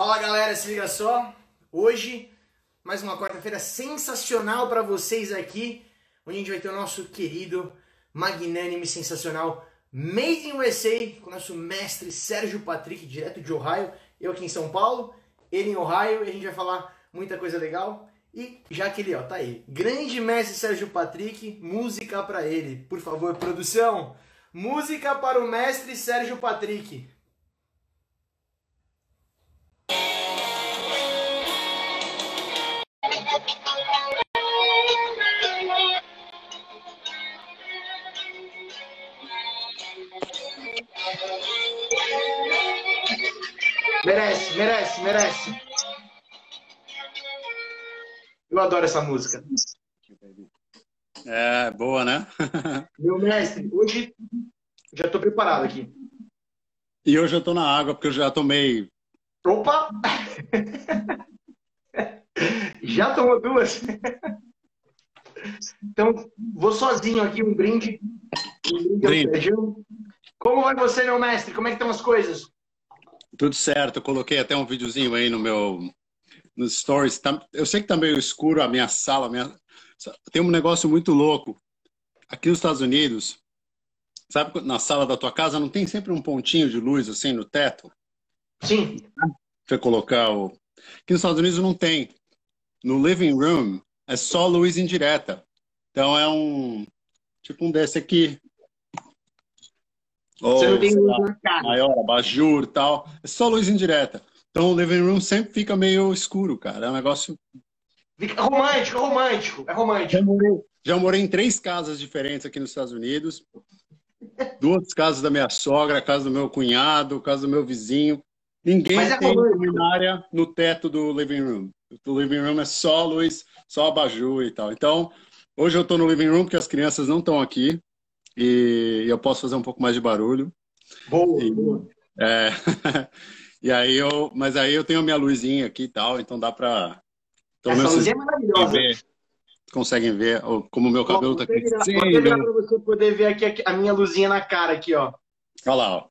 Fala galera, se liga só. Hoje, mais uma quarta-feira sensacional para vocês aqui, onde a gente vai ter o nosso querido, magnânime, sensacional Made in USA com o nosso mestre Sérgio Patrick, direto de Ohio. Eu aqui em São Paulo, ele em Ohio, e a gente vai falar muita coisa legal. E já que ele, ó, tá aí. Grande mestre Sérgio Patrick, música para ele. Por favor, produção. Música para o mestre Sérgio Patrick. Merece, merece, merece. Eu adoro essa música. É, boa, né? Meu mestre, hoje já estou preparado aqui. E hoje eu estou na água porque eu já tomei. Opa! já tomou duas? Então, vou sozinho aqui, um brinde. Um brinde, brinde. Como vai você, meu mestre? Como é que estão as coisas? Tudo certo, eu coloquei até um videozinho aí no meu nos stories. Tá, eu sei que tá meio escuro a minha sala, minha... tem um negócio muito louco. Aqui nos Estados Unidos, sabe na sala da tua casa não tem sempre um pontinho de luz assim no teto? Sim. Você colocar o Aqui nos Estados Unidos não tem. No living room é só luz indireta. Então é um tipo um desse aqui. Você Ou, não tem luz na cara. Maior, abajur tal. É só luz indireta. Então o living room sempre fica meio escuro, cara. É um negócio. Fica romântico, é romântico, é romântico. Já morei, já morei em três casas diferentes aqui nos Estados Unidos. Duas casas da minha sogra, a casa do meu cunhado, a casa do meu vizinho. Ninguém é tem luminária no teto do living room. O living room é só luz, só abajur e tal. Então, hoje eu estou no living room porque as crianças não estão aqui e eu posso fazer um pouco mais de barulho. Boa, e, boa. É, e aí eu, mas aí eu tenho a minha luzinha aqui e tal, então dá para Essa luzinha é maravilhosa. Ver, conseguem ver como o meu cabelo está crescendo. Vou virar para você poder ver aqui a minha luzinha na cara aqui, ó. Olha lá, ó.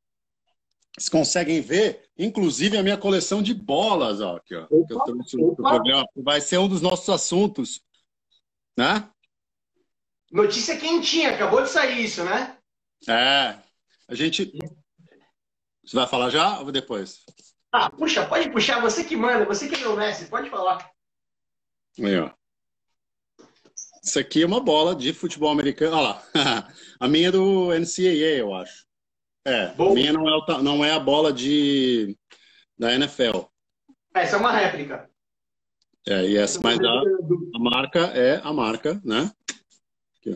Vocês conseguem ver, inclusive, a minha coleção de bolas, ó, aqui, ó. Opa. Vai ser um dos nossos assuntos, né? Notícia quentinha, acabou de sair isso, né? É. A gente. Você vai falar já ou depois? Ah, puxa, pode puxar, você que manda, você que é meu mestre, pode falar. Aí, ó. Isso aqui é uma bola de futebol americano. Olha lá. a minha é do NCAA, eu acho. É, Bom. a minha não é, não é a bola de da NFL. Essa é uma réplica. É, e essa, mas a, a marca é a marca, né?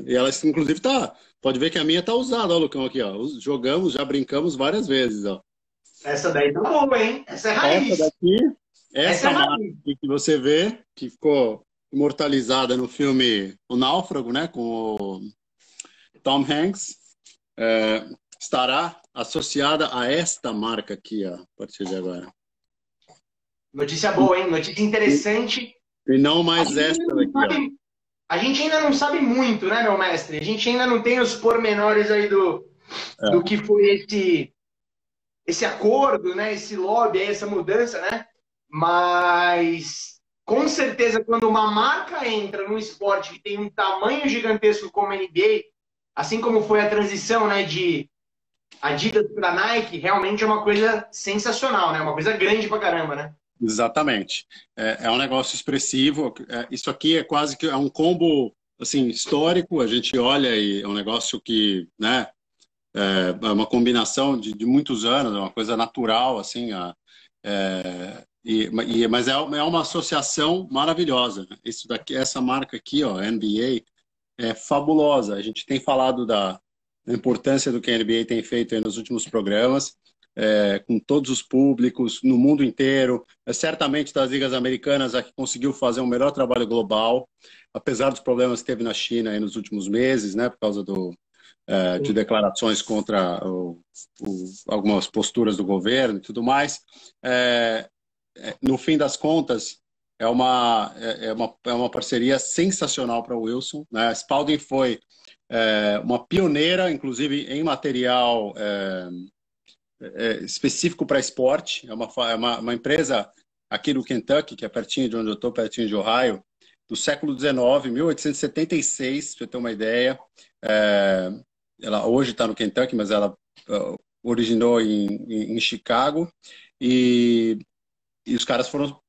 E ela, inclusive, tá. Pode ver que a minha tá usada, ó, Lucão, aqui, ó. Jogamos, já brincamos várias vezes, ó. Essa daí tá boa, hein? Essa é raiz. Essa daqui, essa, essa é marca que você vê, que ficou imortalizada no filme O Náufrago, né? Com o Tom Hanks, é, estará associada a esta marca aqui, ó, a partir de agora. Notícia boa, hein? Notícia interessante. E não mais esta daqui, ó. A gente ainda não sabe muito, né, meu mestre? A gente ainda não tem os pormenores aí do, é. do que foi esse, esse acordo, né? Esse lobby, essa mudança, né? Mas com certeza, quando uma marca entra num esporte que tem um tamanho gigantesco como a NBA, assim como foi a transição né, de Adidas para Nike, realmente é uma coisa sensacional, né? Uma coisa grande pra caramba, né? Exatamente. É, é um negócio expressivo. É, isso aqui é quase que é um combo assim histórico. A gente olha e é um negócio que, né, é, é uma combinação de, de, muitos anos, é uma coisa natural, assim. A, é, e, e, mas é, é uma associação maravilhosa. Isso daqui, essa marca aqui, ó, NBA, é fabulosa. A gente tem falado da, da importância do que a NBA tem feito nos últimos programas é, com todos os públicos no mundo inteiro. É, certamente das ligas americanas a que conseguiu fazer um melhor trabalho global, apesar dos problemas que teve na China nos últimos meses, né, por causa do, é, de declarações contra o, o, algumas posturas do governo e tudo mais. É, é, no fim das contas, é uma, é, é uma, é uma parceria sensacional para o Wilson. Né? A Spalding foi é, uma pioneira, inclusive em material é, específico para esporte. É uma, é uma, uma, empresa aqui no Kentucky, que é pertinho de onde eu estou, pertinho de Ohio, do século XIX, 1876, para ter uma ideia. É, ela hoje está no Kentucky, mas ela uh, originou em, em, em Chicago. E, e os caras foram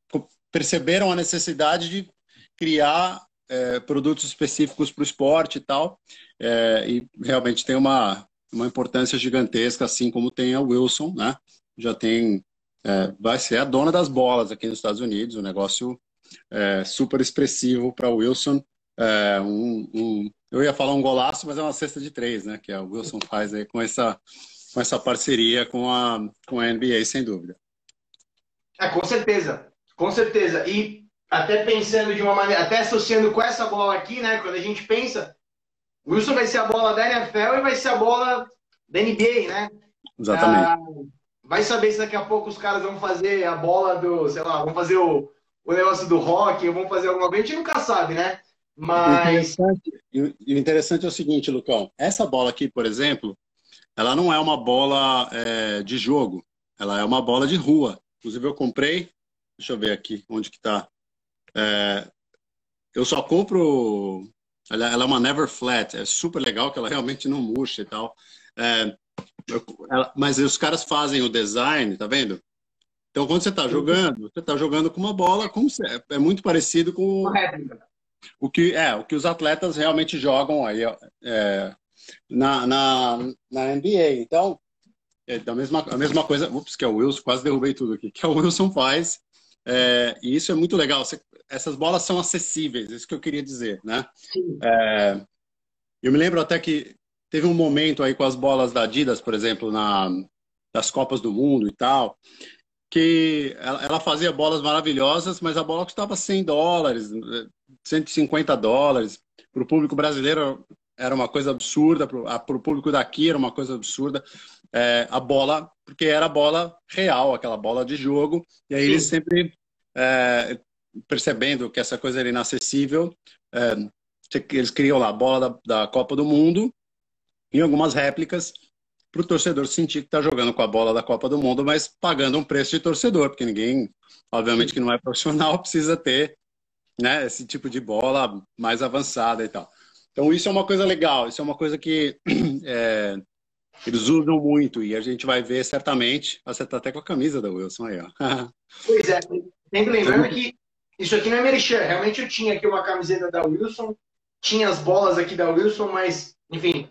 perceberam a necessidade de criar é, produtos específicos para o esporte e tal. É, e realmente tem uma, uma importância gigantesca, assim como tem a Wilson, né? Já tem, é, vai ser a dona das bolas aqui nos Estados Unidos, um negócio é, super expressivo para o Wilson. É, um, um, eu ia falar um golaço, mas é uma cesta de três, né? Que a Wilson faz aí com essa, com essa parceria com a, com a NBA, sem dúvida. É, com certeza, com certeza. E até pensando de uma maneira, até associando com essa bola aqui, né? Quando a gente pensa, Wilson vai ser a bola da NFL e vai ser a bola da NBA, né? Exatamente. Ah, vai saber se daqui a pouco os caras vão fazer a bola do, sei lá, vão fazer o, o negócio do rock, vão fazer alguma coisa, a gente nunca sabe, né? Mas. E o interessante é o seguinte, Lucão. Essa bola aqui, por exemplo, ela não é uma bola é, de jogo, ela é uma bola de rua. Inclusive, eu comprei. Deixa eu ver aqui onde que tá. É, eu só compro. Ela, ela, é uma Never Flat, é super legal que ela realmente não murcha e tal. É, ela, mas os caras fazem o design, tá vendo? Então, quando você está jogando, você está jogando com uma bola, como é muito parecido com o que é o que os atletas realmente jogam aí é, na, na, na NBA. Então, é da mesma, a mesma coisa, ups, que é o Wilson, quase derrubei tudo aqui, que é o Wilson faz, é, e isso é muito legal. Você, essas bolas são acessíveis, isso que eu queria dizer, né? É, eu me lembro até que teve um momento aí com as bolas da Adidas, por exemplo, na, das Copas do Mundo e tal, que ela, ela fazia bolas maravilhosas, mas a bola custava 100 dólares, 150 dólares. Para o público brasileiro era uma coisa absurda, para o público daqui era uma coisa absurda. É, a bola, porque era a bola real, aquela bola de jogo, e aí Sim. eles sempre é, percebendo que essa coisa era inacessível, é, eles criam lá a bola da, da Copa do Mundo, em algumas réplicas, para o torcedor sentir que está jogando com a bola da Copa do Mundo, mas pagando um preço de torcedor, porque ninguém, obviamente, que não é profissional, precisa ter né, esse tipo de bola mais avançada e tal. Então, isso é uma coisa legal, isso é uma coisa que é, eles usam muito e a gente vai ver certamente. Você está até com a camisa da Wilson aí, ó. Pois é, sempre lembrando que isso aqui não é merchan. Realmente eu tinha aqui uma camiseta da Wilson, tinha as bolas aqui da Wilson, mas, enfim.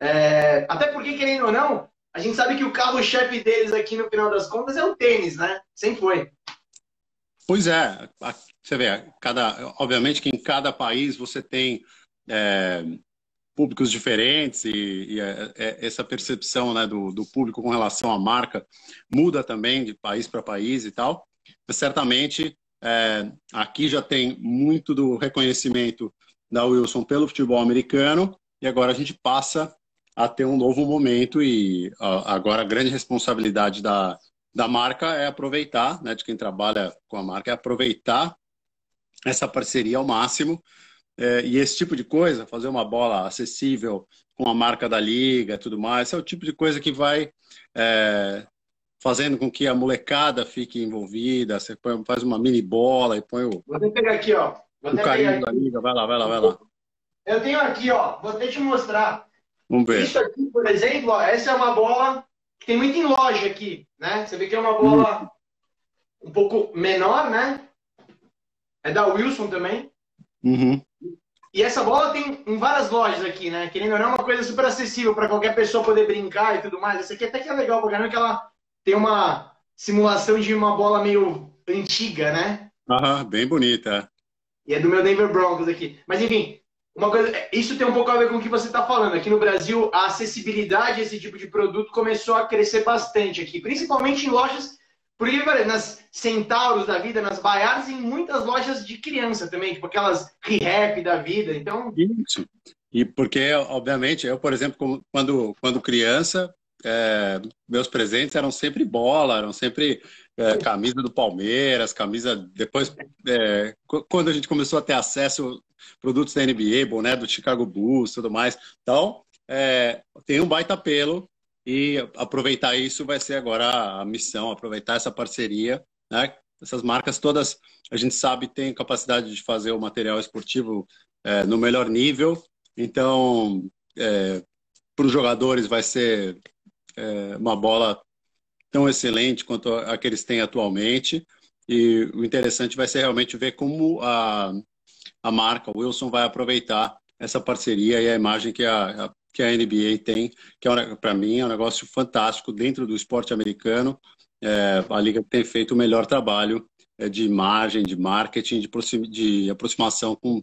É... Até porque, querendo ou não, a gente sabe que o carro-chefe deles aqui no final das contas é o tênis, né? Sempre foi. Pois é, você vê, cada, obviamente que em cada país você tem é, públicos diferentes e, e é, é, essa percepção né, do, do, público com relação à marca muda também de país para país e tal. Mas certamente é, aqui já tem muito do reconhecimento da Wilson pelo futebol americano e agora a gente passa a ter um novo momento e agora a grande responsabilidade da, da marca é aproveitar, né, de quem trabalha com a marca, é aproveitar essa parceria ao máximo. É, e esse tipo de coisa, fazer uma bola acessível com a marca da liga tudo mais, é o tipo de coisa que vai é, fazendo com que a molecada fique envolvida. Você põe, faz uma mini bola e põe o. Vou até pegar aqui, ó. Vou o carinho da liga. Vai lá, vai lá, vai lá. Eu tenho aqui, ó. Vou até te mostrar. Vamos ver. Isso aqui, por exemplo, ó, essa é uma bola que tem muito em loja aqui, né? Você vê que é uma bola hum. um pouco menor, né? É da Wilson também. Uhum. E essa bola tem em várias lojas aqui, né? Querendo ou não, é uma coisa super acessível para qualquer pessoa poder brincar e tudo mais. Essa aqui até que é legal, porque é ela tem uma simulação de uma bola meio antiga, né? Aham, bem bonita. E é do meu Denver Broncos aqui. Mas enfim, uma coisa, isso tem um pouco a ver com o que você está falando. Aqui no Brasil, a acessibilidade a esse tipo de produto começou a crescer bastante aqui, principalmente em lojas porque, nas Centauros da vida, nas Baiadas, em muitas lojas de criança também, tipo aquelas rehab da vida, então... Isso. E porque, obviamente, eu, por exemplo, quando, quando criança, é, meus presentes eram sempre bola, eram sempre é, camisa do Palmeiras, camisa... Depois, é, quando a gente começou a ter acesso produtos da NBA, boné do Chicago Bulls, tudo mais. Então, é, tem um baita pelo e aproveitar isso vai ser agora a missão, aproveitar essa parceria, né? Essas marcas todas, a gente sabe, têm capacidade de fazer o material esportivo é, no melhor nível. Então, é, para os jogadores vai ser é, uma bola tão excelente quanto a que eles têm atualmente. E o interessante vai ser realmente ver como a, a marca, o Wilson, vai aproveitar essa parceria e a imagem que a, a que a NBA tem, que é, para mim é um negócio fantástico dentro do esporte americano. É, a liga tem feito o melhor trabalho é, de imagem, de marketing, de, de aproximação com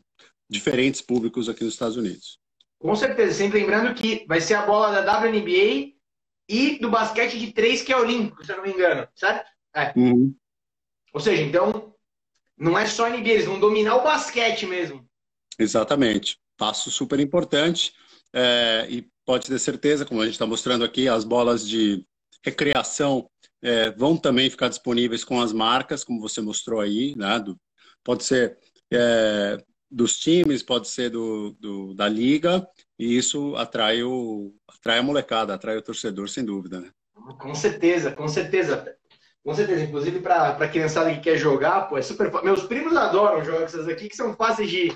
diferentes públicos aqui nos Estados Unidos. Com certeza, sempre lembrando que vai ser a bola da WNBA e do basquete de três, que é olímpico, se eu não me engano, certo? É. Uhum. Ou seja, então, não é só NBA, eles vão dominar o basquete mesmo. Exatamente. Passo super importante. É, e pode ter certeza, como a gente está mostrando aqui, as bolas de recreação é, vão também ficar disponíveis com as marcas, como você mostrou aí, né? Do, pode ser é, dos times, pode ser do, do, da liga, e isso atrai, o, atrai a molecada, atrai o torcedor, sem dúvida. Né? Com certeza, com certeza. Com certeza, inclusive para a criançada que quer jogar, pô, é super. Meus primos adoram jogar essas aqui, que são fáceis de,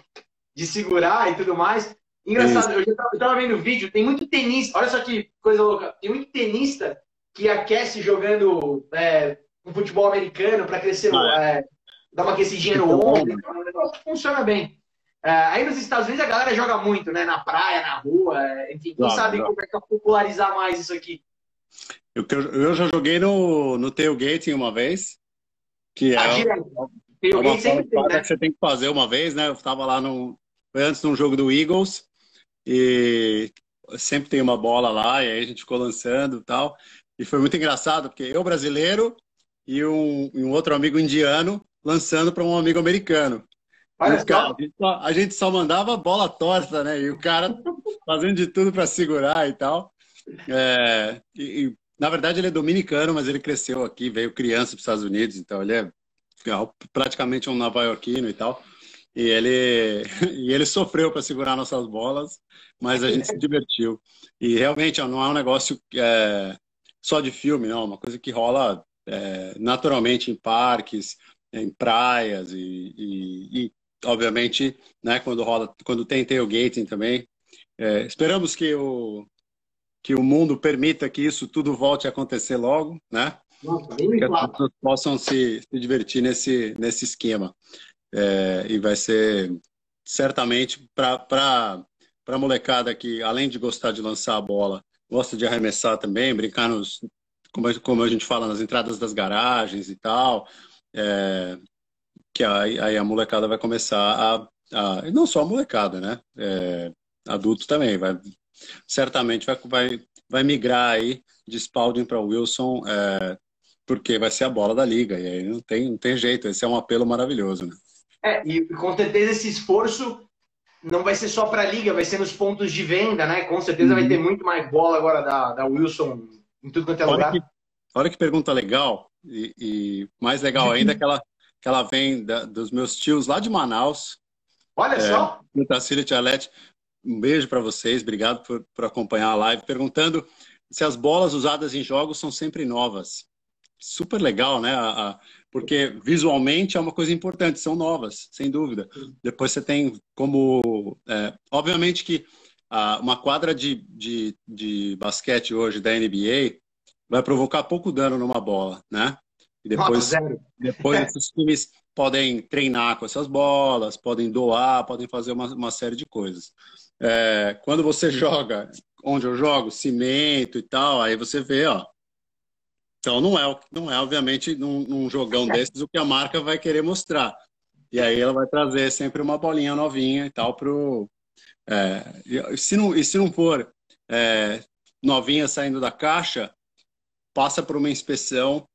de segurar e tudo mais. Engraçado, eu já estava vendo o vídeo, tem muito tenista, olha só que coisa louca, tem muito tenista que aquece jogando é, um futebol americano para crescer, ah, é. É, dar uma aquecidinha no ombro, que funciona bem. É, aí nos Estados Unidos a galera joga muito, né? Na praia, na rua, é, enfim, quem sabe como é que popularizar mais isso aqui. Eu, eu já joguei no, no tailgate uma vez, que ah, é, direto. é uma tem, né? que você tem que fazer uma vez, né? Eu estava lá no, antes de um jogo do Eagles, e sempre tem uma bola lá, e aí a gente ficou lançando e tal. E foi muito engraçado, porque eu, brasileiro, e um, e um outro amigo indiano lançando para um amigo americano. Cara, a, gente só, a, gente só, mandava bola torta, né? E o cara fazendo de tudo para segurar e tal. É, e, e, na verdade, ele é dominicano, mas ele cresceu aqui, veio criança para os Estados Unidos, então ele é praticamente um nova-iorquino e tal. E ele, e ele sofreu para segurar nossas bolas, mas a gente se divertiu. E realmente não é um negócio é, só de filme, não, é uma coisa que rola é, naturalmente em parques, em praias e, e, e, obviamente, né, quando rola, quando tem tailgating também. É, esperamos que o que o mundo permita que isso tudo volte a acontecer logo, né? Nossa, que as pessoas possam se, se divertir nesse, nesse esquema. É, e vai ser certamente para a molecada que, além de gostar de lançar a bola, gosta de arremessar também, brincar nos, como, como a gente fala, nas entradas das garagens e tal, é, que aí, aí, a molecada vai começar a, a, não só a molecada, né? É, adultos também, vai, certamente vai, vai, vai migrar aí de Spalding para Wilson, é, porque vai ser a bola da liga, e aí não tem, não tem jeito, esse é um apelo maravilhoso, né? É, e com certeza esse esforço não vai ser só para a liga, vai ser nos pontos de venda, né? Com certeza uhum. vai ter muito mais bola agora da, da Wilson em tudo quanto é olha lugar. Que, olha que pergunta legal, e, e mais legal ainda que ela, que ela vem da, dos meus tios lá de Manaus. Olha é, só! No Tacílio Alete. Um beijo para vocês, obrigado por, por acompanhar a live, perguntando se as bolas usadas em jogos são sempre novas. Super legal, né? A, a, porque visualmente é uma coisa importante, são novas, sem dúvida. Depois você tem como. É, obviamente que ah, uma quadra de, de, de basquete hoje da NBA vai provocar pouco dano numa bola, né? E depois, depois esses times podem treinar com essas bolas, podem doar, podem fazer uma, uma série de coisas. É, quando você joga, onde eu jogo, cimento e tal, aí você vê, ó, então não é, não é obviamente, num, num jogão desses o que a marca vai querer mostrar. E aí ela vai trazer sempre uma bolinha novinha e tal pro. É, e, se não, e se não for é, novinha saindo da caixa, passa por uma inspeção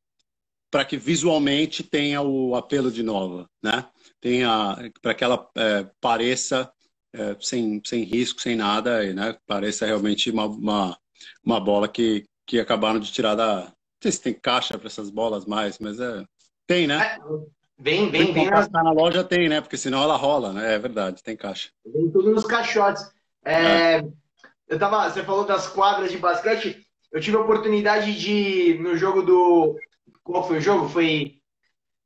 para que visualmente tenha o apelo de nova, né? Tenha para que ela é, pareça é, sem, sem risco, sem nada, né? Pareça realmente uma, uma, uma bola que, que acabaram de tirar da, sei se tem caixa para essas bolas mais, mas é. Tem, né? Vem, vem, vem. Nas... na loja tem, né? Porque senão ela rola, né? É verdade, tem caixa. Vem tudo nos caixotes. É, é. Eu tava, você falou das quadras de basquete. eu tive a oportunidade de, no jogo do. Qual foi o jogo? Foi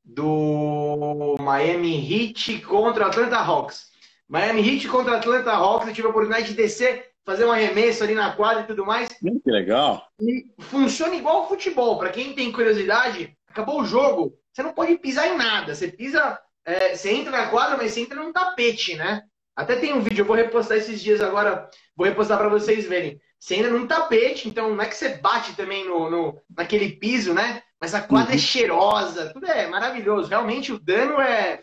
do Miami Heat contra Atlanta Hawks. Miami Heat contra Atlanta Hawks, eu tive a oportunidade de descer, fazer um arremesso ali na quadra e tudo mais. Que legal. E funciona igual ao futebol. Para quem tem curiosidade, acabou o jogo, você não pode pisar em nada. Você pisa, é, você entra na quadra, mas você entra num tapete, né? Até tem um vídeo, eu vou repostar esses dias agora, vou repostar para vocês verem. Você entra num tapete, então não é que você bate também no, no naquele piso, né? Mas a quadra é uhum. é cheirosa, tudo é maravilhoso. Realmente o dano é,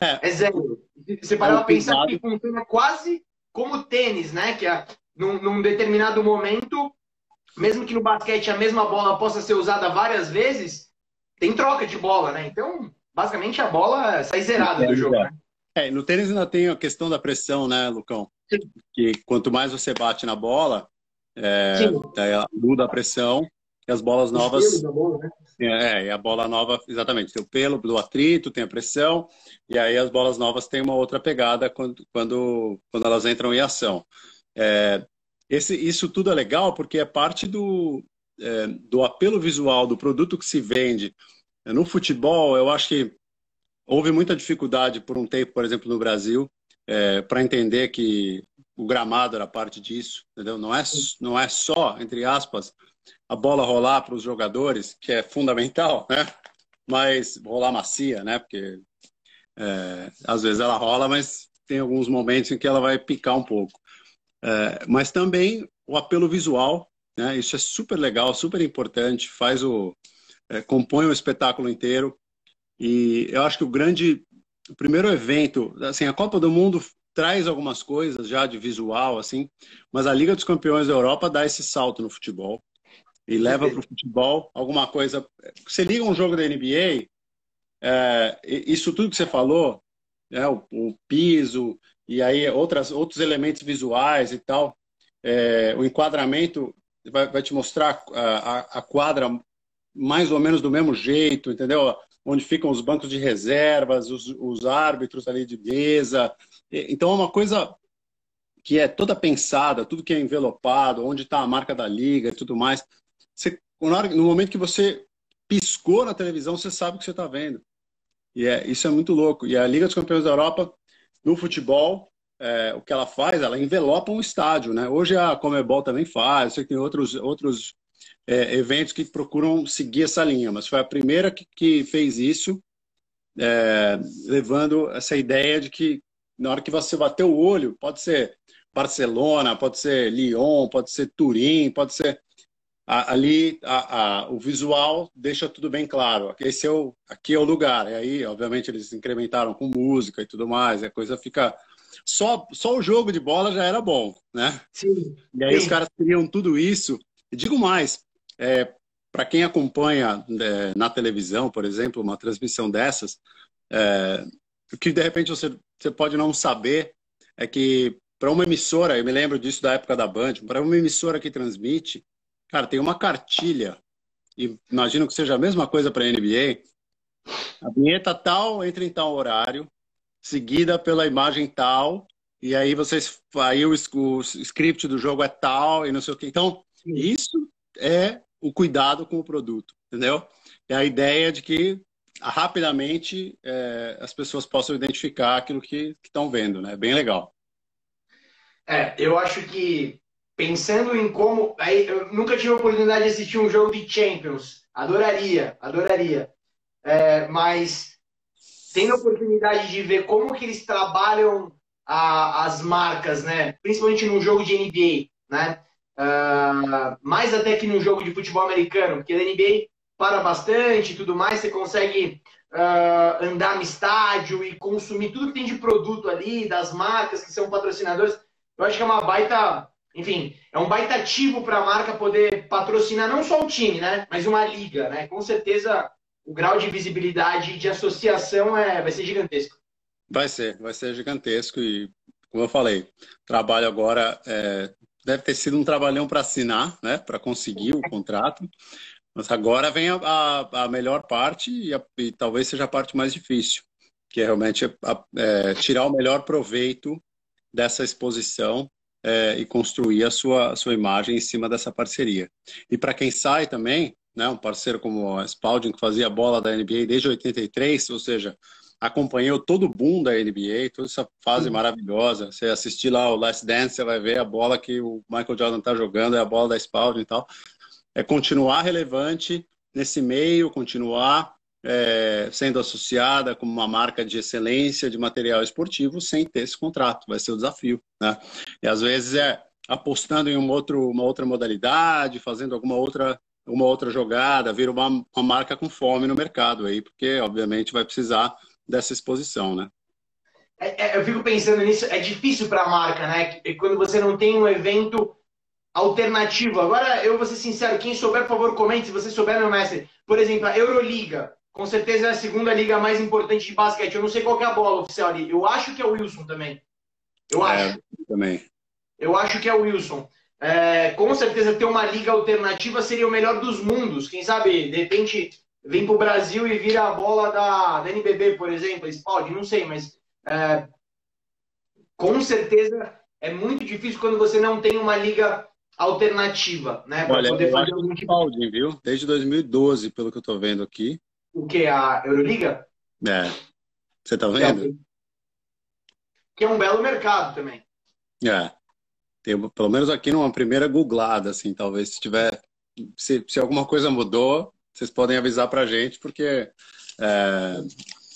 é. é zero. Você para é pensar que funciona quase como tênis, né? Que é, num, num determinado momento, mesmo que no basquete a mesma bola possa ser usada várias vezes, tem troca de bola, né? Então, basicamente a bola sai zerada do jogo. Né? É, no tênis ainda tem a questão da pressão, né, Lucão? Que quanto mais você bate na bola, é, muda a pressão e as bolas novas. Bola, né? É, e a bola nova, exatamente, tem o pelo do atrito, tem a pressão, e aí as bolas novas têm uma outra pegada quando, quando, quando elas entram em ação. É, esse, isso tudo é legal porque é parte do, é, do apelo visual do produto que se vende. No futebol, eu acho que houve muita dificuldade por um tempo, por exemplo, no Brasil, é, para entender que o gramado era parte disso, entendeu? Não é, não é só, entre aspas, a bola rolar para os jogadores, que é fundamental, né? Mas rolar macia, né? Porque é, às vezes ela rola, mas tem alguns momentos em que ela vai picar um pouco. É, mas também o apelo visual, né? Isso é super legal, super importante, faz o é, compõe o espetáculo inteiro. E eu acho que o grande, o primeiro evento, assim, a Copa do Mundo traz algumas coisas já de visual, assim, mas a Liga dos Campeões da Europa dá esse salto no futebol e leva para o futebol alguma coisa. Você liga um jogo da NBA, é, isso tudo que você falou, né, o, o, piso e aí outras, outros elementos visuais e tal, é, o enquadramento vai, vai te mostrar a, a, a, quadra mais ou menos do mesmo jeito, entendeu? Onde ficam os bancos de reservas, os, os árbitros ali de mesa. Então é uma coisa que é toda pensada, tudo que é envelopado, onde está a marca da liga e tudo mais. Você, no momento que você piscou na televisão, você sabe o que você está vendo. E é, isso é muito louco. E a Liga dos Campeões da Europa, no futebol, é, o que ela faz, ela envelopa um estádio. Né? Hoje a Comebol também faz, sei que tem outros, outros é, eventos que procuram seguir essa linha, mas foi a primeira que, que fez isso, é, levando essa ideia de que na hora que você bater o olho, pode ser Barcelona, pode ser Lyon, pode ser Turim, pode ser ali a, a, o visual deixa tudo bem claro. Esse é o, aqui é o lugar. E aí, obviamente, eles incrementaram com música e tudo mais. A coisa fica só só o jogo de bola já era bom, né? Sim. E aí Sim. os caras queriam tudo isso. E digo mais, é, para quem acompanha é, na televisão, por exemplo, uma transmissão dessas, é, o que de repente você, você pode não saber é que para uma emissora, eu me lembro disso da época da Band, para uma emissora que transmite, Cara, tem uma cartilha, e imagino que seja a mesma coisa para a NBA. A vinheta tal entra em tal horário, seguida pela imagem tal, e aí vocês aí o, o script do jogo é tal e não sei o que. Então, isso é o cuidado com o produto, entendeu? É a ideia de que rapidamente é, as pessoas possam identificar aquilo que estão vendo, né? Bem legal. É, eu acho que pensando em como. Aí, eu nunca tive a oportunidade de assistir um jogo de Champions. Adoraria, adoraria. É, mas tendo a oportunidade de ver como que eles trabalham a, as marcas, né? Principalmente no jogo de NBA, né? Uh, mais até que no jogo de futebol americano, porque na NBA para bastante e tudo mais, você consegue uh, andar no estádio e consumir tudo que tem de produto ali, das marcas que são patrocinadores. Eu acho que é uma baita enfim, é um baita ativo para a marca poder patrocinar não só o time, né, mas uma liga, né? Com certeza o grau de visibilidade de associação é, vai ser gigantesco. Vai ser, vai ser gigantesco e, como eu falei, trabalho agora é, deve ter sido um trabalhão para assinar, né, para conseguir o contrato. Mas agora vem a, a, a melhor parte e, a, e, talvez seja a parte mais difícil, que é realmente é, tirar o melhor proveito dessa exposição é, e construir a sua, a sua imagem em cima dessa parceria. E para quem sai também, né, um parceiro como a Spalding, que fazia bola da NBA desde 83, ou seja, acompanhou todo o boom da NBA, toda essa fase uhum. maravilhosa. Você assistir lá o Last Dance, você vai ver a bola que o Michael Jordan está jogando, é a bola da Spalding e tal. É continuar relevante nesse meio, continuar é, sendo associada como uma marca de excelência de material esportivo sem ter esse contrato. Vai ser o desafio. Né? E às vezes é apostando em um outro, uma outra modalidade, fazendo alguma outra, uma outra jogada, vira uma, uma marca com fome no mercado aí, porque obviamente vai precisar dessa exposição, né? É, é, eu fico pensando nisso, é difícil para a marca, né? Quando você não tem um evento alternativo. Agora, eu vou ser sincero, quem souber, por favor, comente se você souber, meu mestre. Por exemplo, a Euroliga com certeza é a segunda liga mais importante de basquete. Eu não sei qual é a bola oficial ali. Eu acho que é o Wilson também. Eu é, acho. também. Eu acho que é o Wilson. É, com certeza ter uma liga alternativa seria o melhor dos mundos. Quem sabe, de repente, vem para o Brasil e vira a bola da, da NBB, por exemplo. Pode, não sei, mas é, com certeza é muito difícil quando você não tem uma liga alternativa, né? Para poder fazer algum tipo... viu? Desde 2012, pelo que eu estou vendo aqui. O que? A Euroliga? É. Você tá vendo? Que é um belo mercado também. É. Tem, pelo menos aqui numa primeira googlada, assim, talvez se tiver. Se, se alguma coisa mudou, vocês podem avisar pra gente, porque é,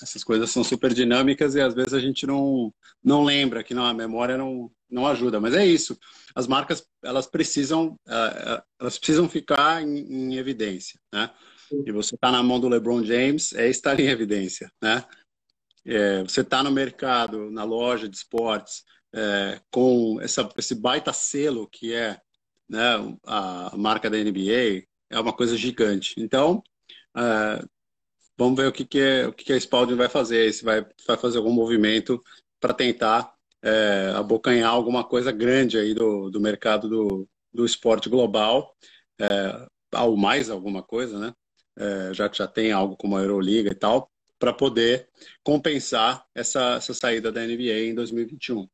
essas coisas são super dinâmicas e às vezes a gente não, não lembra que não, a memória não, não ajuda. Mas é isso. As marcas elas precisam, é, é, elas precisam ficar em, em evidência, né? e você está na mão do LeBron James, é estar em evidência, né? É, você está no mercado, na loja de esportes, é, com essa, esse baita selo que é né, a marca da NBA, é uma coisa gigante. Então, é, vamos ver o que, que, é, o que, que a Spalding vai fazer, se vai, vai fazer algum movimento para tentar é, abocanhar alguma coisa grande aí do, do mercado do, do esporte global, é, ou mais alguma coisa, né? é, já que já tem algo como a Euroliga e tal, para poder compensar essa, essa saída da NBA em 2021.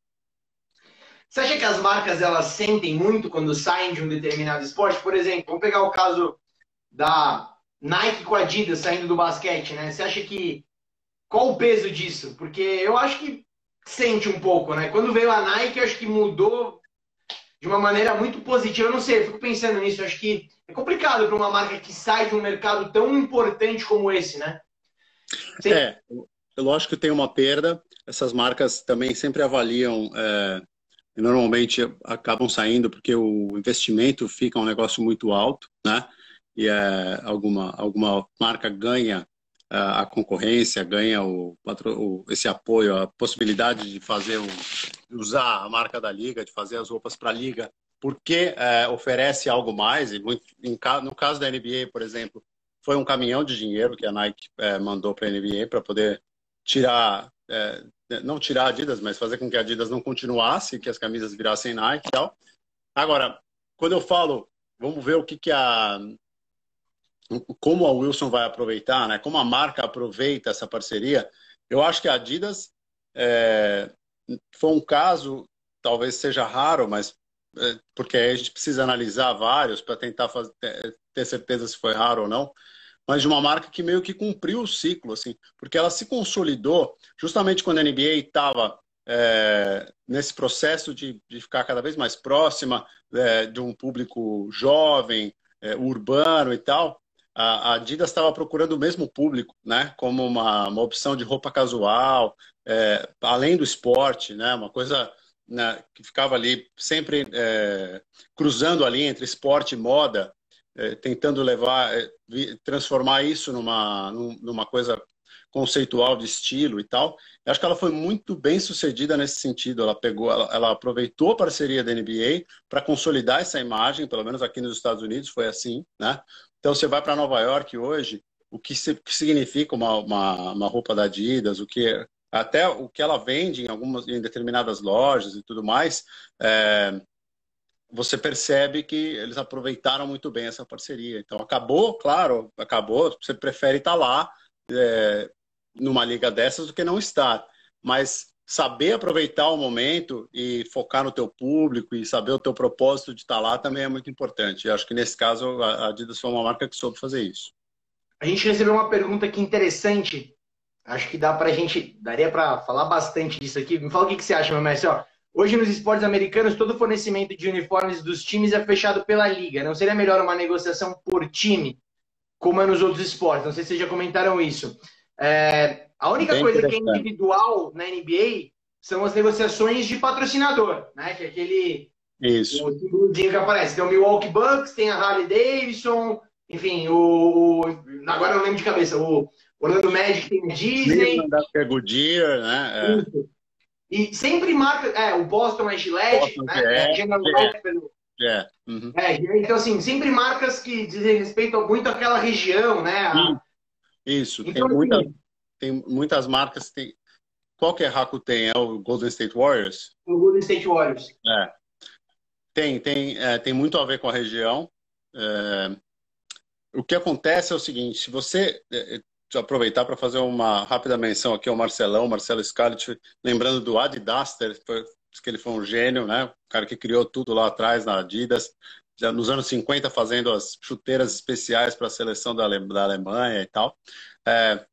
Você acha que as marcas elas sentem muito quando saem de um determinado esporte? Por exemplo, vamos pegar o caso da Nike com Adidas saindo do basquete, né? Você acha que qual o peso disso? Porque eu acho que sente um pouco, né? Quando veio a Nike, eu acho que mudou de uma maneira muito positiva. Eu não sei, eu fico pensando nisso. Eu acho que é complicado para uma marca que sai de um mercado tão importante como esse, né? Sim. É, lógico que tem uma perda. Essas marcas também sempre avaliam, é, normalmente acabam saindo porque o investimento fica um negócio muito alto, né? E é, alguma, alguma marca ganha a concorrência, ganha o, o, esse apoio, a possibilidade de fazer o, usar a marca da liga, de fazer as roupas para a liga, porque é, oferece algo mais. E muito, em, no caso da NBA, por exemplo, foi um caminhão de dinheiro que a Nike é, mandou para a NBA para poder tirar, é, não tirar a Adidas, mas fazer com que a Adidas não continuasse, que as camisas virassem Nike e tal. Agora, quando eu falo, vamos ver o que, que a como a Wilson vai aproveitar, né? Como a marca aproveita essa parceria. Eu acho que a Adidas é, foi um caso, talvez seja raro, mas é, porque a gente precisa analisar vários para tentar fazer, ter certeza se foi raro ou não. Mas de uma marca que meio que cumpriu o ciclo, assim, porque ela se consolidou justamente quando a NBA estava é, nesse processo de, de, ficar cada vez mais próxima é, de um público jovem, é, urbano e tal a Adidas estava procurando o mesmo público, né? Como uma, uma opção de roupa casual, é, além do esporte, né? Uma coisa né, que ficava ali sempre é, cruzando ali entre esporte e moda, é, tentando levar, é, transformar isso numa, numa coisa conceitual de estilo e tal. Eu acho que ela foi muito bem sucedida nesse sentido. Ela pegou, ela, ela aproveitou a parceria da NBA para consolidar essa imagem, pelo menos aqui nos Estados Unidos foi assim, né? Então, você vai para Nova York hoje, o que, se, que significa uma, uma, uma, roupa da Adidas, o que até o que ela vende em algumas em determinadas lojas e tudo mais, é, você percebe que eles aproveitaram muito bem essa parceria. Então, acabou, claro, acabou. Você prefere estar lá é, numa liga dessas do que não estar. Mas saber aproveitar o momento e focar no teu público e saber o teu propósito de estar lá também é muito importante. Eu acho que nesse caso a Adidas foi uma marca que soube fazer isso. A gente recebeu uma pergunta aqui interessante. Acho que dá pra gente, daria para falar bastante disso aqui. Me fala o que, que você acha, meu mestre. Ó, hoje nos esportes americanos, todo fornecimento de uniformes dos times é fechado pela liga. Não seria melhor uma negociação por time, como é nos outros esportes? Não sei se vocês já comentaram isso. É, a única Bem coisa que é individual na NBA são as negociações de patrocinador, né? Que é aquele. Isso. O símbolozinho que aparece. Tem o Milwaukee Bucks, tem a Harley Davidson, enfim, o. Agora eu lembro de cabeça, o Orlando Magic tem a Disney. É Goodyear, né? É. E sempre marca. É, o Boston é Gillette, Boston, né? É, General é. é. Uhum. é. Então, assim, sempre marcas que dizem respeito muito àquela região, né? A... Isso, então, tem, muita, assim, tem muitas marcas. Tem... Qual que é Rakuten? É o Golden State Warriors? O Golden State Warriors. É. Tem, tem, é, tem muito a ver com a região. É... O que acontece é o seguinte: se você é, é, aproveitar para fazer uma rápida menção aqui ao Marcelão, Marcelo Scarlett, lembrando do Adidaster, foi, que ele foi um gênio, né? O cara que criou tudo lá atrás na Adidas, já nos anos 50 fazendo as chuteiras especiais para a seleção da, da Alemanha e tal. É,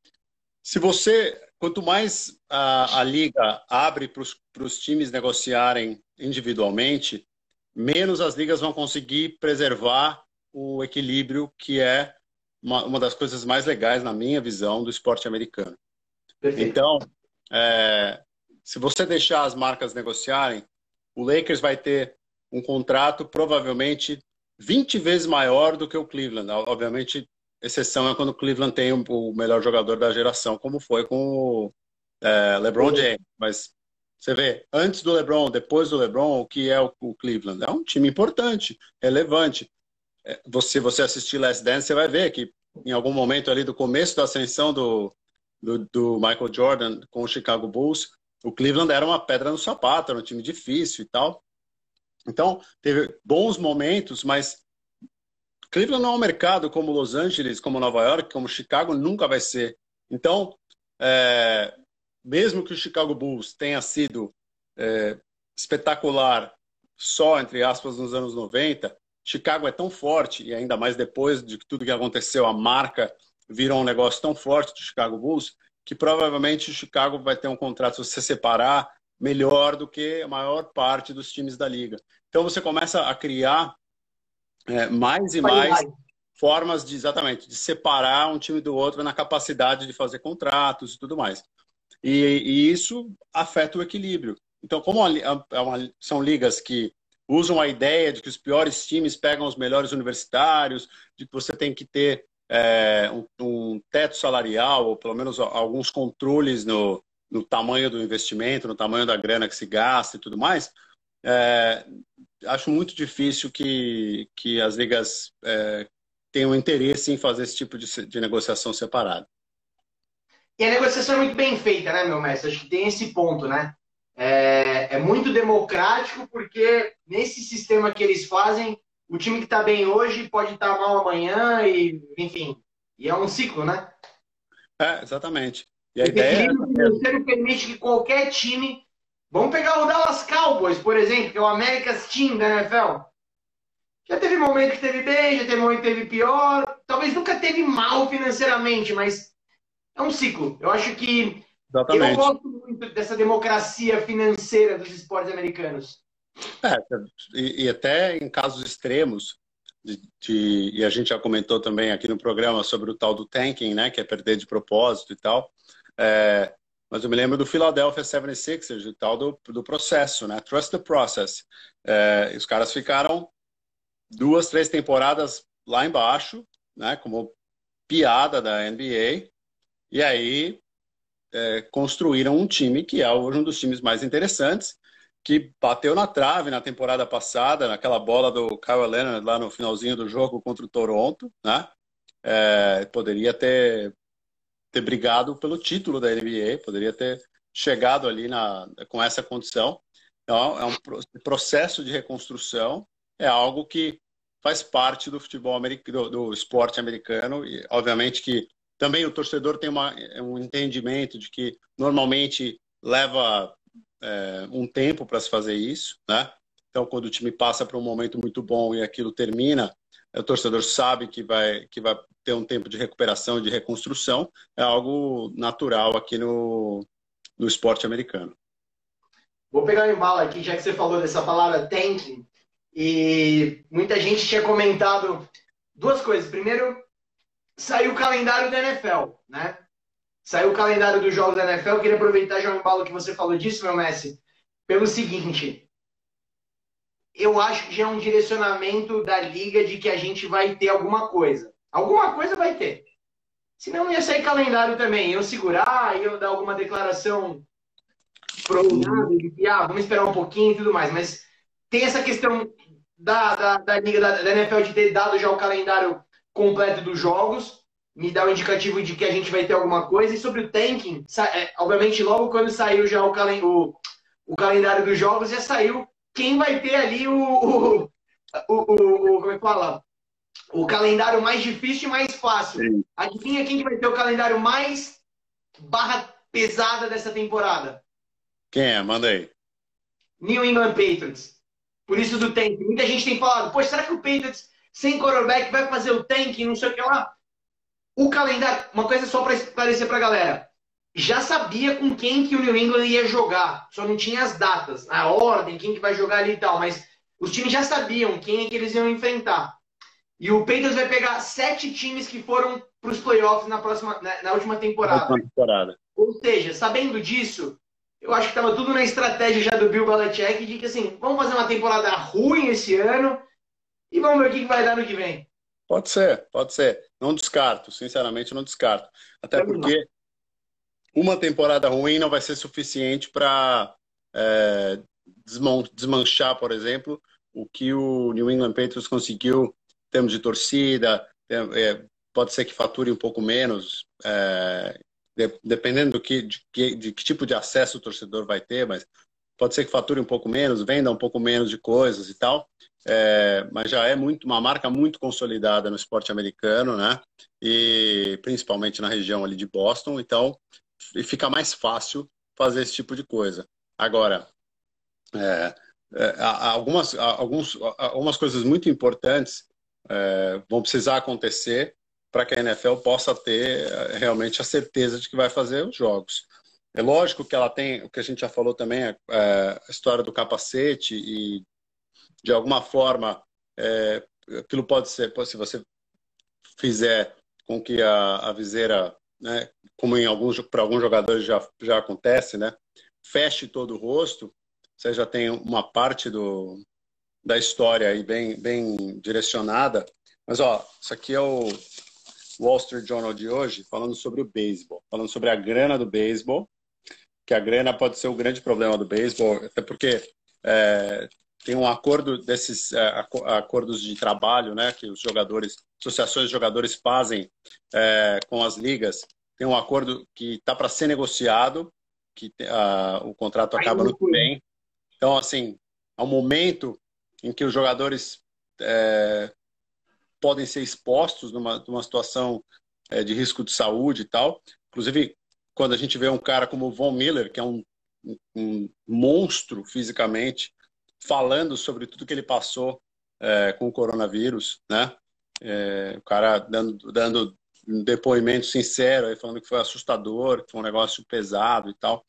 se você, quanto mais a, a liga abre para os times negociarem individualmente, menos as ligas vão conseguir preservar o equilíbrio que é uma, uma das coisas mais legais, na minha visão, do esporte americano. Perfeito. Então, é, se você deixar as marcas negociarem, o Lakers vai ter um contrato provavelmente 20 vezes maior do que o Cleveland. Obviamente, exceção é quando o Cleveland tem o melhor jogador da geração, como foi com o é, LeBron James. Mas você vê, antes do LeBron, depois do LeBron, o que é o, o Cleveland? É um time importante, relevante. É, você, você assistir Last Dance, você vai ver que em algum momento ali do começo da ascensão do, do, do Michael Jordan com o Chicago Bulls, o Cleveland era uma pedra no sapato, era um time difícil e tal. Então, teve bons momentos, mas Cleveland não é um mercado como Los Angeles, como Nova York, como Chicago, nunca vai ser. Então, é, mesmo que o Chicago Bulls tenha sido é, espetacular só, entre aspas, nos anos 90, Chicago é tão forte, e ainda mais depois de tudo que aconteceu, a marca virou um negócio tão forte do Chicago Bulls, que provavelmente o Chicago vai ter um contrato, se você separar, melhor do que a maior parte dos times da liga. Então você começa a criar é, mais e mais formas de exatamente de separar um time do outro na capacidade de fazer contratos e tudo mais. E, e isso afeta o equilíbrio. Então, como é uma, são ligas que usam a ideia de que os piores times pegam os melhores universitários, de que você tem que ter é, um, um, teto salarial, ou pelo menos alguns controles no, no tamanho do investimento, no tamanho da grana que se gasta e tudo mais, é, acho muito difícil que, que as ligas é, tenham interesse em fazer esse tipo de, de negociação separada. E a negociação é muito bem feita, né, meu mestre? Acho que tem esse ponto, né? É, é muito democrático porque nesse sistema que eles fazem, o time que está bem hoje pode estar tá mal amanhã e, enfim, e é um ciclo, né? É, exatamente. E a o ideia é... financeiro permite que qualquer time Vamos pegar o Dallas Cowboys, por exemplo, que é o America's Team da NFL. Já teve momento que teve bem, já teve momento que teve pior. Talvez nunca teve mal financeiramente, mas é um ciclo. Eu acho que Exatamente. eu gosto muito dessa democracia financeira dos esportes americanos. É, e, e até em casos extremos, de, de, e a gente já comentou também aqui no programa sobre o tal do tanking, né, que é perder de propósito e tal. É, mas eu me lembro do Philadelphia 76ers, o tal do, do processo, né? Trust the process. É, os caras ficaram duas, três temporadas lá embaixo, né? Como piada da NBA. E aí é, construíram um time que é hoje um dos times mais interessantes, que bateu na trave na temporada passada, naquela bola do Kyle Leonard lá no finalzinho do jogo contra o Toronto, né? É, poderia ter ter brigado pelo título da NBA, poderia ter chegado ali na, com essa condição. Então, é um processo de reconstrução, é algo que faz parte do futebol americano, do, esporte americano, e obviamente que também o torcedor tem uma, um entendimento de que normalmente leva é, um tempo para se fazer isso, né? Então, quando o time passa por um momento muito bom e aquilo termina, o torcedor sabe que vai, que vai ter um tempo de recuperação e de reconstrução. É algo natural aqui no, no esporte americano. Vou pegar o embalo aqui, já que você falou dessa palavra tanking. E muita gente tinha comentado duas coisas. Primeiro, saiu o calendário da NFL, né? Saiu o calendário dos jogos da NFL. Eu queria aproveitar já o embalo que você falou disso, meu Messi, pelo seguinte. Eu acho que já é um direcionamento da liga de que a gente vai ter alguma coisa. Alguma coisa vai ter. Senão não ia sair calendário também. Eu segurar, eu dar alguma declaração prolongada que ah, vamos esperar um pouquinho e tudo mais. Mas tem essa questão da, da, da Liga da, da NFL de ter dado já o calendário completo dos jogos. Me dá um indicativo de que a gente vai ter alguma coisa. E sobre o tanking, é, obviamente, logo quando saiu já o, calen o, o calendário dos jogos, já saiu quem vai ter ali o, o, o, o como é que fala? O calendário mais difícil e mais fácil. Sim. Adivinha quem que vai ter o calendário mais barra pesada dessa temporada? Quem é? Manda aí. New England Patriots. Por isso do tank. Muita gente tem falado, poxa, será que o Patriots sem quarterback vai fazer o tank, não sei o que lá? O calendário, uma coisa só para esclarecer para a galera. Já sabia com quem que o New England ia jogar, só não tinha as datas, a ordem, quem que vai jogar ali e tal, mas os times já sabiam quem é que eles iam enfrentar. E o Patriots vai pegar sete times que foram para os playoffs na próxima, na, na última temporada. Na temporada. Ou seja, sabendo disso, eu acho que estava tudo na estratégia já do Bill Belichick de que assim, vamos fazer uma temporada ruim esse ano e vamos ver o que vai dar no que vem. Pode ser, pode ser. Não descarto, sinceramente não descarto. Até porque uma temporada ruim não vai ser suficiente para é, desmanchar, por exemplo, o que o New England Patriots conseguiu termos de torcida, é, pode ser que fature um pouco menos, é, de, dependendo do que, de, que, de que tipo de acesso o torcedor vai ter, mas pode ser que fature um pouco menos, venda um pouco menos de coisas e tal, é, mas já é muito uma marca muito consolidada no esporte americano, né? E principalmente na região ali de Boston, então fica mais fácil fazer esse tipo de coisa. Agora, é, é, algumas, alguns, algumas coisas muito importantes é, vão precisar acontecer para que a NFL possa ter é, realmente a certeza de que vai fazer os jogos. É lógico que ela tem, o que a gente já falou também, é, é a história do capacete e, de alguma forma, é, aquilo pode ser, se você fizer com que a, a viseira, né, como em alguns, para alguns jogadores já, já acontece, né, feche todo o rosto, você já tem uma parte do, da história aí bem, bem direcionada. Mas, ó, isso aqui é o Wall Street Journal de hoje, falando sobre o beisebol, falando sobre a grana do beisebol, que a grana pode ser o grande problema do beisebol, até porque é, tem um acordo desses é, acordos de trabalho, né, que os jogadores, associações de jogadores fazem é, com as ligas. Tem um acordo que está para ser negociado, que a, o contrato acaba no que vem. Então, assim, ao momento em que os jogadores é, podem ser expostos numa, numa situação é, de risco de saúde e tal. Inclusive, quando a gente vê um cara como o Von Miller, que é um, um monstro fisicamente, falando sobre tudo que ele passou é, com o coronavírus, né? É, o cara dando, dando um depoimento sincero, aí, falando que foi assustador, que foi um negócio pesado e tal.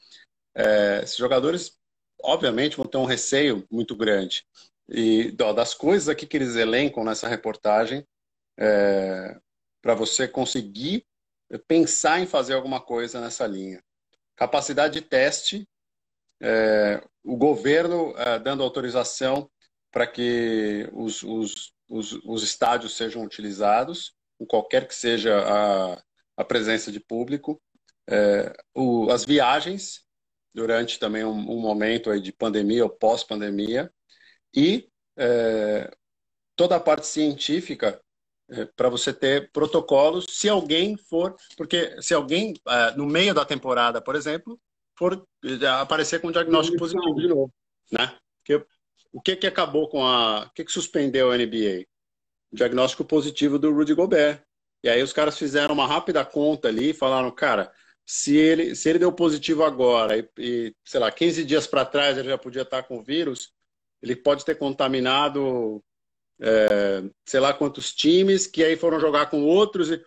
É, esses jogadores, obviamente, vão ter um receio muito grande. E ó, das coisas aqui que eles elencam nessa reportagem, é, para você conseguir pensar em fazer alguma coisa nessa linha. Capacidade de teste, é, o governo é, dando autorização para que os, os, os, os, estádios sejam utilizados, qualquer que seja a, a presença de público, é, o, as viagens durante também um, um momento de pandemia ou pós-pandemia, e é, toda a parte científica é, para você ter protocolos se alguém for, porque se alguém é, no meio da temporada, por exemplo, for é, aparecer com um diagnóstico positivo de novo, né? Porque, o que que acabou com a, o que que suspendeu a NBA? O diagnóstico positivo do Rudy Gobert. E aí os caras fizeram uma rápida conta ali e falaram, cara, se ele, se ele deu positivo agora e, e sei lá, 15 dias para trás ele já podia estar com o vírus, ele pode ter contaminado é, sei lá quantos times que aí foram jogar com outros e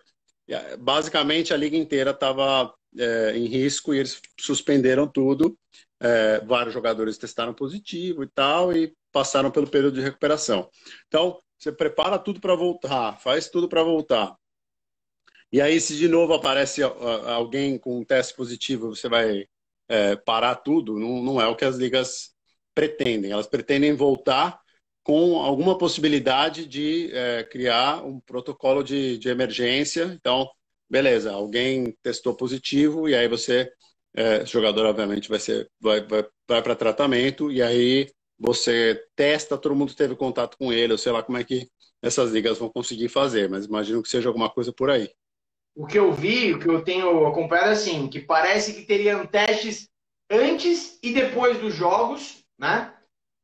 basicamente a liga inteira estava é, em risco e eles suspenderam tudo. É, vários jogadores testaram positivo e tal e passaram pelo período de recuperação. Então, você prepara tudo para voltar, faz tudo para voltar. E aí, se de novo aparece alguém com um teste positivo, você vai é, parar tudo? Não, não é o que as ligas pretendem. Elas pretendem voltar com alguma possibilidade de é, criar um protocolo de, de emergência. Então, beleza, alguém testou positivo e aí você, é, jogador obviamente vai ser, vai, vai, vai para tratamento e aí você testa, todo mundo teve contato com ele, ou sei lá como é que essas ligas vão conseguir fazer, mas imagino que seja alguma coisa por aí. O que eu vi, o que eu tenho acompanhado é assim, que parece que teriam testes antes e depois dos jogos, né?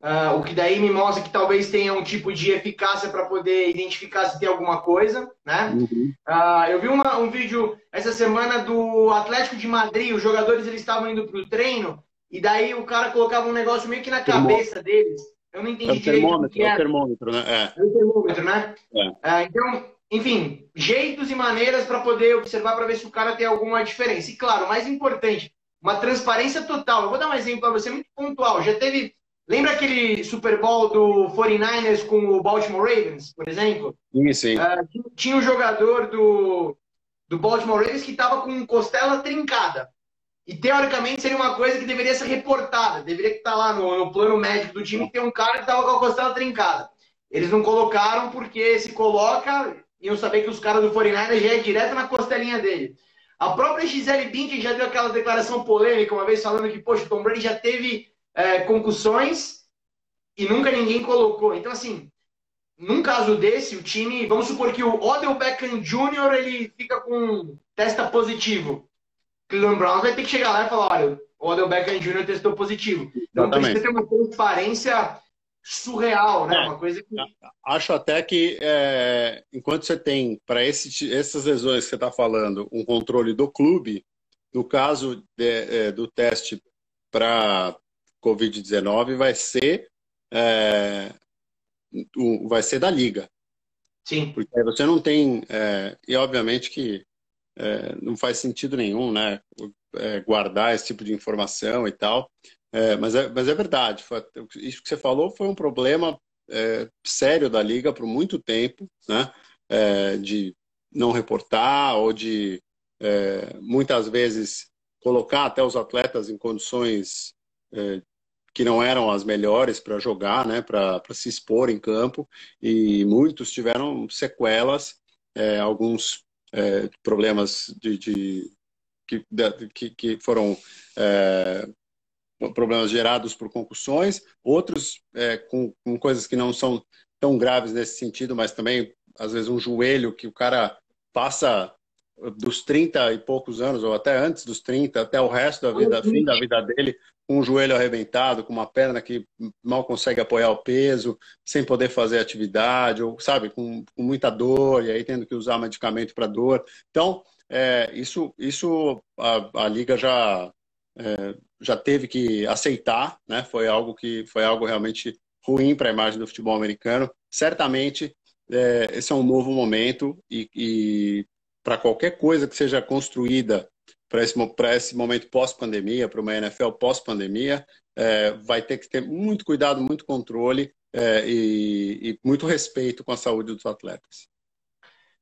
Uh, o que daí me mostra que talvez tenha um tipo de eficácia para poder identificar se tem alguma coisa, né? Uhum. Uh, eu vi uma, um vídeo essa semana do Atlético de Madrid, os jogadores eles estavam indo para o treino e daí o cara colocava um negócio meio que na cabeça deles. Eu não entendi é direito. É o termômetro, né? É, é o termômetro, né? É. Uh, então, enfim, jeitos e maneiras para poder observar para ver se o cara tem alguma diferença. E claro, mais importante, uma transparência total. Eu vou dar um exemplo para você muito pontual. Já teve Lembra aquele Super Bowl do 49ers com o Baltimore Ravens, por exemplo? Sim, sim. Uh, tinha um jogador do, do Baltimore Ravens que estava com costela trincada. E teoricamente seria uma coisa que deveria ser reportada. Deveria estar lá no, no plano médico do time que tem um cara que estava com a costela trincada. Eles não colocaram porque se coloca, iam saber que os caras do 49ers já é direto na costelinha dele. A própria Gisele Bündchen já deu aquela declaração polêmica uma vez falando que, poxa, o Tom Brady já teve é, concussões e nunca ninguém colocou. Então, assim, num caso desse, o time, vamos supor que o Odell Beckham Jr. ele fica com testa positivo. Cleveland Browns vai ter que chegar lá e falar, olha, o Odell Beckham Jr. testou positivo. Então precisa ter uma transparência surreal, né? É, uma coisa que... Acho até que é, enquanto você tem para essas lesões que você está falando um controle do clube, no caso de, é, do teste para Covid-19 vai ser é, vai ser da liga. Sim. Porque você não tem é, e obviamente que é, não faz sentido nenhum, né? Guardar esse tipo de informação e tal. É, mas, é, mas é verdade. Foi, isso que você falou foi um problema é, sério da liga por muito tempo, né? de não reportar ou de muitas vezes colocar até os atletas em condições é, que não eram as melhores para jogar, né, para se expor em campo, e muitos tiveram sequelas, é, alguns é, problemas de, de que, de, que, foram é, problemas gerados por concussões, outros é, com, com coisas que não são tão graves nesse sentido, mas também, às vezes, um joelho que o cara passa dos 30 e poucos anos, ou até antes dos 30, até o resto da vida, fim da vida dele, com o joelho arrebentado, com uma perna que mal consegue apoiar o peso, sem poder fazer atividade, ou, sabe, com, com muita dor, e aí tendo que usar medicamento para dor. Então, é, isso, isso a, a Liga já, é, já teve que aceitar, né? Foi algo que foi algo realmente ruim para a imagem do futebol americano. Certamente, é, esse é um novo momento e, e para qualquer coisa que seja construída para esse, esse momento pós-pandemia, para uma NFL pós-pandemia, é, vai ter que ter muito cuidado, muito controle é, e, e, muito respeito com a saúde dos atletas.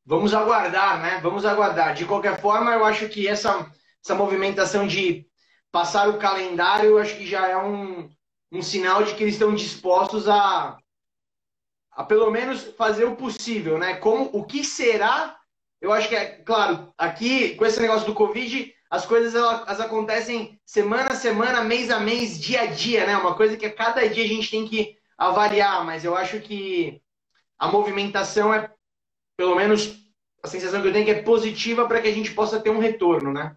Vamos aguardar, né? Vamos aguardar. De qualquer forma, eu acho que essa, essa movimentação de passar o calendário, eu acho que já é um, um sinal de que eles estão dispostos a, a pelo menos fazer o possível, né? Como o que será eu acho que é, claro, aqui com esse negócio do Covid, as coisas elas acontecem semana a semana, mês a mês, dia a dia, né? Uma coisa que a cada dia a gente tem que avaliar, mas eu acho que a movimentação é, pelo menos, a sensação que eu tenho é que é positiva para que a gente possa ter um retorno, né?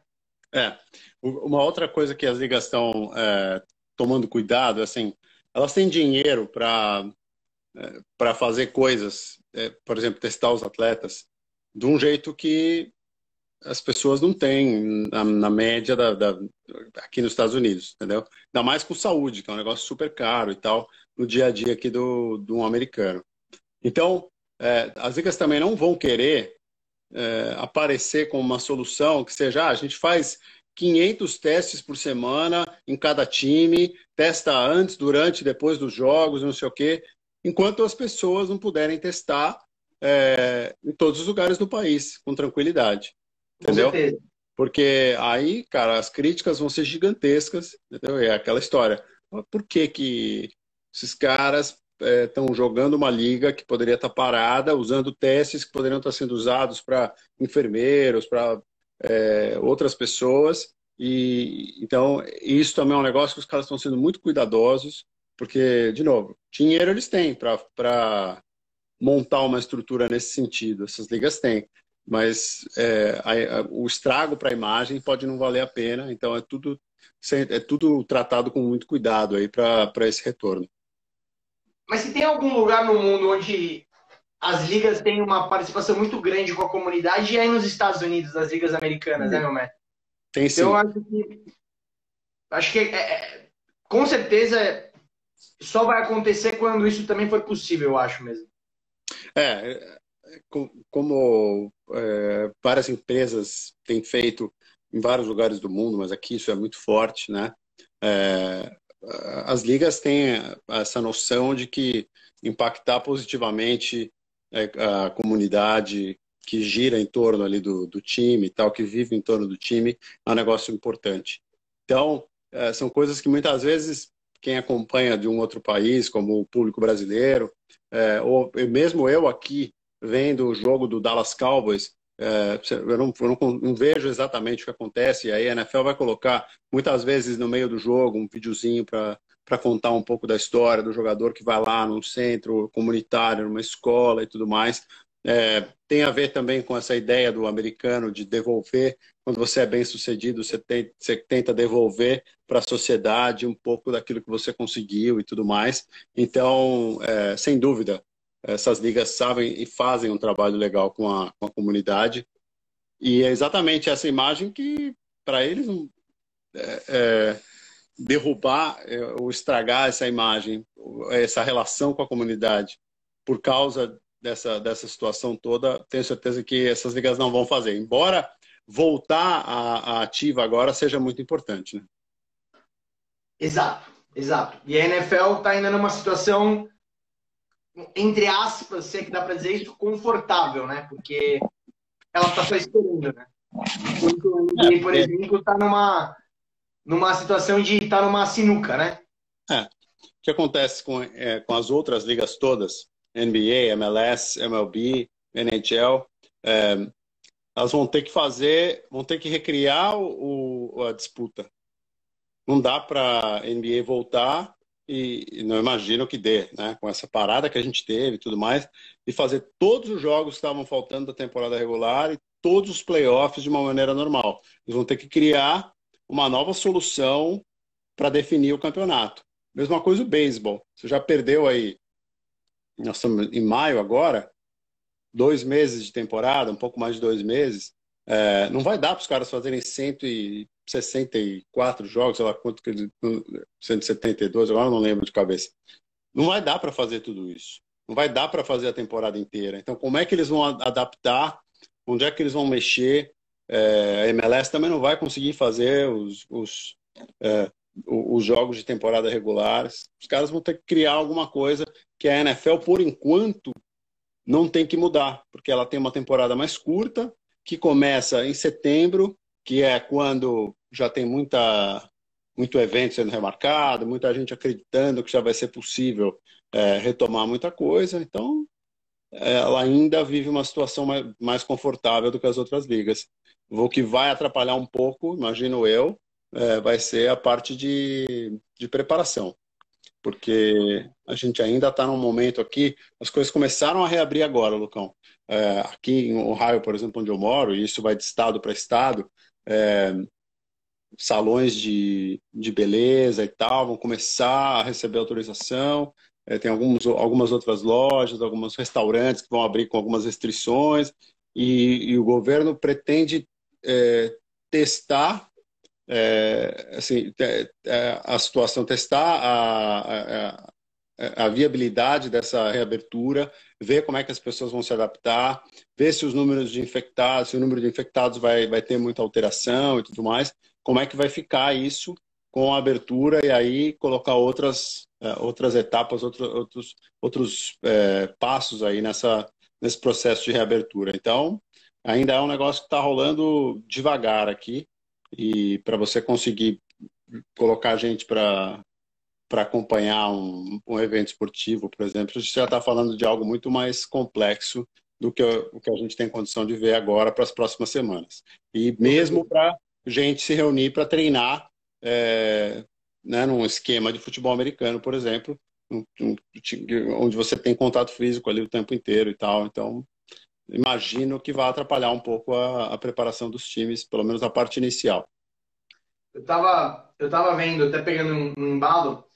É. Uma outra coisa que as ligas estão é, tomando cuidado, assim, elas têm dinheiro para é, para fazer coisas, é, por exemplo, testar os atletas de um jeito que as pessoas não têm na, na média da, da, aqui nos Estados Unidos, entendeu? Ainda mais com saúde, que é um negócio super caro e tal, no dia a dia aqui do, do americano. Então, é, as ligas também não vão querer é, aparecer como uma solução que seja, ah, a gente faz 500 testes por semana em cada time, testa antes, durante, depois dos jogos, não sei o quê, enquanto as pessoas não puderem testar é, em todos os lugares do país, com tranquilidade. Entendeu? Porque aí, cara, as críticas vão ser gigantescas, entendeu? É aquela história. Por que que esses caras estão é, jogando uma liga que poderia estar parada, usando testes que poderiam estar sendo usados para enfermeiros, para é, outras pessoas. E então isso também é um negócio que os caras estão sendo muito cuidadosos, porque de novo, dinheiro eles têm para montar uma estrutura nesse sentido. Essas ligas têm, mas é, a, a, o estrago para a imagem pode não valer a pena. Então é tudo é tudo tratado com muito cuidado aí para esse retorno. Mas se tem algum lugar no mundo onde as ligas têm uma participação muito grande com a comunidade, aí nos Estados Unidos, as ligas americanas, né, meu mestre? Tem sim. Então, eu acho que. Acho que é, é, com certeza só vai acontecer quando isso também for possível, eu acho mesmo. É, como é, várias empresas têm feito em vários lugares do mundo, mas aqui isso é muito forte, né? É, as ligas têm essa noção de que impactar positivamente é, a comunidade que gira em torno ali do, do time, tal, que vive em torno do time, é um negócio importante. Então, é, são coisas que muitas vezes quem acompanha de um outro país, como o público brasileiro, é, ou mesmo eu aqui vendo o jogo do Dallas Cowboys, eu, não, eu não, não, vejo exatamente o que acontece, e aí a NFL vai colocar muitas vezes no meio do jogo um videozinho para contar um pouco da história do jogador que vai lá num centro comunitário, numa escola e tudo mais. É, tem a ver também com essa ideia do americano de devolver. Quando você é bem sucedido, você, tem, você tenta devolver para a sociedade um pouco daquilo que você conseguiu e tudo mais. Então, é, sem dúvida, essas ligas sabem e fazem um trabalho legal com a, com a comunidade. E é exatamente essa imagem que, para eles, é, é, derrubar é, ou estragar essa imagem, essa relação com a comunidade, por causa dessa, dessa situação toda, tenho certeza que essas ligas não vão fazer. Embora voltar à, ativa agora seja muito importante. Né? Exato, exato. E a NFL está ainda numa situação entre aspas, se é que dá para dizer isso, confortável, né? Porque ela está só esperando, né? Enquanto por é. exemplo, está numa, numa situação de estar tá numa sinuca, né? É. O que acontece com, é, com as outras ligas todas, NBA, MLS, MLB, NHL, é, elas vão ter que fazer, vão ter que recriar o, o a disputa. Não dá para NBA voltar e, não imagino que dê, né? Com essa parada que a gente teve e tudo mais, e fazer todos os jogos que estavam faltando da temporada regular e todos os playoffs de uma maneira normal. Eles vão ter que criar uma nova solução para definir o campeonato. Mesma coisa o beisebol. Você já perdeu aí, nós estamos em maio agora, dois meses de temporada, um pouco mais de dois meses. É, não vai dar para os caras fazerem cento e 64 jogos, sei lá quanto que ele. 172, agora não lembro de cabeça. Não vai dar para fazer tudo isso. Não vai dar para fazer a temporada inteira. Então, como é que eles vão adaptar? Onde é que eles vão mexer? É, a MLS também não vai conseguir fazer os, os, é, os jogos de temporada regulares. Os caras vão ter que criar alguma coisa que a NFL, por enquanto, não tem que mudar, porque ela tem uma temporada mais curta, que começa em setembro, que é quando já tem muita, muito evento sendo remarcado, muita gente acreditando que já vai ser possível é, retomar muita coisa. Então, ela ainda vive uma situação mais, mais confortável do que as outras ligas. O que vai atrapalhar um pouco, imagino eu, é, vai ser a parte de, de preparação. Porque a gente ainda está num momento aqui, as coisas começaram a reabrir agora, Lucão. É, aqui em Ohio, por exemplo, onde eu moro, e isso vai de estado para estado, é, salões de, de beleza e tal vão começar a receber autorização. É, tem alguns, algumas outras lojas, alguns restaurantes que vão abrir com algumas restrições e, e o governo pretende é, testar é, assim, é, a situação, testar a, a, a, viabilidade dessa reabertura, ver como é que as pessoas vão se adaptar, ver se os números de infectados, se o número de infectados vai, vai ter muita alteração e tudo mais, como é que vai ficar isso com a abertura e aí colocar outras, é, outras etapas, outro, outros, outros é, passos aí nessa, nesse processo de reabertura. Então, ainda é um negócio que está rolando devagar aqui e para você conseguir colocar a gente para para acompanhar um, um, evento esportivo, por exemplo, a gente já está falando de algo muito mais complexo do que o que a gente tem condição de ver agora para as próximas semanas. E mesmo para gente se reunir para treinar é, né, num esquema de futebol americano, por exemplo, onde você tem contato físico ali o tempo inteiro e tal. Então, imagino que vai atrapalhar um pouco a, a preparação dos times, pelo menos a parte inicial. Eu estava eu tava vendo, até pegando um, um embalo,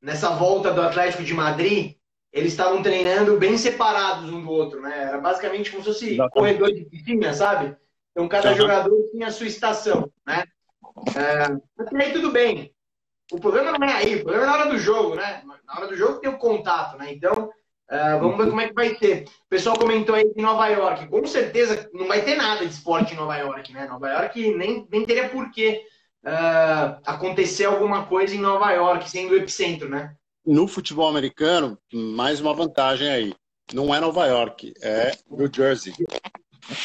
nessa volta do Atlético de Madrid, eles estavam treinando bem separados um do outro, né? Era basicamente como se fosse Exatamente. corredor de piscina, sabe? Então cada uhum. jogador tinha a sua estação, né? É, aí tudo bem. O problema não é aí, o problema é na hora do jogo, né? Na hora do jogo tem o contato, né? Então, uh, vamos ver como é que vai ser. O pessoal comentou aí de Nova York. Com certeza não vai ter nada de esporte em Nova York, né? Nova York nem, nem teria porquê uh, acontecer alguma coisa em Nova York, sendo o epicentro, né? No futebol americano, mais uma vantagem aí. Não é Nova York, é New Jersey.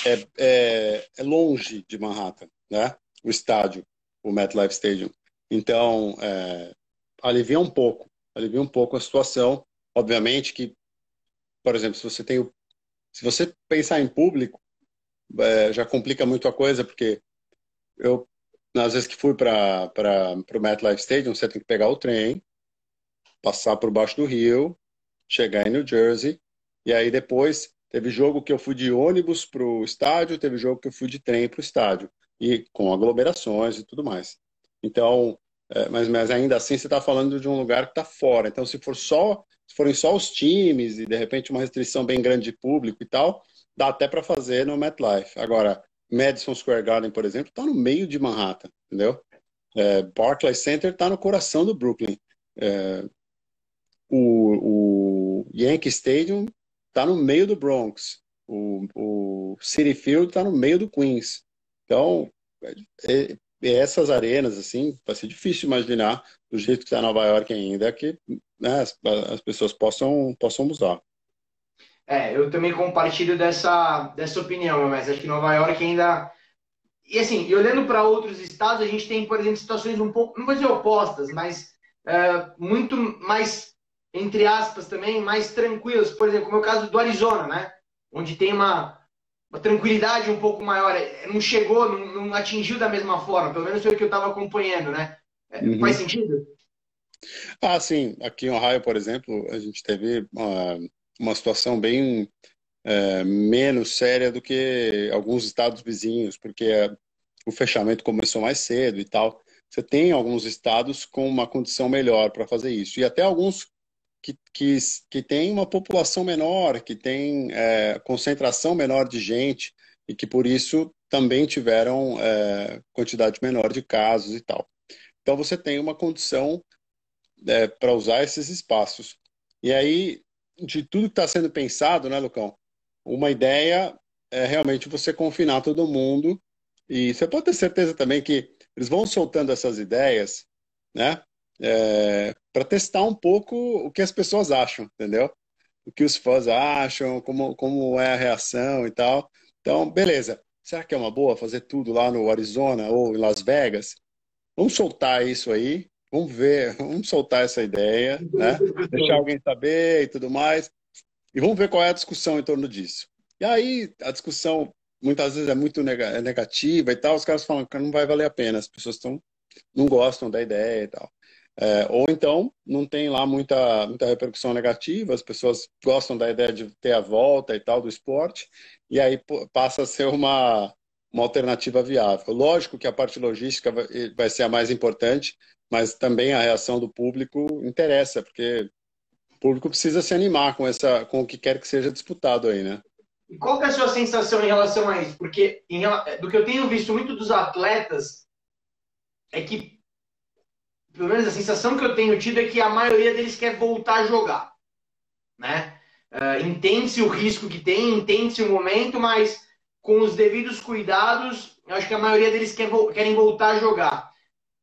É, é, é longe de Manhattan, né? O estádio, o MetLife Stadium. Então, é, alivia um pouco, alivia um pouco a situação. Obviamente que, por exemplo, se você tem o, se você pensar em público, é, já complica muito a coisa, porque eu às vezes que fui para o MetLife Stadium, você tem que pegar o trem, passar por baixo do rio, chegar em New Jersey, e aí depois teve jogo que eu fui de ônibus para o estádio, teve jogo que eu fui de trem para o estádio, e com aglomerações e tudo mais. Então, é, mas, mas ainda assim você está falando de um lugar que está fora. Então, se for só, se forem só os times e de repente uma restrição bem grande de público e tal, dá até para fazer no MetLife. Agora, Madison Square Garden, por exemplo, está no meio de Manhattan, entendeu? É, Barclays Center está no coração do Brooklyn. É, o, o, Yankee Stadium está no meio do Bronx. O, o City Field está no meio do Queens. Então, é, é, essas arenas, assim, vai ser difícil imaginar do jeito que está Nova York ainda que né, as, as pessoas possam, possam usar. É, eu também compartilho dessa, dessa opinião, mas acho que Nova York ainda. E assim, e olhando para outros estados, a gente tem, por exemplo, situações um pouco, não vou dizer opostas, mas é, muito mais, entre aspas, também, mais tranquilas. Por exemplo, como é o caso do Arizona, né? Onde tem uma, uma tranquilidade um pouco maior. É, não chegou, não, não, atingiu da mesma forma, pelo menos foi o que eu estava acompanhando, né? É, uhum. Faz sentido? Ah, sim. Aqui em Ohio, por exemplo, a gente teve. Uh uma situação bem é, menos séria do que alguns estados vizinhos, porque o fechamento começou mais cedo e tal. Você tem alguns estados com uma condição melhor para fazer isso, e até alguns que, que, que têm uma população menor, que tem é, concentração menor de gente, e que por isso também tiveram é, quantidade menor de casos e tal. Então você tem uma condição é, para usar esses espaços. E aí de tudo que está sendo pensado, né, Lucão? Uma ideia é realmente você confinar todo mundo. E você pode ter certeza também que eles vão soltando essas ideias, né? É, para testar um pouco o que as pessoas acham, entendeu? O que os fãs acham, como, como é a reação e tal. Então, beleza. Será que é uma boa fazer tudo lá no Arizona ou em Las Vegas? Vamos soltar isso aí Vamos ver, vamos soltar essa ideia, né? deixar alguém saber e tudo mais, e vamos ver qual é a discussão em torno disso. E aí a discussão muitas vezes é muito é negativa e tal, os caras falam que não vai valer a pena, as pessoas tão, não gostam da ideia e tal. É, ou então não tem lá muita, muita repercussão negativa, as pessoas gostam da ideia de ter a volta e tal do esporte, e aí passa a ser uma, uma alternativa viável. Lógico que a parte logística vai, vai ser a mais importante, mas também a reação do público interessa, porque o público precisa se animar com essa com o que quer que seja disputado aí, né? E qual é a sua sensação em relação a isso? Porque em, do que eu tenho visto muito dos atletas é que, pelo menos a sensação que eu tenho tido é que a maioria deles quer voltar a jogar, né? Uh, entende-se o risco que tem, entende-se o momento, mas com os devidos cuidados, eu acho que a maioria deles quer, querem voltar a jogar.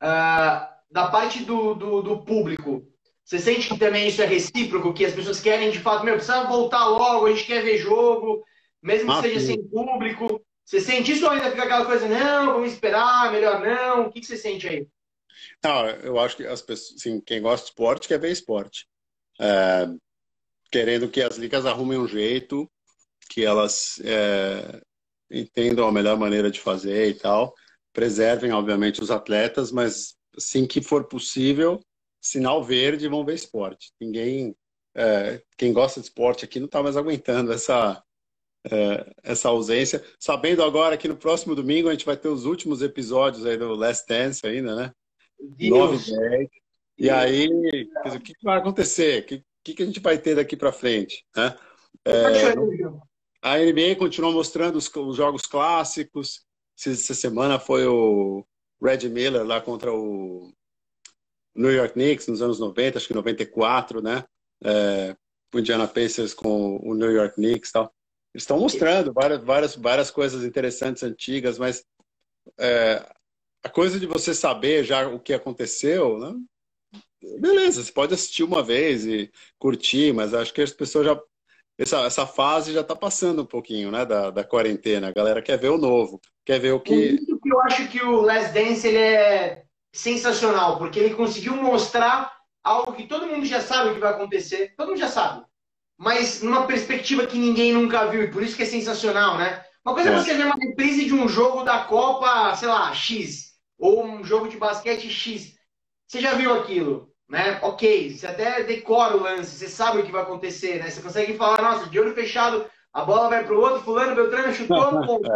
Uh, da parte do, do, do, público, você sente que também isso é recíproco, que as pessoas querem de fato, meu, precisa voltar logo, a gente quer ver jogo, mesmo que ah, seja sim. sem público. Você sente isso ou ainda fica aquela coisa, não, vamos esperar, melhor não? O que, que você sente aí? Não, eu acho que as pessoas, assim, quem gosta de esporte quer ver esporte. É, querendo que as ligas arrumem um jeito, que elas é, entendam a melhor maneira de fazer e tal, preservem, obviamente, os atletas, mas assim que for possível, sinal verde, vão ver esporte. Ninguém, é, quem gosta de esporte aqui não está mais aguentando essa é, essa ausência, sabendo agora que no próximo domingo a gente vai ter os últimos episódios aí do Last Dance ainda, né? Deus. 9 10. E aí, dizer, o que vai acontecer? O que, que, a gente vai ter daqui para frente? Né? É, a NBA continua mostrando os, os jogos clássicos. Essa semana foi o Red Miller lá contra o New York Knicks nos anos 90, acho que 94, né? É, o Indiana Pacers com o New York Knicks e tal. Eles estão mostrando várias, várias, várias coisas interessantes, antigas, mas é, a coisa de você saber já o que aconteceu, né? beleza, você pode assistir uma vez e curtir, mas acho que as pessoas já. Essa, essa fase já está passando um pouquinho, né, da, da quarentena. A galera quer ver o novo, quer ver o que. Que eu acho que o Last Dance ele é sensacional, porque ele conseguiu mostrar algo que todo mundo já sabe o que vai acontecer. Todo mundo já sabe mas numa perspectiva que ninguém nunca viu, e por isso que é sensacional, né? Uma coisa é, é você ver uma reprise de um jogo da Copa, sei lá, X, ou um jogo de basquete X. Você já viu aquilo, né? Ok, você até decora o lance, você sabe o que vai acontecer, né? Você consegue falar, nossa, de olho fechado, a bola vai pro outro, fulano, Beltrano chutou, ponto.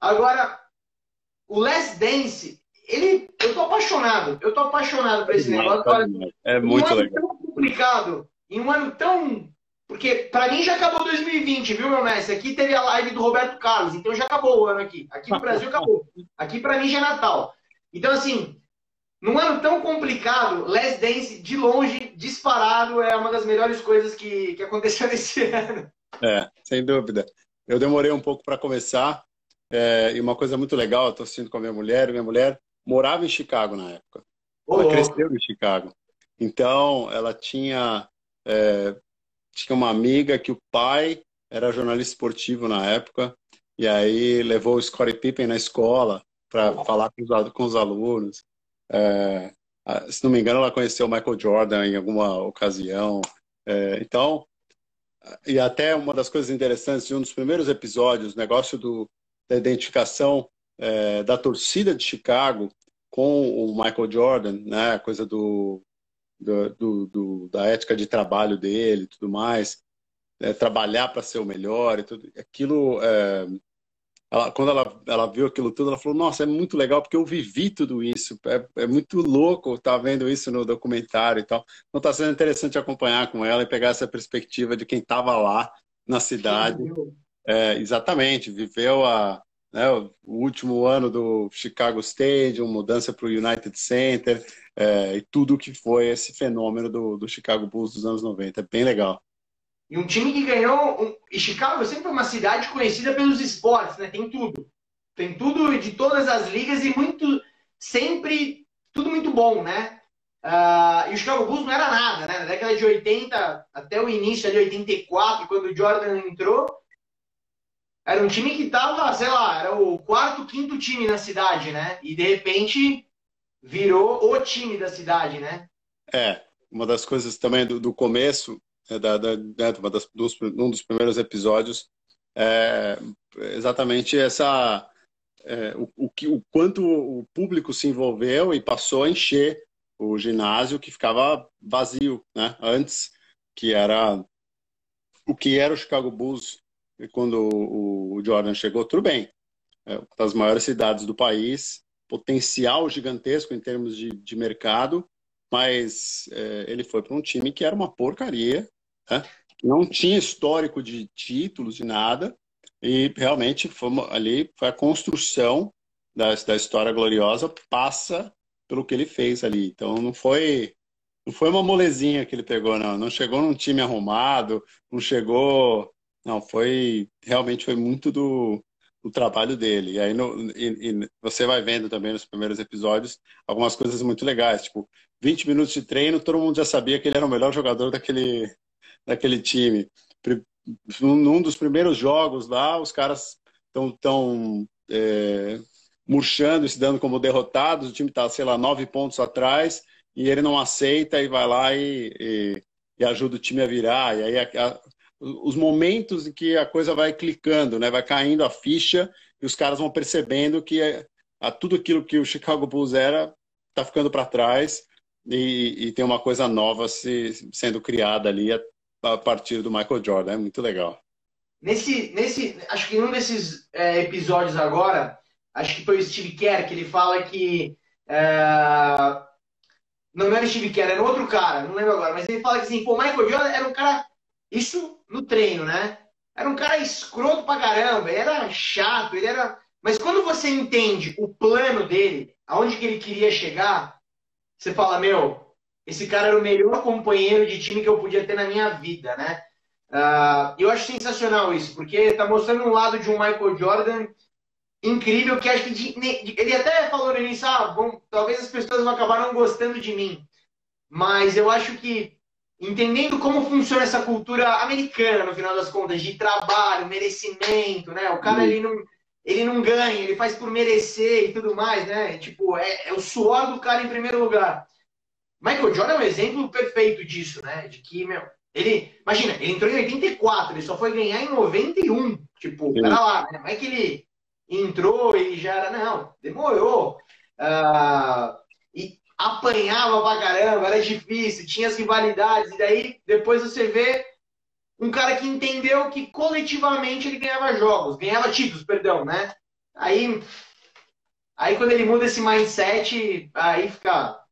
Agora, o Last Dance, ele, eu tô apaixonado, eu tô apaixonado por esse negócio. É muito legal. tão complicado, em um ano tão porque para mim já acabou 2020, viu, meu mestre? Aqui teve a live do Roberto Carlos, então já acabou o ano aqui. Aqui no Brasil acabou. Aqui para mim já é Natal. Então, assim, num ano tão complicado, Last Dance, de longe, disparado, é uma das melhores coisas que, que aconteceu nesse ano. É, sem dúvida. Eu demorei um pouco para começar, é, e uma coisa muito legal, eu estou assistindo com a minha mulher, minha mulher morava em Chicago na época. Ela cresceu em Chicago. Então, ela tinha é, tinha uma amiga que o pai era jornalista esportivo na época, e aí levou o Scottie Pippen na escola para falar com os, com os alunos. É, se não me engano, ela conheceu o Michael Jordan em alguma ocasião. É, então, e até uma das coisas interessantes de um dos primeiros episódios, o negócio do, da identificação é, da torcida de Chicago com o Michael Jordan, né, a coisa do do, do, do, da ética de trabalho dele tudo mais, é, trabalhar para ser o melhor e tudo. Aquilo, é, ela, quando ela, ela viu aquilo tudo, ela falou: Nossa, é muito legal porque eu vivi tudo isso. É, é muito louco estar tá vendo isso no documentário e tal. Então está sendo interessante acompanhar com ela e pegar essa perspectiva de quem estava lá na cidade. É, exatamente, viveu a, né, o último ano do Chicago Stadium, mudança para o United Center, é, e tudo que foi esse fenômeno do, do Chicago Bulls dos anos 90. É bem legal. E um time que ganhou. Um... E Chicago sempre foi uma cidade conhecida pelos esportes, né? Tem tudo. Tem tudo de todas as ligas e muito. Sempre. Tudo muito bom, né? Uh, e o Chicago Bulls não era nada, né? Na década de 80 até o início de 84, quando o Jordan entrou, era um time que tava, sei lá, era o quarto, quinto time na cidade, né? E de repente virou o time da cidade, né? É, uma das coisas também do, do começo, é, da, da, né, uma das, dos, um dos primeiros episódios, é exatamente essa. É, o, o, que, o quanto o público se envolveu e passou a encher o ginásio que ficava vazio, né? Antes, que era o que era o Chicago Bulls quando o Jordan chegou, tudo bem. É uma das maiores cidades do país, potencial gigantesco em termos de, de mercado, mas é, ele foi para um time que era uma porcaria, né? não tinha histórico de títulos, de nada, E realmente foi ali foi a construção da, da história gloriosa passa pelo que ele fez ali. Então não foi não foi uma molezinha que ele pegou, não. Não chegou num time arrumado, não chegou. Não, foi. Realmente foi muito do, do trabalho dele. E aí no, e, e você vai vendo também nos primeiros episódios algumas coisas muito legais. Tipo, 20 minutos de treino, todo mundo já sabia que ele era o melhor jogador daquele, daquele time. Num dos primeiros jogos lá, os caras estão tão, é, murchando e se dando como derrotados. O time está, sei lá, nove pontos atrás e ele não aceita e vai lá e, e, e ajuda o time a virar. E aí a, a, os momentos em que a coisa vai clicando, né? vai caindo a ficha e os caras vão percebendo que a, a tudo aquilo que o Chicago Bulls era está ficando para trás e, e, tem uma coisa nova se, sendo criada ali a, a, partir do Michael Jordan. É muito legal. Nesse, nesse, acho que em um desses é, episódios agora, acho que foi o Steve Kerr que ele fala que é, não, era Steve Kerr, era outro cara, não lembro agora, mas ele fala que assim, pô, Michael Jordan era um cara. Isso no treino, né? Era um cara escroto pra caramba, ele era chato, ele era. Mas quando você entende o plano dele, aonde que ele queria chegar, você fala, meu, esse cara era o melhor companheiro de time que eu podia ter na minha vida, né? Uh, eu acho sensacional isso, porque tá mostrando um lado de um Michael Jordan incrível que acho que de, de, ele até falou no início, ah, bom, talvez as pessoas vão acabar não gostando de mim. Mas eu acho que entendendo como funciona essa cultura americana, no final das contas, de trabalho, merecimento, né? O cara ele não, ele não ganha, ele faz por merecer e tudo mais, né? Tipo, é, é o suor do cara em primeiro lugar. Michael Jordan é um exemplo perfeito disso, né? De que, meu, ele, imagina, ele entrou em 84, ele só foi ganhar em 91. Tipo, pera lá, né? Não é que ele entrou e já era. Não, demorou. Uh, e apanhava pra caramba, era difícil, tinha as rivalidades, e daí depois você vê um cara que entendeu que coletivamente ele ganhava jogos, ganhava títulos, perdão, né? Aí, aí quando ele muda esse mindset, aí fica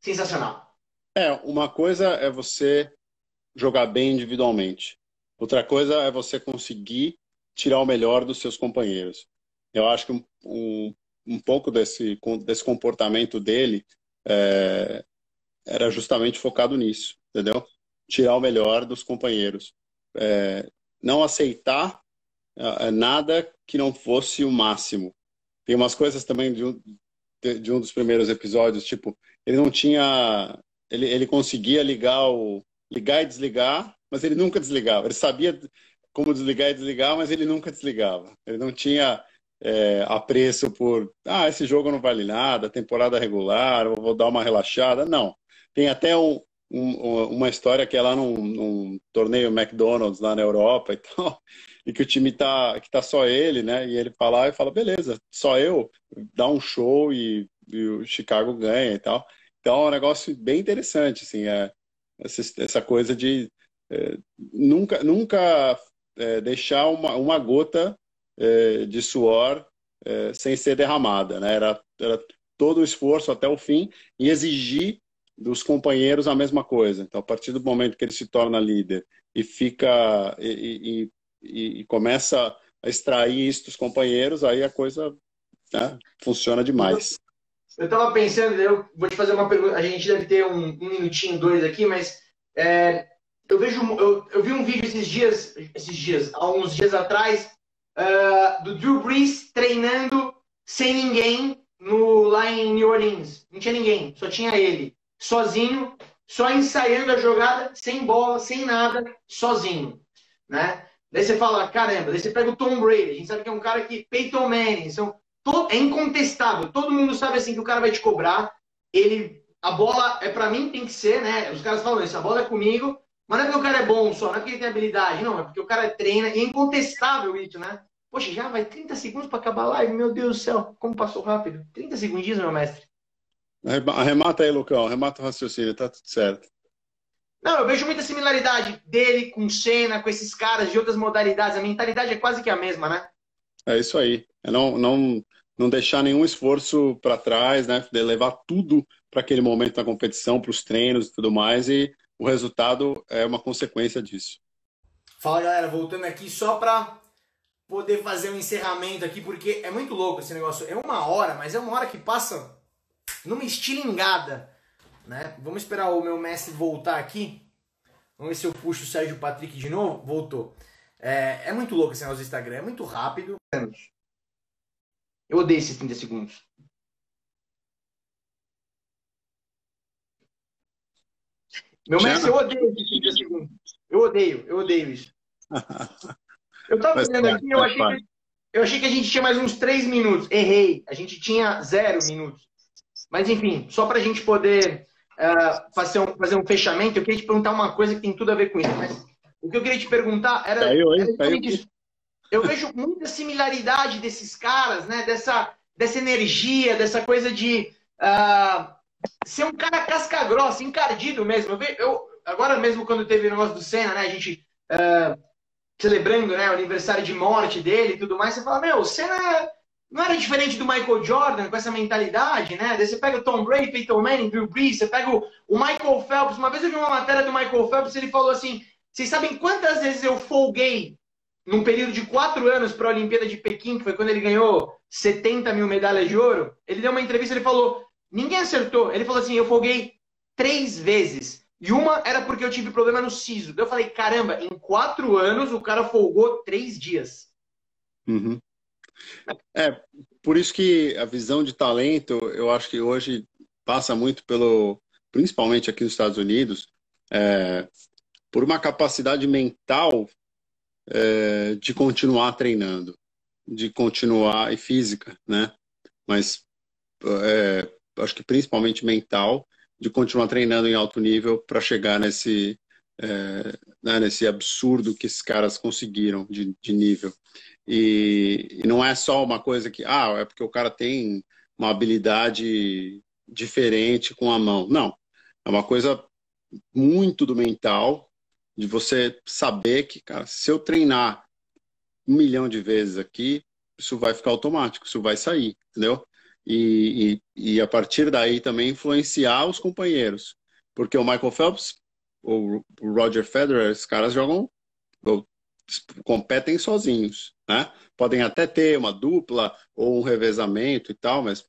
sensacional. É, uma coisa é você jogar bem individualmente. Outra coisa é você conseguir tirar o melhor dos seus companheiros. Eu acho que um, um, um pouco desse, desse comportamento dele é, era justamente focado nisso, entendeu? Tirar o melhor dos companheiros. É, não aceitar é, nada que não fosse o máximo. Tem umas coisas também de um, de um dos primeiros episódios, tipo, ele não tinha. Ele, ele conseguia ligar, o, ligar e desligar, mas ele nunca desligava. Ele sabia como desligar e desligar, mas ele nunca desligava. Ele não tinha é, apreço por, ah, esse jogo não vale nada, temporada regular, eu vou dar uma relaxada. Não. Tem até um, um, uma história que é lá num, num, torneio McDonald's lá na Europa e tal, e que o time tá, que tá só ele, né? E ele fala e fala, beleza, só eu, dá um show e, e o Chicago ganha e tal. Então é um negócio bem interessante, assim, é, essa, essa coisa de é, nunca, nunca é, deixar uma, uma gota é, de suor é, sem ser derramada, né? Era, era todo o esforço até o fim e exigir dos companheiros a mesma coisa. Então, a partir do momento que ele se torna líder e fica e, e, e começa a extrair isso dos companheiros, aí a coisa né, funciona demais. Eu estava pensando, eu vou te fazer uma pergunta. A gente deve ter um, um minutinho, dois aqui, mas é, eu vejo, eu, eu, vi um vídeo esses dias, esses dias, há uns dias atrás, uh, do Drew Brees treinando sem ninguém no, lá em New Orleans. Não tinha ninguém, só tinha ele. Sozinho, só ensaiando a jogada, sem bola, sem nada, sozinho. Né? Daí você fala, caramba, daí você pega o Tom Brady, a gente sabe que é um cara que Peyton Manning, são, todo, é incontestável, todo mundo sabe assim que o cara vai te cobrar, ele, a bola é para mim tem que ser, né? Os caras falam isso, a bola é comigo, mas não é porque o cara é bom só, não é porque ele tem habilidade, não, é porque o cara treina, e é incontestável isso, né? Poxa, já vai 30 segundos para acabar a live, meu Deus do céu, como passou rápido. 30 segundinhos, meu mestre. Arremata aí, Lucão, arremata o raciocínio, tá tudo certo. Não, eu vejo muita similaridade dele com o Senna, com esses caras de outras modalidades. A mentalidade é quase que a mesma, né? É isso aí. É não, não, não deixar nenhum esforço para trás, né? De levar tudo para aquele momento da competição, para os treinos e tudo mais. E o resultado é uma consequência disso. Fala galera, voltando aqui só para poder fazer um encerramento aqui, porque é muito louco esse negócio. É uma hora, mas é uma hora que passa numa estilingada, né? Vamos esperar o meu mestre voltar aqui. Vamos ver se eu puxo o Sérgio Patrick de novo. Voltou. É, é muito louco esse negócio do Instagram, é muito rápido. Eu odeio esses 30 segundos. Meu mestre, eu odeio esses 30 segundos. Eu odeio, eu odeio isso. Eu tava vendo aqui, eu achei, que, eu achei que a gente tinha mais uns 3 minutos. Errei. A gente tinha 0 minutos. Mas enfim, só pra gente poder uh, fazer, um, fazer um fechamento, eu queria te perguntar uma coisa que tem tudo a ver com isso. Mas o que eu queria te perguntar era. Hein? Eu vejo muita similaridade desses caras, né? Dessa, dessa energia, dessa coisa de uh, ser um cara casca grossa, encardido mesmo. Eu, eu, agora mesmo quando teve o negócio do Senna, né? A gente uh, celebrando né, o aniversário de morte dele e tudo mais, você fala, meu, o Senna não era diferente do Michael Jordan com essa mentalidade, né? Daí você pega o Tom Brady, Peyton Manning, Bill Brees, você pega o, o Michael Phelps. Uma vez eu vi uma matéria do Michael Phelps, ele falou assim, vocês sabem quantas vezes eu folguei num período de quatro anos para a Olimpíada de Pequim, que foi quando ele ganhou 70 mil medalhas de ouro? Ele deu uma entrevista, ele falou, ninguém acertou. Ele falou assim, eu folguei três vezes. E uma era porque eu tive problema no siso. Eu falei, caramba, em quatro anos o cara folgou três dias. Uhum. É, por isso que a visão de talento, eu acho que hoje passa muito pelo, principalmente aqui nos Estados Unidos, é, por uma capacidade mental é, de continuar treinando, de continuar, e física, né? Mas é, acho que principalmente mental, de continuar treinando em alto nível para chegar nesse, é, né, nesse absurdo que esses caras conseguiram de, de nível. E, e, não é só uma coisa que, ah, é porque o cara tem uma habilidade diferente com a mão. Não. É uma coisa muito do mental, de você saber que, cara, se eu treinar um milhão de vezes aqui, isso vai ficar automático, isso vai sair, entendeu? E, e, e a partir daí também influenciar os companheiros. Porque o Michael Phelps, o Roger Federer, esses caras jogam, competem sozinhos, né? Podem até ter uma dupla ou um revezamento e tal, mas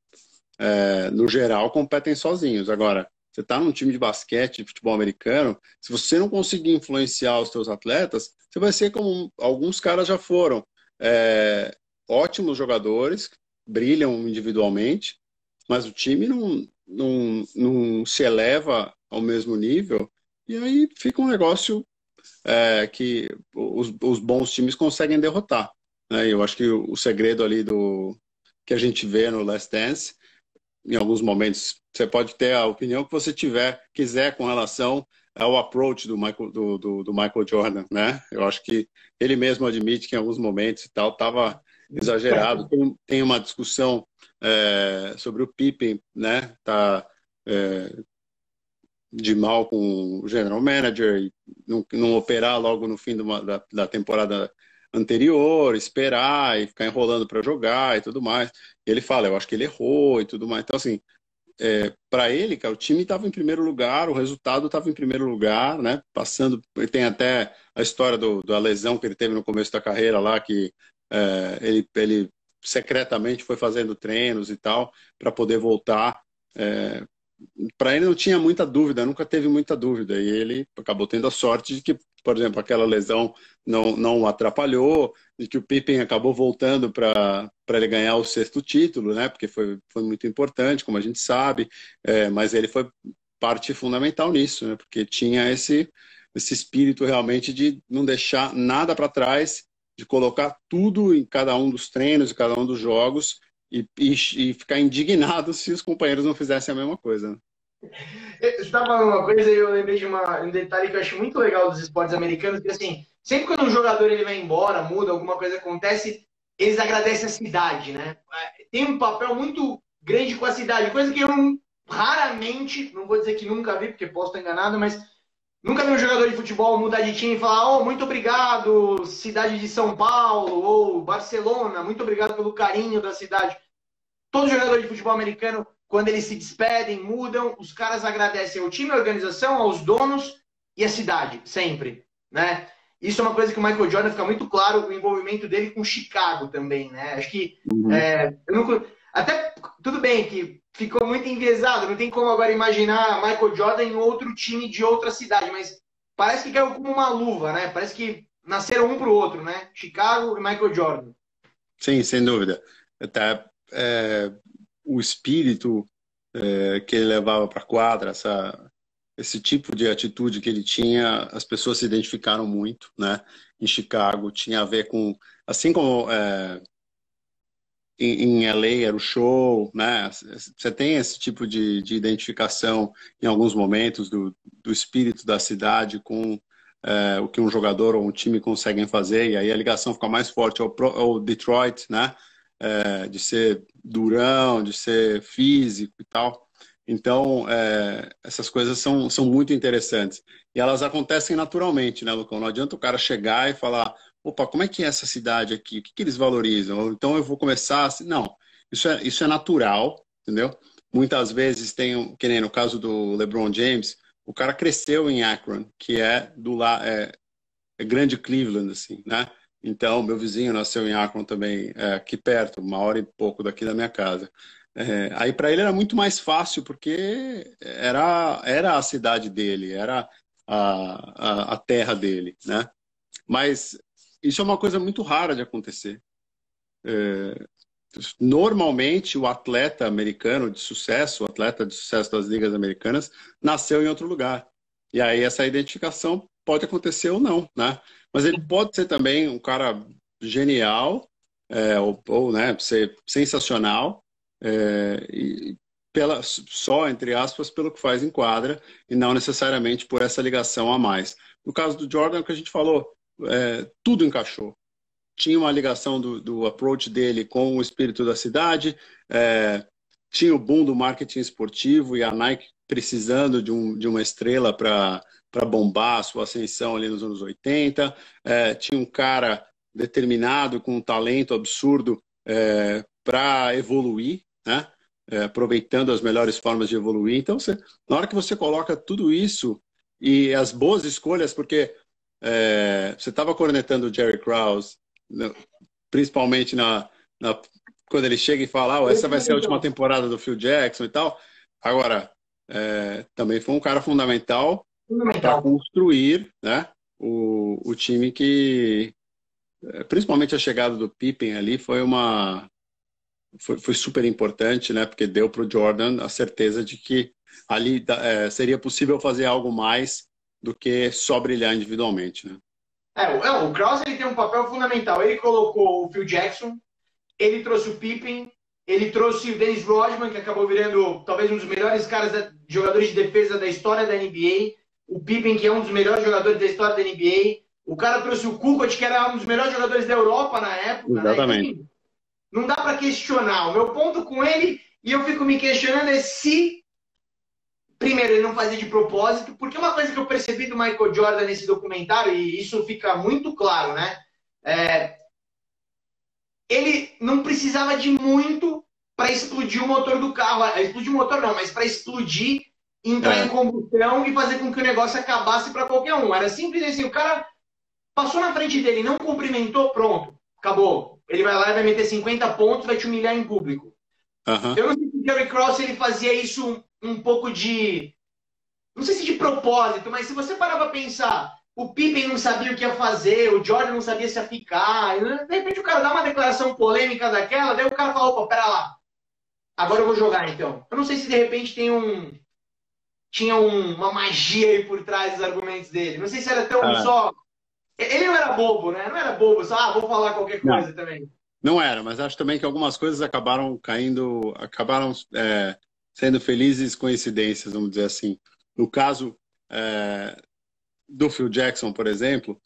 é, no geral competem sozinhos. Agora, você está num time de basquete, de futebol americano, se você não conseguir influenciar os seus atletas, você vai ser como alguns caras já foram. É, ótimos jogadores, brilham individualmente, mas o time não, não, não se eleva ao mesmo nível, e aí fica um negócio é, que os, os, bons times conseguem derrotar. Né? Eu acho que o, o segredo ali do que a gente vê no Last Dance em alguns momentos. Você pode ter a opinião que você tiver, quiser com relação ao approach do Michael, do, do, do Michael Jordan, né? Eu acho que ele mesmo admite que em alguns momentos e tal estava exagerado. Tem, tem, uma discussão é, sobre o Pippen, né? Tá é, de mal com o general manager e não, não operar logo no fim uma, da, da temporada anterior, esperar e ficar enrolando para jogar e tudo mais. Ele fala, eu acho que ele errou e tudo mais. Então, assim, é, para ele, cara, o time estava em primeiro lugar, o resultado estava em primeiro lugar, né? Passando, tem até a história do, da lesão que ele teve no começo da carreira lá, que é, ele, ele secretamente foi fazendo treinos e tal para poder voltar. É, para ele não tinha muita dúvida, nunca teve muita dúvida. E ele acabou tendo a sorte de que, por exemplo, aquela lesão não, não o atrapalhou, de que o Pippen acabou voltando para ele ganhar o sexto título, né? Porque foi, foi muito importante, como a gente sabe. É, mas ele foi parte fundamental nisso, né? Porque tinha esse, esse espírito realmente de não deixar nada para trás, de colocar tudo em cada um dos treinos, em cada um dos jogos e, e, e, ficar indignado se os companheiros não fizessem a mesma coisa. Né? Você estava falando uma coisa e eu lembrei de uma, um detalhe que eu acho muito legal dos esportes americanos, que assim, sempre quando um jogador ele vai embora, muda, alguma coisa acontece, eles agradecem a cidade, né? Tem um papel muito grande com a cidade, coisa que eu raramente, não vou dizer que nunca vi, porque posso estar enganado, mas nunca vi um jogador de futebol mudar de time e falar, oh, muito obrigado, cidade de São Paulo, ou Barcelona, muito obrigado pelo carinho da cidade. Todo jogador de futebol americano, quando eles se despedem, mudam, os caras agradecem ao time, à organização, aos donos e à cidade, sempre, né? isso é uma coisa que o Michael Jordan fica muito claro o envolvimento dele com Chicago também, né? Acho que uhum. é, não, até tudo bem que ficou muito enviesado, não tem como agora imaginar Michael Jordan em outro time de outra cidade, mas parece que caiu como uma luva, né? Parece que nasceram um para o outro, né? Chicago e Michael Jordan. Sim, sem dúvida. Até é, o espírito é, que ele levava para a quadra, essa, esse tipo de atitude que ele tinha, as pessoas se identificaram muito, né? Em Chicago tinha a ver com, assim como é, em, em LA era o show, né? Você tem esse tipo de, de identificação em alguns momentos do, do espírito da cidade com é, o que um jogador ou um time conseguem fazer, e aí a ligação fica mais forte ao, ao Detroit, né? É, de ser durão, de ser físico e tal. Então, é, essas coisas são, são muito interessantes. E elas acontecem naturalmente, né, Lucão? Não adianta o cara chegar e falar, opa, como é que é essa cidade aqui? O que, que eles valorizam? Então eu vou começar assim. Não, isso é, isso é natural, entendeu? Muitas vezes tem, que nem no caso do LeBron James, o cara cresceu em Akron, que é do lá, é, é grande Cleveland, assim, né? Então, meu vizinho nasceu em Akron também, é, aqui perto, uma hora e pouco daqui da minha casa. É, aí para ele era muito mais fácil, porque era, era a cidade dele, era a, a, a terra dele, né? Mas isso é uma coisa muito rara de acontecer. É, normalmente, o atleta americano de sucesso, o atleta de sucesso das ligas americanas, nasceu em outro lugar. E aí essa identificação pode acontecer ou não, né? Mas ele pode ser também um cara genial, é, ou, ou né, ser sensacional, é, e pela, só, entre aspas, pelo que faz em quadra e não necessariamente por essa ligação a mais. No caso do Jordan, que a gente falou, é, tudo encaixou. Tinha uma ligação do, do, approach dele com o espírito da cidade, é, tinha o boom do marketing esportivo e a Nike precisando de, um, de uma estrela para bombar a sua ascensão ali nos anos 80. É, tinha um cara determinado, com um talento absurdo é, para evoluir né? É, aproveitando as melhores formas de evoluir. Então, você, na hora que você coloca tudo isso e as boas escolhas, porque é, você estava cornetando o Jerry Krause, né, principalmente na, na, quando ele chega e fala, oh, essa vai ser a última temporada do Phil Jackson e tal. Agora, é, também foi um cara fundamental, para construir né, o, o time que, é, principalmente a chegada do Pippen ali, foi uma, foi, foi super importante, né? Porque deu para o Jordan a certeza de que ali é, seria possível fazer algo mais do que só brilhar individualmente, né? É, é, o Krause ele tem um papel fundamental. Ele colocou o Phil Jackson, ele trouxe o Pippen, ele trouxe o Dennis Rodman, que acabou virando talvez um dos melhores caras da, jogadores de defesa da história da NBA. O Pippen, que é um dos melhores jogadores da história da NBA. O cara trouxe o Kukoc, que era um dos melhores jogadores da Europa na época. Né? Exatamente. Né? Não dá para questionar. O meu ponto com ele, e eu fico me questionando, é se, primeiro, ele não fazia de propósito, porque uma coisa que eu percebi do Michael Jordan nesse documentário, e isso fica muito claro, né? É, ele não precisava de muito para explodir o motor do carro. É, explodir o motor não, mas para explodir, entrar é. em combustão e fazer com que o negócio acabasse para qualquer um. Era simples assim, o cara passou na frente dele, não cumprimentou, pronto, acabou ele vai lá e vai meter 50 pontos, vai te humilhar em público. Uhum. Eu não sei se o Jerry Cross ele fazia isso um pouco de. Não sei se de propósito, mas se você parar pra pensar, o Pippen não sabia o que ia fazer, o Jordan não sabia se ia ficar. De repente o cara dá uma declaração polêmica daquela, daí o cara fala, opa, pera lá. Agora eu vou jogar então. Eu não sei se de repente tem um. Tinha um, uma magia aí por trás dos argumentos dele. Não sei se era tão ah. só ele não era bobo, né? Não era bobo, só, ah, vou falar qualquer coisa não. também. Não era, mas acho também que algumas coisas acabaram caindo, acabaram é, sendo felizes coincidências, vamos dizer assim. No caso é, do Phil Jackson, por exemplo,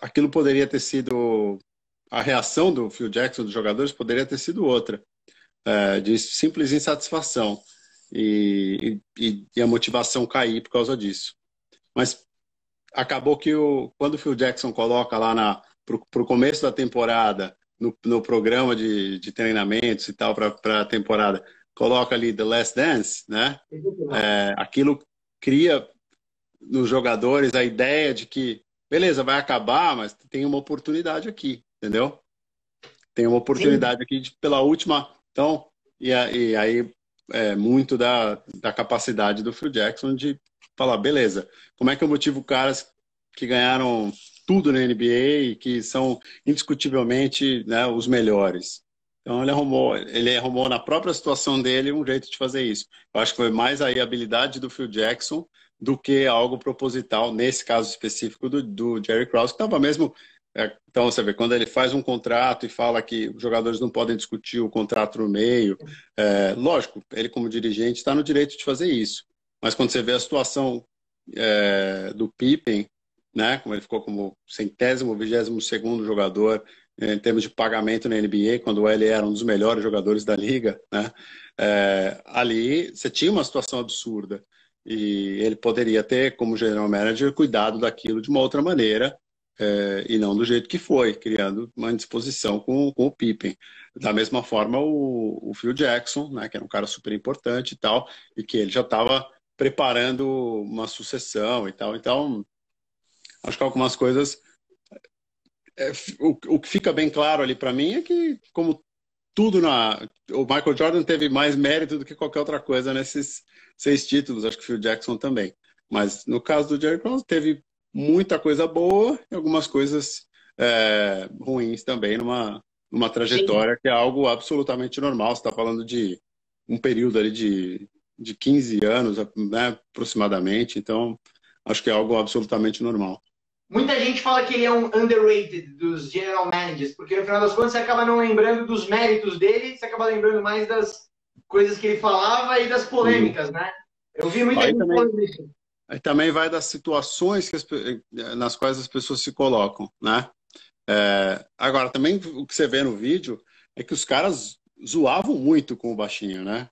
aquilo poderia ter sido. A reação do Phil Jackson, dos jogadores, poderia ter sido outra, é, de simples insatisfação. E, e, e a motivação cair por causa disso. Mas acabou que o, quando o Phil Jackson coloca lá na, para o começo da temporada, no, no programa de, de treinamentos e tal, para a temporada, coloca ali The Last Dance, né? É, aquilo cria nos jogadores a ideia de que beleza, vai acabar, mas tem uma oportunidade aqui, entendeu? Tem uma oportunidade Sim. aqui de, pela última. Então, e, e aí é muito da, da capacidade do Phil Jackson de falar, beleza, como é que eu motivo caras que ganharam tudo na NBA e que são indiscutivelmente né, os melhores? Então ele arrumou, ele arrumou na própria situação dele um jeito de fazer isso. Eu acho que foi mais aí a habilidade do Phil Jackson do que algo proposital, nesse caso específico do, do Jerry Krause, que estava mesmo. É, então, você vê, quando ele faz um contrato e fala que os jogadores não podem discutir o contrato no meio, é, lógico, ele, como dirigente, está no direito de fazer isso. Mas quando você vê a situação é, do Pippen, né, como ele ficou como centésimo, vigésimo segundo jogador em termos de pagamento na NBA, quando ele era um dos melhores jogadores da liga, né, é, ali você tinha uma situação absurda. E ele poderia ter, como general manager, cuidado daquilo de uma outra maneira é, e não do jeito que foi, criando uma indisposição com, com o Pippen. Da mesma forma, o, o Phil Jackson, né, que era um cara super importante e tal, e que ele já estava preparando uma sucessão e tal. Então, acho que algumas coisas. É, o, o que fica bem claro ali para mim é que, como tudo na. O Michael Jordan teve mais mérito do que qualquer outra coisa nesses seis títulos, acho que o Phil Jackson também. Mas no caso do Jerry teve muita coisa boa e algumas coisas é, ruins também numa, numa trajetória Sim. que é algo absolutamente normal. Você está falando de um período ali de, de 15 anos, né, aproximadamente. Então, acho que é algo absolutamente normal. Muita gente fala que ele é um underrated dos general managers, porque no final das contas você acaba não lembrando dos méritos dele, você acaba lembrando mais das coisas que ele falava e das polêmicas, né? Eu vi muita gente falando isso. Aí também vai das situações as, nas quais as pessoas se colocam, né? É, agora, também o que você vê no vídeo é que os caras zoavam muito com o baixinho, né?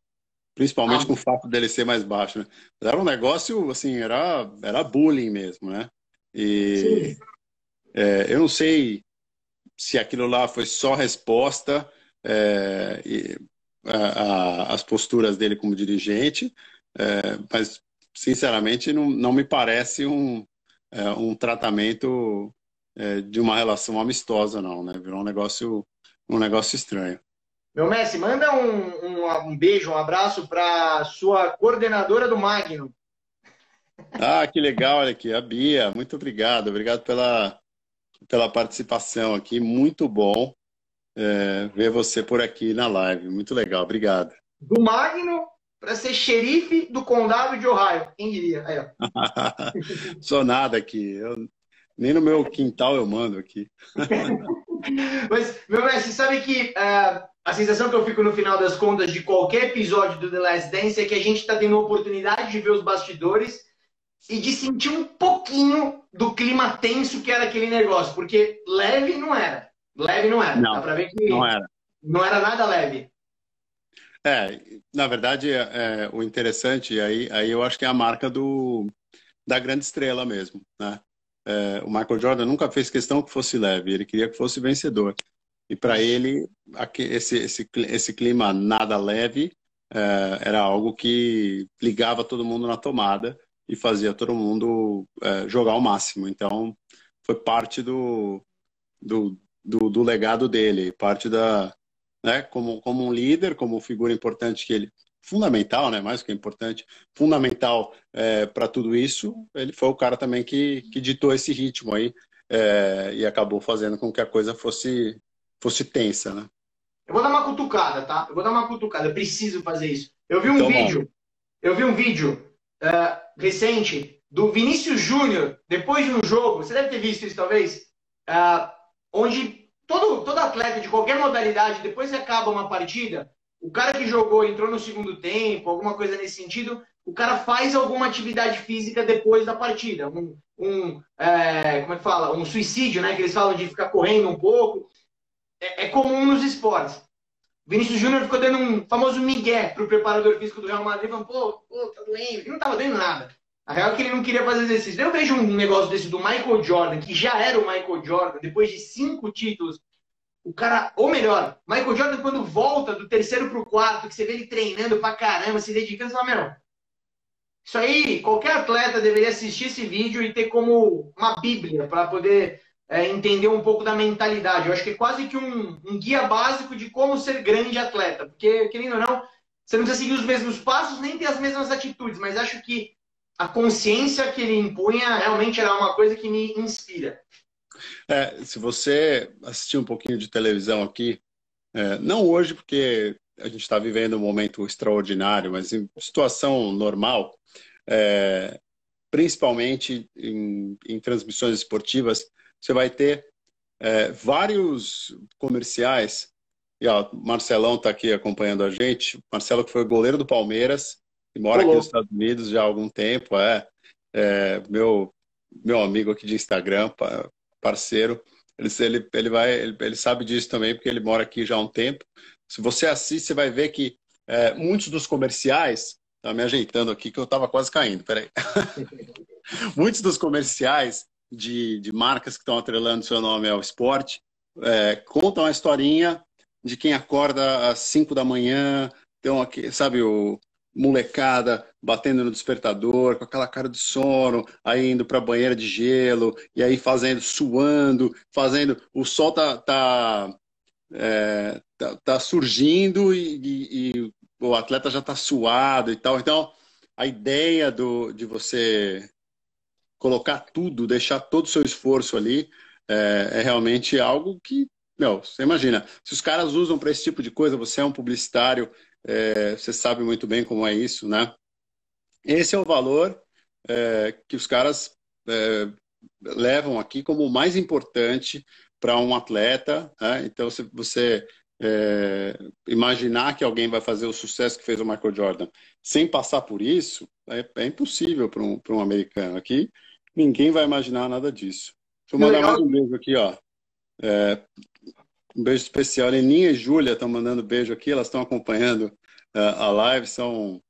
Principalmente ah. com o fato dele ser mais baixo, né? Era um negócio, assim, era, era bullying mesmo, né? E é, eu não sei se aquilo lá foi só resposta é, e, a, a, as posturas dele como dirigente, é, mas sinceramente não, não me parece um, é, um tratamento é, de uma relação amistosa, não, né? Virou um negócio, um negócio estranho. Meu Messi, manda um, um, um beijo, um abraço para sua coordenadora do Magno, ah, que legal, olha aqui, a Bia, muito obrigado, obrigado pela, pela participação aqui, muito bom é, ver você por aqui na live, muito legal, obrigado. Do Magno para ser xerife do condado de Ohio, quem diria? Aí, Sou nada aqui, eu, nem no meu quintal eu mando aqui. Mas, meu mestre, sabe que uh, a sensação que eu fico no final das contas de qualquer episódio do The Last Dance é que a gente está tendo a oportunidade de ver os bastidores e de sentir um pouquinho do clima tenso que era aquele negócio, porque leve não era. Leve não era. Não, Dá pra ver que não era. Não era nada leve. É, na verdade, é, é, o interessante, aí, aí eu acho que é a marca do, da grande estrela mesmo, né? É, o Michael Jordan nunca fez questão que fosse leve, ele queria que fosse vencedor. E para ele, esse, esse, esse clima nada leve é, era algo que ligava todo mundo na tomada e fazia todo mundo é, jogar ao máximo. Então, foi parte do, do, do, do, legado dele, parte da. Né, como, como um líder, como figura importante que ele. Fundamental, né? Mais do que importante, fundamental é, para tudo isso. Ele foi o cara também que, que ditou esse ritmo aí é, e acabou fazendo com que a coisa fosse, fosse tensa, né? Eu vou dar uma cutucada, tá? Eu vou dar uma cutucada, eu preciso fazer isso. Eu vi um então, vídeo, eu vi um vídeo uh, recente do Vinícius Júnior, depois de um jogo, você deve ter visto isso talvez, uh, onde todo, todo atleta de qualquer modalidade, depois que acaba uma partida, o cara que jogou entrou no segundo tempo, alguma coisa nesse sentido, o cara faz alguma atividade física depois da partida. Um, um é, como é que fala? Um suicídio, né? Que eles falam de ficar correndo um pouco. É, é comum nos esportes. Vinícius Júnior ficou dando um famoso migué pro preparador físico do Real Madrid, falando, pô, pô, tá doendo. Ele não tava doendo nada. A real é que ele não queria fazer exercício. Eu vejo um negócio desse do Michael Jordan, que já era o Michael Jordan, depois de cinco títulos. O cara, ou melhor, Michael Jordan, quando volta do terceiro pro quarto, que você vê ele treinando pra caramba, se dedicando, você fala, meu, Isso aí, qualquer atleta deveria assistir esse vídeo e ter como uma bíblia para poder é, entender um pouco da mentalidade. Eu acho que é quase que um, um, guia básico de como ser grande atleta. Porque, querendo ou não, você não precisa seguir os mesmos passos, nem ter as mesmas atitudes, mas acho que a consciência que ele impunha realmente era uma coisa que me inspira. É, se você assistir um pouquinho de televisão aqui, é, não hoje, porque a gente está vivendo um momento extraordinário, mas em situação normal, é, principalmente em, em, transmissões esportivas, você vai ter é, vários comerciais. E ó, Marcelão está aqui acompanhando a gente. Marcelo que foi goleiro do Palmeiras e mora Olá. aqui nos Estados Unidos já há algum tempo. É, é meu meu amigo aqui de Instagram, parceiro. Ele, ele, ele, vai, ele, ele sabe disso também, porque ele mora aqui já há um tempo. Se você assiste, você vai ver que é, muitos dos comerciais. Tá me ajeitando aqui que eu estava quase caindo, peraí. muitos dos comerciais de, de marcas que estão atrelando seu nome ao esporte é, contam a historinha de quem acorda às 5 da manhã, então aqui, sabe, o molecada batendo no despertador, com aquela cara de sono, aí indo para a banheira de gelo, e aí fazendo, suando, fazendo. O sol tá, tá, é, tá, tá, surgindo e, e, e, o atleta já tá suado e tal. Então, a ideia do, de você colocar tudo, deixar todo o seu esforço ali, é, é realmente algo que, meu, você imagina, se os caras usam para esse tipo de coisa, você é um publicitário, é, você sabe muito bem como é isso, né? Esse é o valor é, que os caras é, levam aqui como o mais importante para um atleta. Né? Então, se você é, imaginar que alguém vai fazer o sucesso que fez o Michael Jordan sem passar por isso, é, é impossível para um, um americano aqui. Ninguém vai imaginar nada disso. Deixa eu mandar mais um beijo aqui, ó. É, um beijo especial. Leninha e Júlia estão mandando beijo aqui, elas estão acompanhando uh, a live, são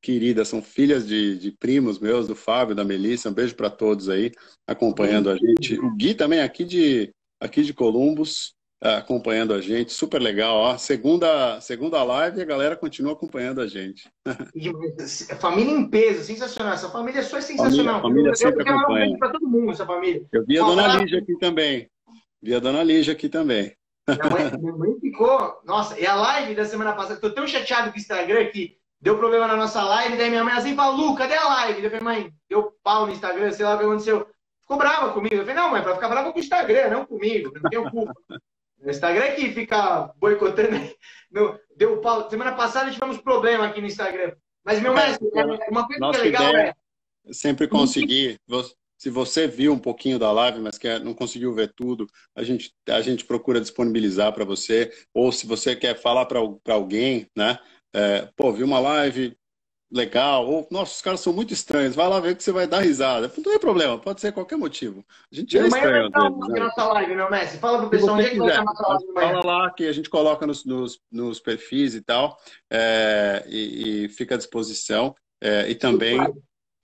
queridas, são filhas de, de, primos meus, do Fábio, da Melissa. Um beijo para todos aí, acompanhando a gente. O Gui também aqui de, aqui de Columbus, acompanhando a gente. Super legal, ó. Segunda, segunda live e a galera continua acompanhando a gente. família em peso, sensacional. Essa família só é sensacional. Família, família sempre eu acompanha. para todo mundo, essa família. Eu vi a dona Lígia aqui também. Vi a dona Lígia aqui também. Minha mãe, minha mãe ficou. Nossa, e a live da semana passada, tô tão chateado com o Instagram que deu problema na nossa live, daí minha mãe assim falou, Lu, cadê a live? Eu falei, mãe, deu pau no Instagram, sei lá o que aconteceu. Ficou brava comigo. Eu falei, não, mãe, pra ficar brava com o Instagram, não comigo, não tenho culpa. O Instagram é que fica boicotando. Meu, deu pau. Semana passada tivemos problema aqui no Instagram. Mas, meu é, mestre, uma coisa que é legal é. Sempre conseguir se você viu um pouquinho da live, mas quer, não conseguiu ver tudo, a gente, a gente procura disponibilizar para você. Ou se você quer falar para alguém, né? É, pô, vi uma live legal, ou, nossa, os caras são muito estranhos, vai lá ver que você vai dar risada. Não tem problema, pode ser qualquer motivo. A gente é estranho. Né? nossa live, meu mestre. Fala pro pessoal onde é que vai estar nossa live Fala lá que a gente coloca nos, nos, nos perfis e tal, é, e, e, fica à disposição. É, e também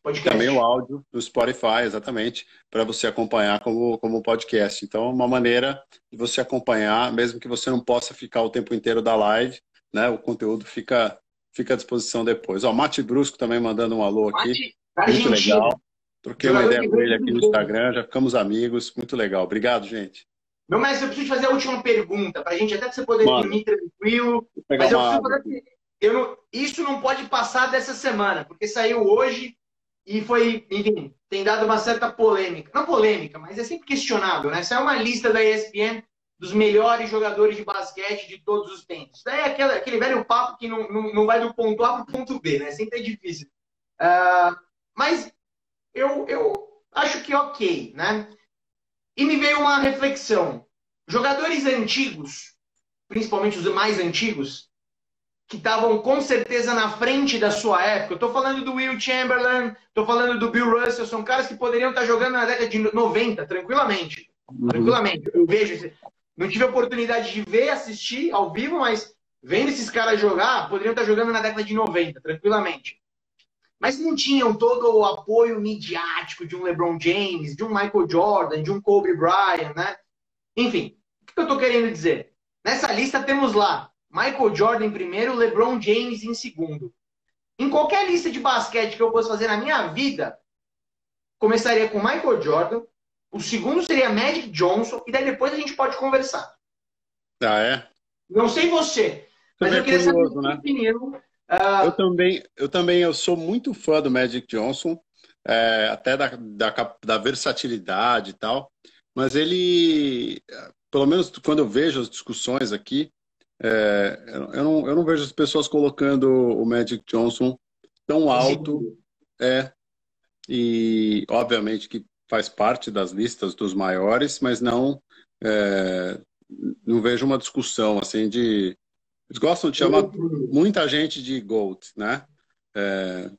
Podcast. Também o áudio do Spotify, exatamente, para você acompanhar como, como podcast. Então, uma maneira de você acompanhar, mesmo que você não possa ficar o tempo inteiro da live, né? O conteúdo fica, fica à disposição depois. Ó, Mate Brusco também mandando um alô aqui. Mate, muito legal. Troquei uma ideia com ele aqui no Instagram, já ficamos amigos. Muito legal. Obrigado, gente. Meu mestre, eu preciso fazer a última pergunta, para a gente, até você poder Mano, dormir tranquilo. Mas eu preciso fazer... eu não... Isso não pode passar dessa semana, porque saiu hoje e foi, enfim, tem dado uma certa polêmica. Não polêmica, mas é sempre questionável, né? Saiu uma lista da ESPN dos melhores jogadores de basquete de todos os tempos. É aquele, aquele velho papo que não, não, não vai do ponto A para o ponto B, né? Sempre é difícil. Uh, mas eu, eu acho que ok, né? E me veio uma reflexão. Jogadores antigos, principalmente os mais antigos, que estavam com certeza na frente da sua época. Eu estou falando do Will Chamberlain, estou falando do Bill Russell, são caras que poderiam estar jogando na década de 90, tranquilamente. Uhum. Tranquilamente. Eu vejo. Não tive a oportunidade de ver, assistir ao vivo, mas vendo esses caras jogar, poderiam estar jogando na década de 90, tranquilamente. Mas não tinham todo o apoio midiático de um LeBron James, de um Michael Jordan, de um Kobe Bryant, né? Enfim, o que eu estou querendo dizer? Nessa lista temos lá Michael Jordan em primeiro, LeBron James em segundo. Em qualquer lista de basquete que eu fosse fazer na minha vida, começaria com Michael Jordan, o segundo seria Magic Johnson, e daí depois a gente pode conversar. Ah, é? Não sei você, mas eu queria curioso, saber né? opinião. Uh... Eu também, eu também eu sou muito fã do Magic Johnson, é, até da, da, da versatilidade e tal, mas ele, pelo menos quando eu vejo as discussões aqui, é, eu, não, eu não vejo as pessoas colocando o Magic Johnson tão alto. É, e obviamente que faz parte das listas dos maiores, mas não é, não vejo uma discussão assim de eles gostam de chamar muita gente de GOAT, né? É,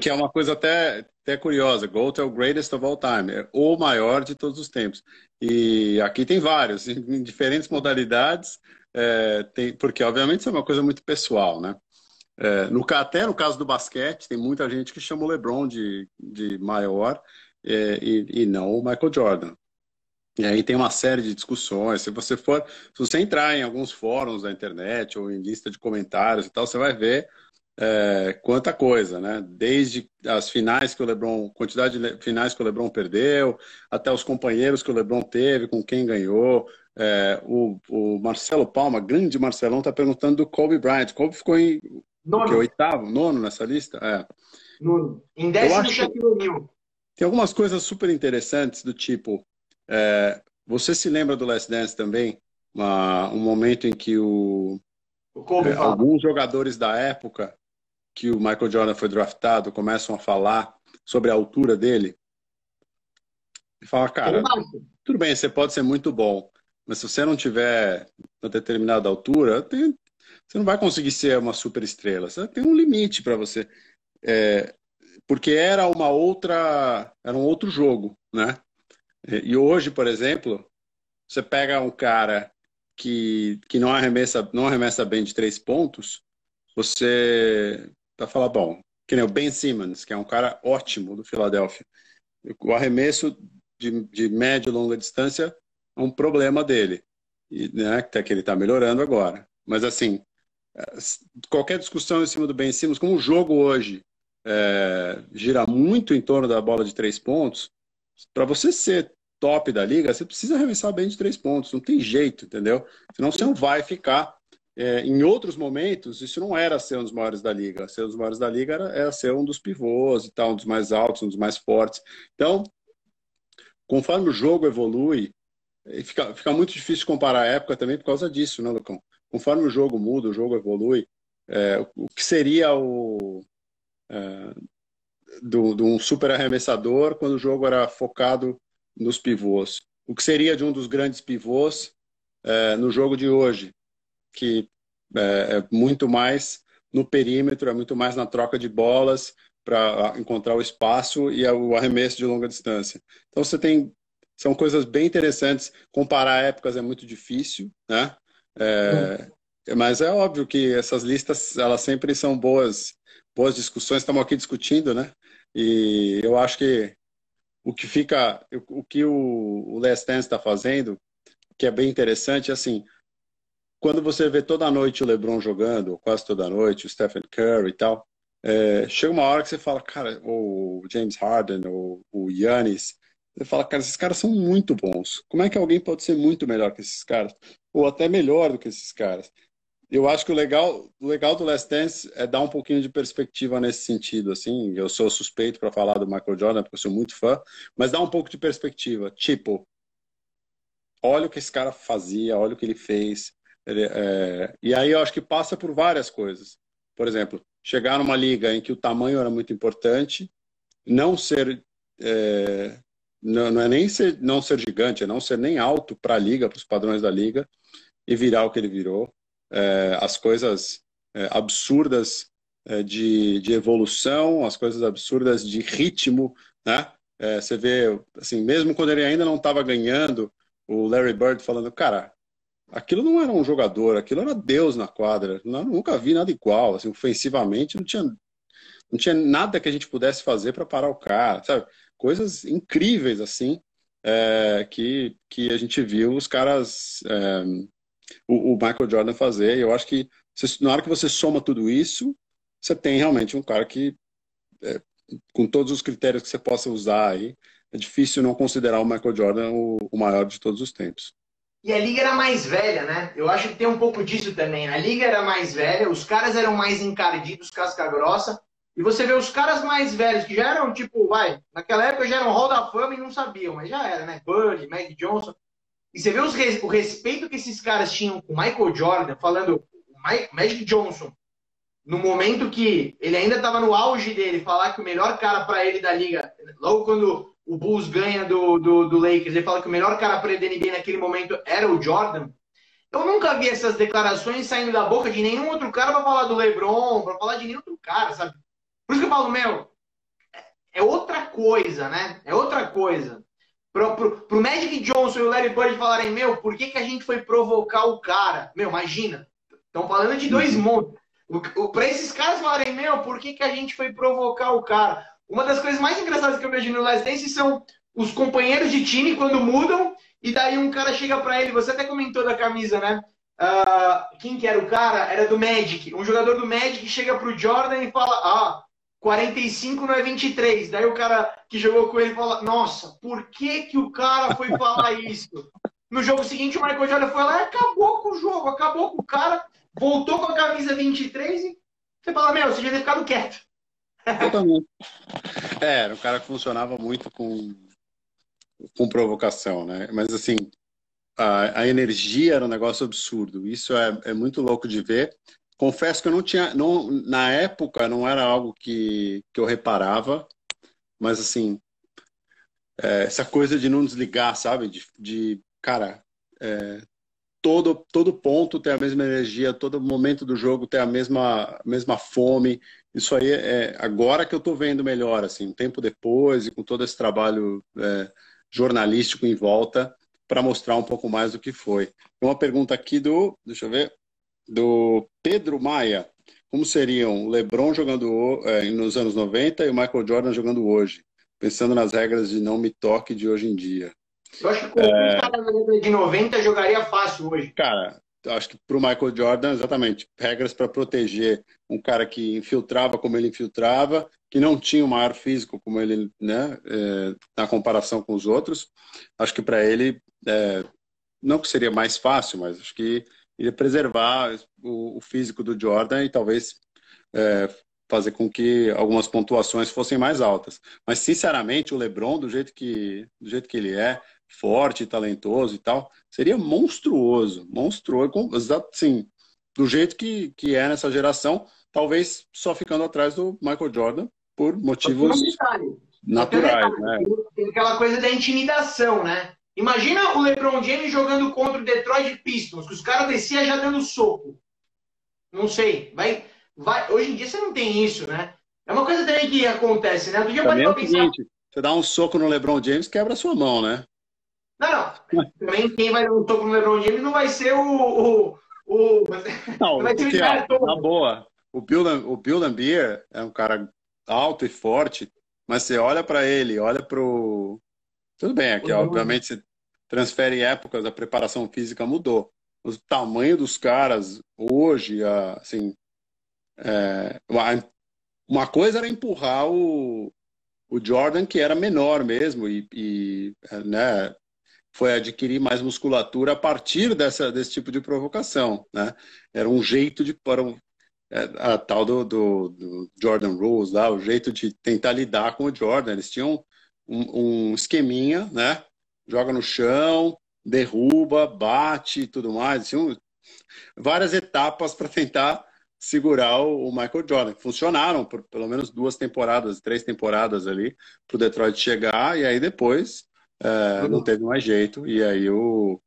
que é uma coisa até, até curiosa. GOAT é o greatest of all time, é o maior de todos os tempos. E aqui tem vários, em diferentes modalidades, é, tem, porque obviamente isso é uma coisa muito pessoal, né? É, no, até no caso do basquete, tem muita gente que chama o LeBron de, de maior é, e, e, não o Michael Jordan. E aí tem uma série de discussões. Se você for, se você entrar em alguns fóruns da internet ou em lista de comentários e tal, você vai ver é, quanta coisa, né? Desde as finais que o LeBron, quantidade de finais que o LeBron perdeu, até os companheiros que o LeBron teve, com quem ganhou. É, o, o, Marcelo Palma, grande Marcelão, está perguntando do Kobe Bryant. Kobe ficou em que, oitavo, nono nessa lista? É. Nono. Em décimo, Shaquille O'Neal. Tem algumas coisas super interessantes do tipo, é, você se lembra do Last Dance também? Uma, um momento em que o, é, alguns jogadores da época que o Michael Jordan foi draftado começam a falar sobre a altura dele. E fala, cara, tudo bem, você pode ser muito bom, mas se você não tiver uma determinada altura, tem, você não vai conseguir ser uma super estrela. Você tem um limite para você. É, porque era uma outra, era um outro jogo, né? E hoje, por exemplo, você pega um cara que, que não arremessa não arremessa bem de três pontos, você vai falar, bom, que nem o Ben Simmons, que é um cara ótimo do Philadelphia. O arremesso de, de média e longa distância é um problema dele, e, né, até que ele está melhorando agora. Mas assim, qualquer discussão em cima do Ben Simmons, como o jogo hoje é, gira muito em torno da bola de três pontos, para você ser top da liga, você precisa arremessar bem de três pontos, não tem jeito, entendeu? Senão você não vai ficar. É, em outros momentos, isso não era ser um dos maiores da liga. Ser um dos maiores da liga era, era ser um dos pivôs e tal, um dos mais altos, um dos mais fortes. Então, conforme o jogo evolui, fica, fica muito difícil comparar a época também por causa disso, né, Lucão? Conforme o jogo muda, o jogo evolui, é, o que seria o, de um super arremessador quando o jogo era focado nos pivôs. O que seria de um dos grandes pivôs é, no jogo de hoje, que é, é, muito mais no perímetro, é muito mais na troca de bolas para encontrar o espaço e o arremesso de longa distância. Então você tem são coisas bem interessantes. Comparar épocas é muito difícil, né? É, mas é óbvio que essas listas elas sempre são boas boas discussões. Estamos aqui discutindo, né? E eu acho que o que fica, o que o, o Last Dance está fazendo, que é bem interessante, é assim, quando você vê toda noite o LeBron jogando, quase toda noite, o Stephen Curry e tal, é, chega uma hora que você fala, cara, o James Harden, ou o Giannis, você fala, cara, esses caras são muito bons. Como é que alguém pode ser muito melhor que esses caras? Ou até melhor do que esses caras? Eu acho que o legal, o legal do Last Dance é dar um pouquinho de perspectiva nesse sentido, assim. Eu sou suspeito para falar do Michael Jordan porque eu sou muito fã, mas dá um pouco de perspectiva. Tipo, olha o que esse cara fazia, olha o que ele fez. Ele, é... E aí eu acho que passa por várias coisas. Por exemplo, chegar numa liga em que o tamanho era muito importante, não ser é... não, não, é nem ser, não ser gigante, é não ser nem alto para a liga, para os padrões da liga, e virar o que ele virou é, as coisas é, absurdas é, de, de evolução, as coisas absurdas de ritmo, né? É, você vê, assim, mesmo quando ele ainda não estava ganhando, o Larry Bird falando, cara, aquilo não era um jogador, aquilo era Deus na quadra. Não, nunca vi nada igual, assim, ofensivamente não tinha, não tinha nada que a gente pudesse fazer para parar o cara, sabe? Coisas incríveis assim é, que, que a gente viu os caras é, o, o Michael Jordan fazer. Eu acho que você, na hora que você soma tudo isso, você tem realmente um cara que, é, com todos os critérios que você possa usar aí, é difícil não considerar o Michael Jordan o, o maior de todos os tempos. E a liga era mais velha, né? Eu acho que tem um pouco disso também. A liga era mais velha, os caras eram mais encardidos, casca grossa. E você vê os caras mais velhos, que já eram, tipo, vai, naquela época já eram Hall da Fama e não sabiam, mas já era, né? Bird, Mag Johnson. E você vê os, o respeito que esses caras tinham com Michael Jordan, falando o Magic Johnson, no momento que ele ainda estava no auge dele, falar que o melhor cara para ele da liga, logo quando o Bulls ganha do, do, do Lakers, ele fala que o melhor cara para ele da NBA naquele momento era o Jordan. Eu nunca vi essas declarações saindo da boca de nenhum outro cara para falar do LeBron, para falar de nenhum outro cara, sabe? Por isso que eu falo, meu, é outra coisa, né? É outra coisa. Pro, pro, pro Magic Johnson e o Larry Bird falarem, meu, por que, que a gente foi provocar o cara? Meu, imagina. Estão falando de dois uhum. mundos. Para esses caras falarem, meu, por que, que a gente foi provocar o cara? Uma das coisas mais engraçadas que eu vejo no Last Dance são os companheiros de time quando mudam e daí um cara chega para ele, você até comentou da camisa, né? Uh, quem que era o cara? Era do Magic. Um jogador do Magic chega pro Jordan e fala, ah, 45 não é 23. Daí o cara que jogou com ele fala, nossa, por que que o cara foi falar isso? No jogo seguinte, o Michael Jordan foi lá e acabou com o jogo, acabou com o cara, voltou com a camisa 23 e você fala, meu, você já ter ficado quieto. Totalmente. É, era um cara que funcionava muito com, com provocação, né? Mas assim, a, a energia era um negócio absurdo. Isso é, é muito louco de ver. Confesso que eu não tinha, não, na época não era algo que, que eu reparava, mas assim, é, essa coisa de não desligar, sabe? De, de cara, é, todo, todo ponto tem a mesma energia, todo momento do jogo tem a mesma, mesma fome. Isso aí é agora que eu estou vendo melhor, assim, um tempo depois e com todo esse trabalho é, jornalístico em volta para mostrar um pouco mais do que foi. Uma pergunta aqui do, deixa eu ver, do Pedro Maia. Como seriam o LeBron jogando é, nos anos 90 e o Michael Jordan jogando hoje? Pensando nas regras de não me toque de hoje em dia. Eu acho que é... um cara de 90 jogaria fácil hoje. Cara, acho que para o Michael Jordan, exatamente, regras para proteger um cara que infiltrava como ele infiltrava, que não tinha o maior físico como ele, né, é, na comparação com os outros. Acho que para ele, é, não que seria mais fácil, mas acho que iria preservar o, o físico do Jordan e talvez é, fazer com que algumas pontuações fossem mais altas. Mas, sinceramente, o LeBron, do jeito que, do jeito que ele é, forte, talentoso e tal, seria monstruoso, monstruoso, assim, do jeito que, que é nessa geração, talvez só ficando atrás do Michael Jordan por motivos naturais. Né? Tem aquela coisa da intimidação, né? Imagina o LeBron James jogando contra o Detroit Pistons, que os caras desciam já dando soco. Não sei, vai, vai. Hoje em dia você não tem isso, né? É uma coisa também que acontece, né? Outro dia é o seguinte, você dá um soco no LeBron James, quebra a sua mão, né? Não, não. Também quem vai dar um toco no LeBron James não vai ser o. o, o não, vai ser o Na boa. O Bill, o Bill Lambier é um cara alto e forte, mas você olha para ele, olha pro. Tudo bem, aqui, obviamente, você transfere épocas, a preparação física mudou. O tamanho dos caras hoje, assim. É, uma coisa era empurrar o, o Jordan, que era menor mesmo, e, e né, foi adquirir mais musculatura a partir dessa, desse tipo de provocação. Né? Era um jeito de. Para um, é, a tal do, do, do, Jordan Rules, lá, o jeito de tentar lidar com o Jordan. Eles tinham um, um esqueminha, né? Joga no chão, derruba, bate e tudo mais. Tinham várias etapas para tentar segurar o Michael Jordan. Funcionaram por pelo menos duas temporadas, três temporadas ali, para o Detroit chegar, e aí depois é, não teve mais jeito. E aí o,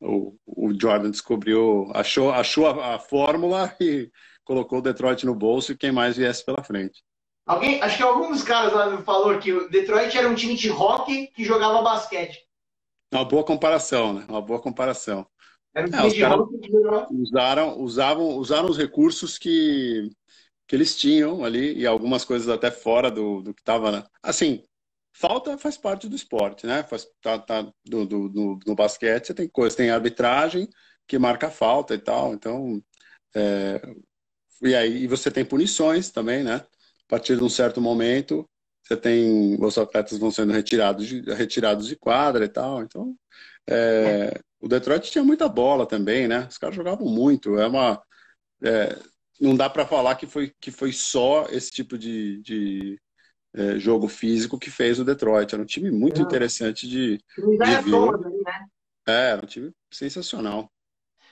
o, o Jordan descobriu, achou, achou a, a, fórmula e colocou o Detroit no bolso e quem mais viesse pela frente. Alguém, acho que algum dos caras lá falou que o Detroit era um time de rock que jogava basquete. Uma boa comparação, né? Uma boa comparação. Era um é, time de rock que jogava... usaram, usavam, usaram os recursos que, que eles tinham ali e algumas coisas até fora do, do que estava. Né? Assim, falta faz parte do esporte, né? Faz, tá, tá do, do, do, no basquete você tem coisa, tem arbitragem que marca falta e tal. Então, é, e aí você tem punições também, né? A partir de um certo momento, você tem os atletas vão sendo retirados de, retirados de quadra e tal. Então, é, o Detroit tinha muita bola também, né? Os caras jogavam muito. É uma, é, não dá para falar que foi, que foi só esse tipo de, de é, jogo físico que fez o Detroit. Era um time muito não. interessante de, de ver. Ali, né? É, era um time sensacional.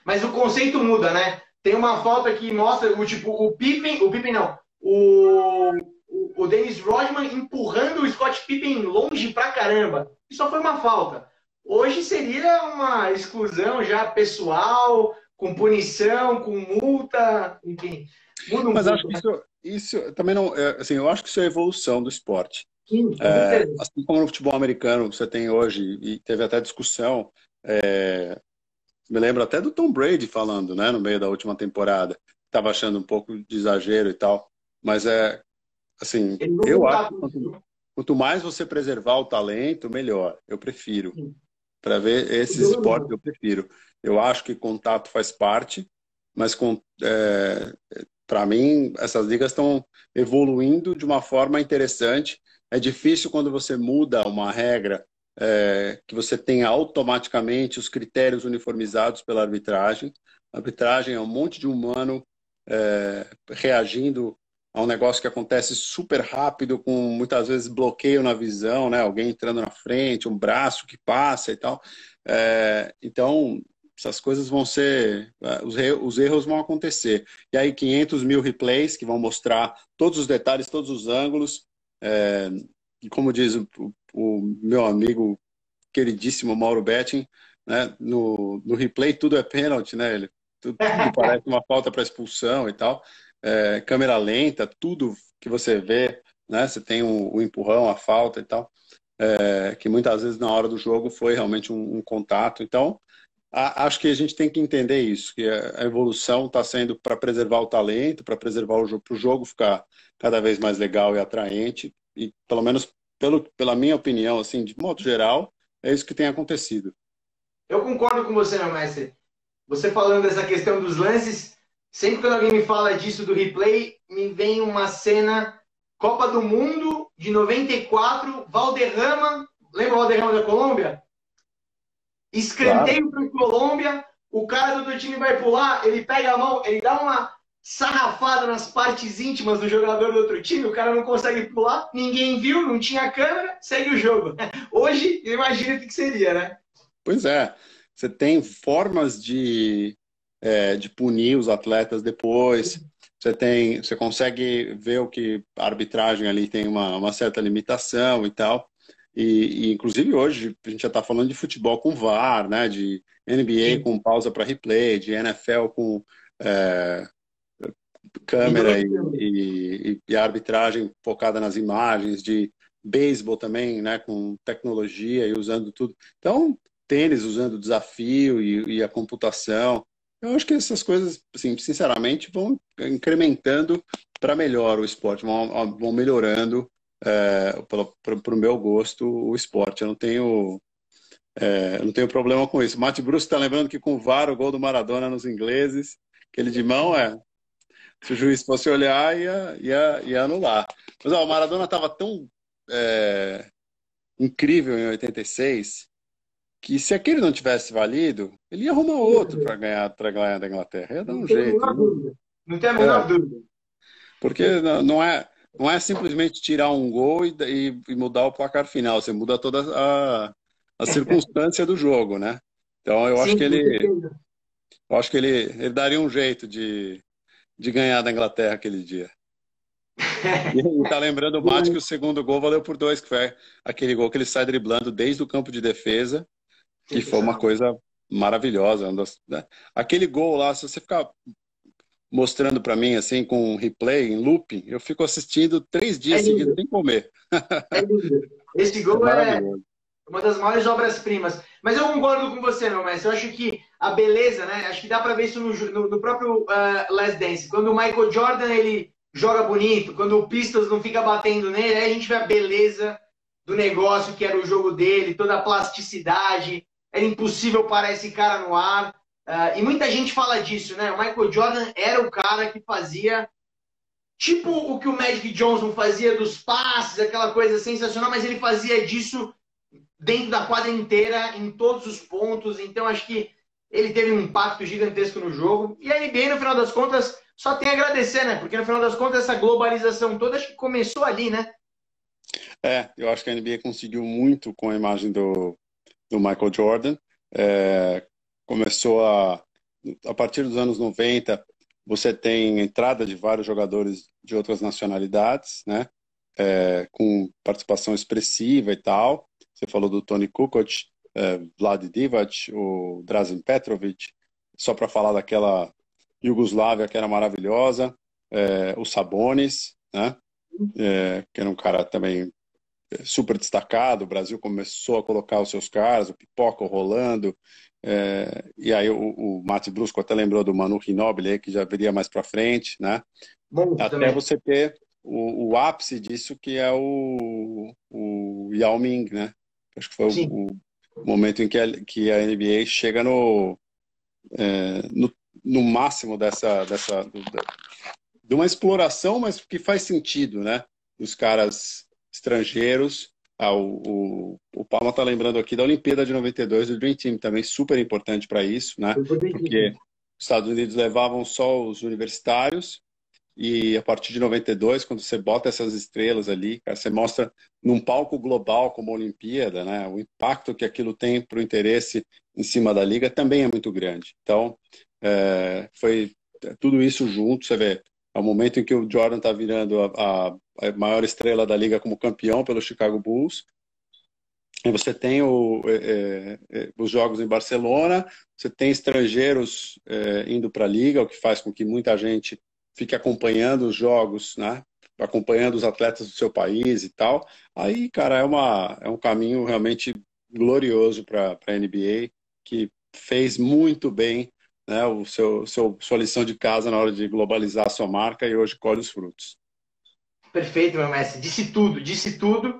Mas o conceito muda, né? Tem uma foto que mostra o tipo o Pippen, o Pippen não, o, o, o Dennis Rodman empurrando o Scott Pippen longe pra caramba. Isso só foi uma falta. Hoje seria uma exclusão já pessoal, com punição, com multa, enfim. Muda um Mas pouco, acho que né? isso, isso também não. É, assim, eu acho que isso é evolução do esporte. Sim, é, assim como no futebol americano você tem hoje, e teve até discussão, é, me lembro até do Tom Brady falando, né, no meio da última temporada. Estava achando um pouco de exagero e tal. Mas é, assim, eu acho que quanto, quanto, mais você preservar o talento, melhor. Eu prefiro. Para ver esses esportes, eu prefiro. Eu acho que contato faz parte, mas com, é, para mim, essas ligas estão evoluindo de uma forma interessante. É difícil quando você muda uma regra é, que você tenha automaticamente os critérios uniformizados pela arbitragem. A arbitragem é um monte de humano é, reagindo a um negócio que acontece super rápido, com muitas vezes bloqueio na visão, né? Alguém entrando na frente, um braço que passa e tal. É, então, essas coisas vão ser, é, os, os erros vão acontecer. E aí, 500 mil replays que vão mostrar todos os detalhes, todos os ângulos. É, e como diz o, o, meu amigo queridíssimo Mauro Betting, né, no, no replay tudo é pênalti, né? Ele, tudo, tudo parece uma falta para expulsão e tal. É, câmera lenta, tudo que você vê, né? Você tem o, o empurrão, a falta e tal. É, que muitas vezes na hora do jogo foi realmente um, um contato. Então, a, acho que a gente tem que entender isso, que a, evolução está sendo para preservar o talento, para preservar o jogo, para o jogo ficar cada vez mais legal e atraente, e pelo menos pelo, pela minha opinião, assim, de modo geral, é isso que tem acontecido. Eu concordo com você, meu mestre. Você falando dessa questão dos lances, sempre que alguém me fala disso do replay, me vem uma cena Copa do Mundo de 94, Valderrama, lembra o Valderrama da Colômbia? Escanteio claro. para Colômbia, o cara do outro time vai pular, ele pega a mão, ele dá uma sarrafada nas partes íntimas do jogador do outro time, o cara não consegue pular, ninguém viu, não tinha câmera, segue o jogo. Hoje, imagina o que seria, né? Pois é, você tem formas de, é, de punir os atletas depois. Você tem, você consegue ver o que a arbitragem ali tem uma, uma certa limitação e tal. E, e, inclusive hoje a gente já está falando de futebol com VAR, né? De NBA Sim. com pausa para replay, de NFL com é, câmera e, e, e, arbitragem focada nas imagens, de beisebol também, né? Com tecnologia e usando tudo. Então, tênis usando o desafio e a computação. Eu acho que essas coisas, assim, sinceramente, vão incrementando para melhor o esporte, vão, vão melhorando é, para o meu gosto o esporte. Eu não tenho é, não tenho problema com isso. Mate Bruce está lembrando que com o VAR, o gol do Maradona nos ingleses, aquele de mão é. Se o juiz fosse olhar, ia, ia, ia anular. Mas ó, o Maradona estava tão é, incrível em 86 que se aquele não tivesse valido, ele ia arrumar outro para ganhar, ganhar da Inglaterra. Ia dar um não jeito. Tem não tem a menor é. dúvida. Porque não é não é simplesmente tirar um gol e, e, e mudar o placar final, você muda toda a, a circunstância do jogo, né? Então eu Sim, acho que ele eu acho que ele, ele daria um jeito de, de ganhar da Inglaterra aquele dia. e tá lembrando o Mate que o segundo gol valeu por dois, que foi aquele gol que ele sai driblando desde o campo de defesa, que foi uma coisa maravilhosa. Né? Aquele gol lá, se você ficar mostrando para mim, assim, com replay, em looping, eu fico assistindo três dias é seguidos sem comer. É Esse gol é, é uma das maiores obras-primas. Mas eu concordo com você, meu mestre. Eu acho que a beleza, né? Acho que dá para ver isso no, no, no próprio uh, Last Dance. Quando o Michael Jordan ele joga bonito, quando o Pistols não fica batendo nele, aí a gente vê a beleza do negócio que era o jogo dele, toda a plasticidade. Era impossível parar esse cara no ar. Uh, e muita gente fala disso, né? O Michael Jordan era o cara que fazia tipo o que o Magic Johnson fazia dos passes, aquela coisa sensacional, mas ele fazia disso dentro da quadra inteira, em todos os pontos. Então acho que ele teve um impacto gigantesco no jogo. E a NBA, no final das contas, só tem a agradecer, né? Porque no final das contas, essa globalização toda acho que começou ali, né? É, eu acho que a NBA conseguiu muito com a imagem do, do Michael Jordan. É, começou a. A partir dos anos 90, você tem entrada de vários jogadores de outras nacionalidades, né? É, com participação expressiva e tal. Você falou do Tony Kukoc, é, Vlad Divac, o Drazen Petrovic, só para falar daquela Iugoslávia que era maravilhosa, é, o Sabonis, né? É, que era um cara também super destacado. O Brasil começou a colocar os seus caras, o Pipoca, o Rolando, é, e aí o, o Mate Brusco até lembrou do Manu Ginobili, que já viria mais para frente, né? Bom, até também. você ter o, o, ápice disso, que é o, o Yao Ming, né? Acho que foi o, o, momento em que a, que a NBA chega no, é, no no máximo dessa, dessa do, de uma exploração, mas que faz sentido, né? Os caras estrangeiros. Ah, o, o, o Palma está lembrando aqui da Olimpíada de 92 do Dream Team, também super importante para isso, né? Porque os Estados Unidos levavam só os universitários e a partir de 92, quando você bota essas estrelas ali, cara, você mostra num palco global como a Olimpíada, né? O impacto que aquilo tem para o interesse em cima da liga também é muito grande. Então, é, foi tudo isso junto, você vê, é o momento em que o Jordan está virando a, a, maior estrela da liga como campeão pelo Chicago Bulls. E você tem o, é, é, é os jogos em Barcelona, você tem estrangeiros é, indo para a liga, o que faz com que muita gente fique acompanhando os jogos, né? acompanhando os atletas do seu país e tal. Aí, cara, é, uma, é um caminho realmente glorioso para a NBA, que fez muito bem né, o seu, seu, sua lição de casa na hora de globalizar a sua marca e hoje colhe os frutos. Perfeito, meu mestre. Disse tudo, disse tudo.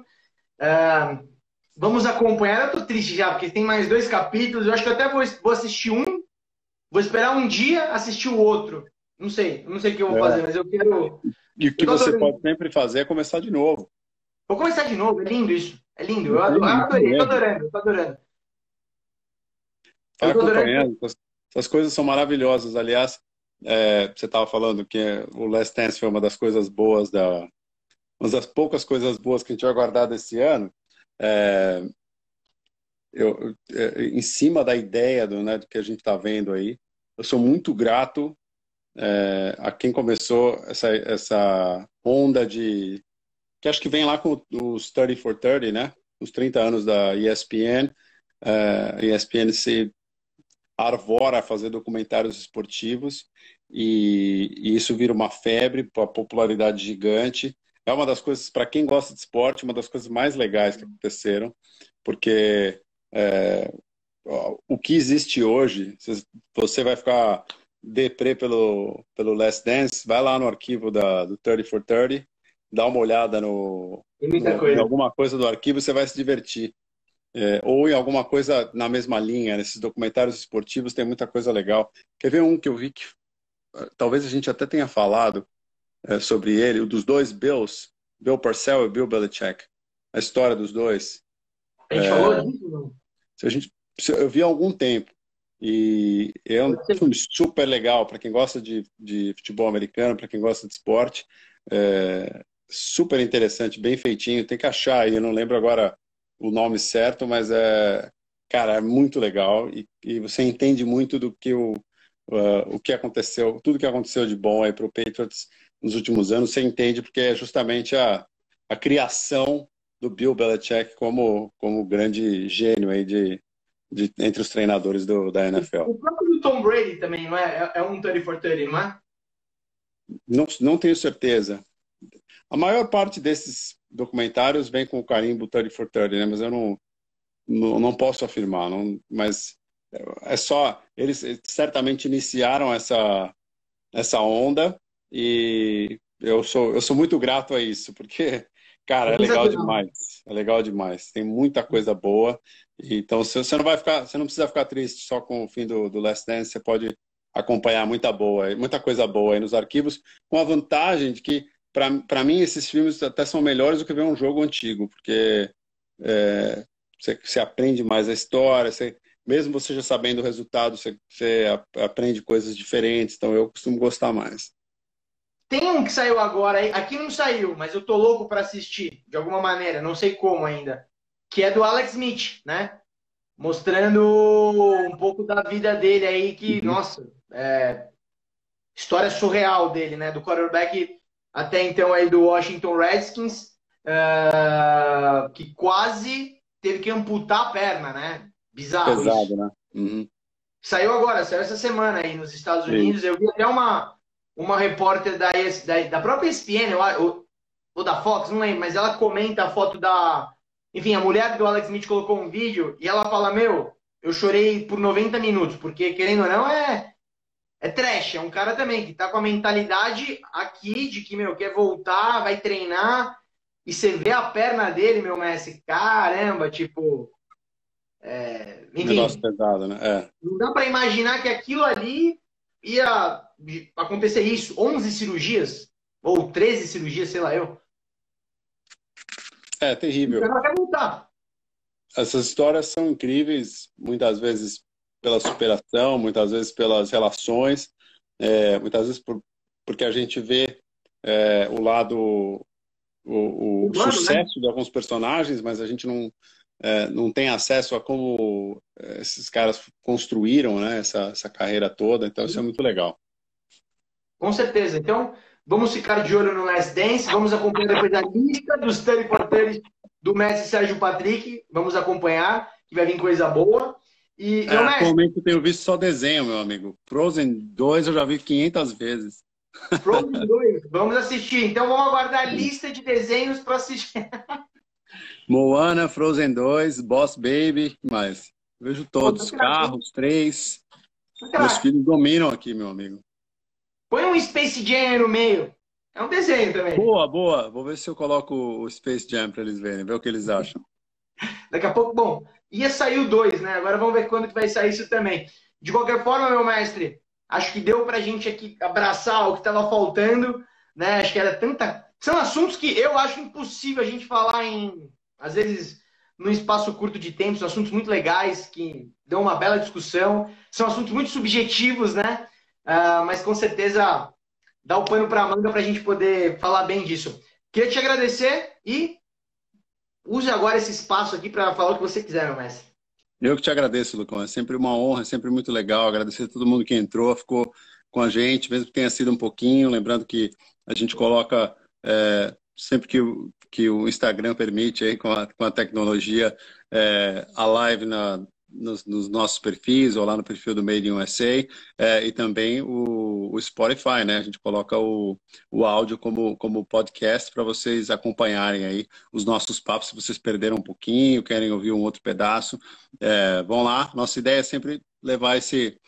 Uh, vamos acompanhar. Eu tô triste já, porque tem mais dois capítulos. Eu acho que eu até vou, vou assistir um, vou esperar um dia assistir o outro. Não sei, não sei o que eu vou é. fazer, mas eu quero. E o que você adorando. pode sempre fazer é começar de novo. Vou começar de novo, é lindo isso. É lindo. Eu, adorei, tô adorando, tô adorando. Vai acompanhando, essas coisas são maravilhosas. Aliás, é, você estava falando que o Last Dance foi uma das coisas boas da, uma das poucas coisas boas que a gente vai guardar desse ano. É, eu, é, em cima da ideia do, né, do que a gente está vendo aí, eu sou muito grato é, a quem começou essa, essa onda de que acho que vem lá com os 30 for 30, né? Os 30 anos da ESPN. Uh, ESPN se arvora a fazer documentários esportivos e, e isso vira uma febre, uma popularidade gigante. É uma das coisas, para quem gosta de esporte, uma das coisas mais legais que aconteceram, porque é, o que existe hoje, você vai ficar deprê pelo, pelo Last Dance, vai lá no arquivo da, do 30 for 30, dá uma olhada no, no em alguma coisa do arquivo, você vai se divertir é, ou em alguma coisa na mesma linha, nesses documentários esportivos tem muita coisa legal. Quer ver um que eu vi que ah, talvez a gente até tenha falado é, sobre ele, o dos dois Bills, Bill Parcells e Bill Belichick, a história dos dois. A gente é, falou disso, não? A gente, eu vi há algum tempo. E é um filme super legal para quem gosta de, de futebol americano, para quem gosta de esporte. É, super interessante, bem feitinho. Tem que achar aí, eu não lembro agora o nome certo, mas é, cara, é muito legal e, e você entende muito do que o, uh, o que aconteceu, tudo que aconteceu de bom aí para o Patriots nos últimos anos, você entende porque é justamente a, a criação do Bill Belichick como, como grande gênio aí de, de, entre os treinadores do, da NFL. O próprio Tom Brady também, não é? É, é um 30 for 30, não é? Não, não tenho certeza. A maior parte desses documentários vem com o carimbo 30 for 30, né? Mas eu não, não, não posso afirmar. Não, mas é só... Eles certamente iniciaram essa, essa onda e eu sou, eu sou muito grato a isso, porque, Cara, é legal demais. É legal demais. Tem muita coisa boa. Então, você não vai ficar, você não precisa ficar triste só com o fim do, do Last Dance. Você pode acompanhar muita boa, muita coisa boa aí nos arquivos, com a vantagem de que, para mim, esses filmes até são melhores do que ver um jogo antigo, porque é, você, você, aprende mais a história, você, mesmo você já sabendo o resultado, você, você aprende coisas diferentes. Então, eu costumo gostar mais. Tem um que saiu agora, aqui não saiu, mas eu tô louco para assistir, de alguma maneira, não sei como ainda, que é do Alex Smith, né? Mostrando um pouco da vida dele aí, que, uhum. nossa, é, história surreal dele, né? Do quarterback até então aí do Washington Redskins, uh, que quase teve que amputar a perna, né? Bizarro. Pesado, isso. né? Uhum. Saiu agora, saiu essa semana aí nos Estados Unidos. Sim. Eu vi até uma, uma repórter da, da, da própria ESPN, ou, ou da Fox, não lembro, mas ela comenta a foto da. Enfim, a mulher do Alex Smith colocou um vídeo e ela fala: Meu, eu chorei por 90 minutos, porque querendo ou não, é, é trash. É um cara também que tá com a mentalidade aqui de que, meu, quer voltar, vai treinar. E você vê a perna dele, meu mestre, caramba, tipo. É, enfim, Negócio pesado, né? É. Não dá para imaginar que aquilo ali ia acontecer isso, 11 cirurgias, ou 13 cirurgias, sei lá eu. É terrível. O cara voltar. Essas histórias são incríveis, muitas vezes pela superação, muitas vezes pelas relações, é, muitas vezes por, porque a gente vê é, o lado, o, o, né? sucesso né? de alguns personagens, mas a gente não, é, não tem acesso a como é, esses caras construíram né, essa, essa carreira toda, então isso é muito legal. Com certeza. Então, vamos ficar de olho no Last Dance, vamos acompanhar depois a lista dos 30 for do Messi Sérgio Patrick, vamos acompanhar, que vai vir coisa boa. E, é, atualmente eu tenho visto só desenho, meu amigo. Frozen 2 eu já vi 500 vezes. Frozen 2, vamos assistir. Então vamos aguardar a lista de desenhos para assistir. Moana, Frozen 2, Boss Baby, mais. Vejo todos, carros, três. Meus filhos dominam aqui, meu amigo. Põe um Space Jam no meio. É um desenho também. Boa, boa. Vou ver se eu coloco o Space Jam para eles verem, ver o que eles acham. Daqui a pouco, bom, ia sair o 2, né? Agora vamos ver quando que vai sair isso também. De qualquer forma, meu mestre, acho que deu pra gente aqui abraçar o que estava faltando, né? Acho que era tanta. São assuntos que eu acho impossível a gente falar em às vezes num espaço curto de tempo, são assuntos muito legais, que dão uma bela discussão, são assuntos muito subjetivos, né? Uh, mas com certeza dá o pano para a manga para a gente poder falar bem disso. Queria te agradecer e use agora esse espaço aqui para falar o que você quiser, meu mestre. Eu que te agradeço, Lucão. É sempre uma honra, é sempre muito legal. Agradecer a todo mundo que entrou, ficou com a gente, mesmo que tenha sido um pouquinho. Lembrando que a gente coloca é, sempre que que o Instagram permite aí com a, com a tecnologia é, a live na, nos, nos, nossos perfis ou lá no perfil do Made in USA é, e também o, o, Spotify, né? A gente coloca o, o áudio como, como podcast para vocês acompanharem aí os nossos papos. Se vocês perderam um pouquinho, querem ouvir um outro pedaço, é, vão lá. Nossa ideia é sempre levar esse,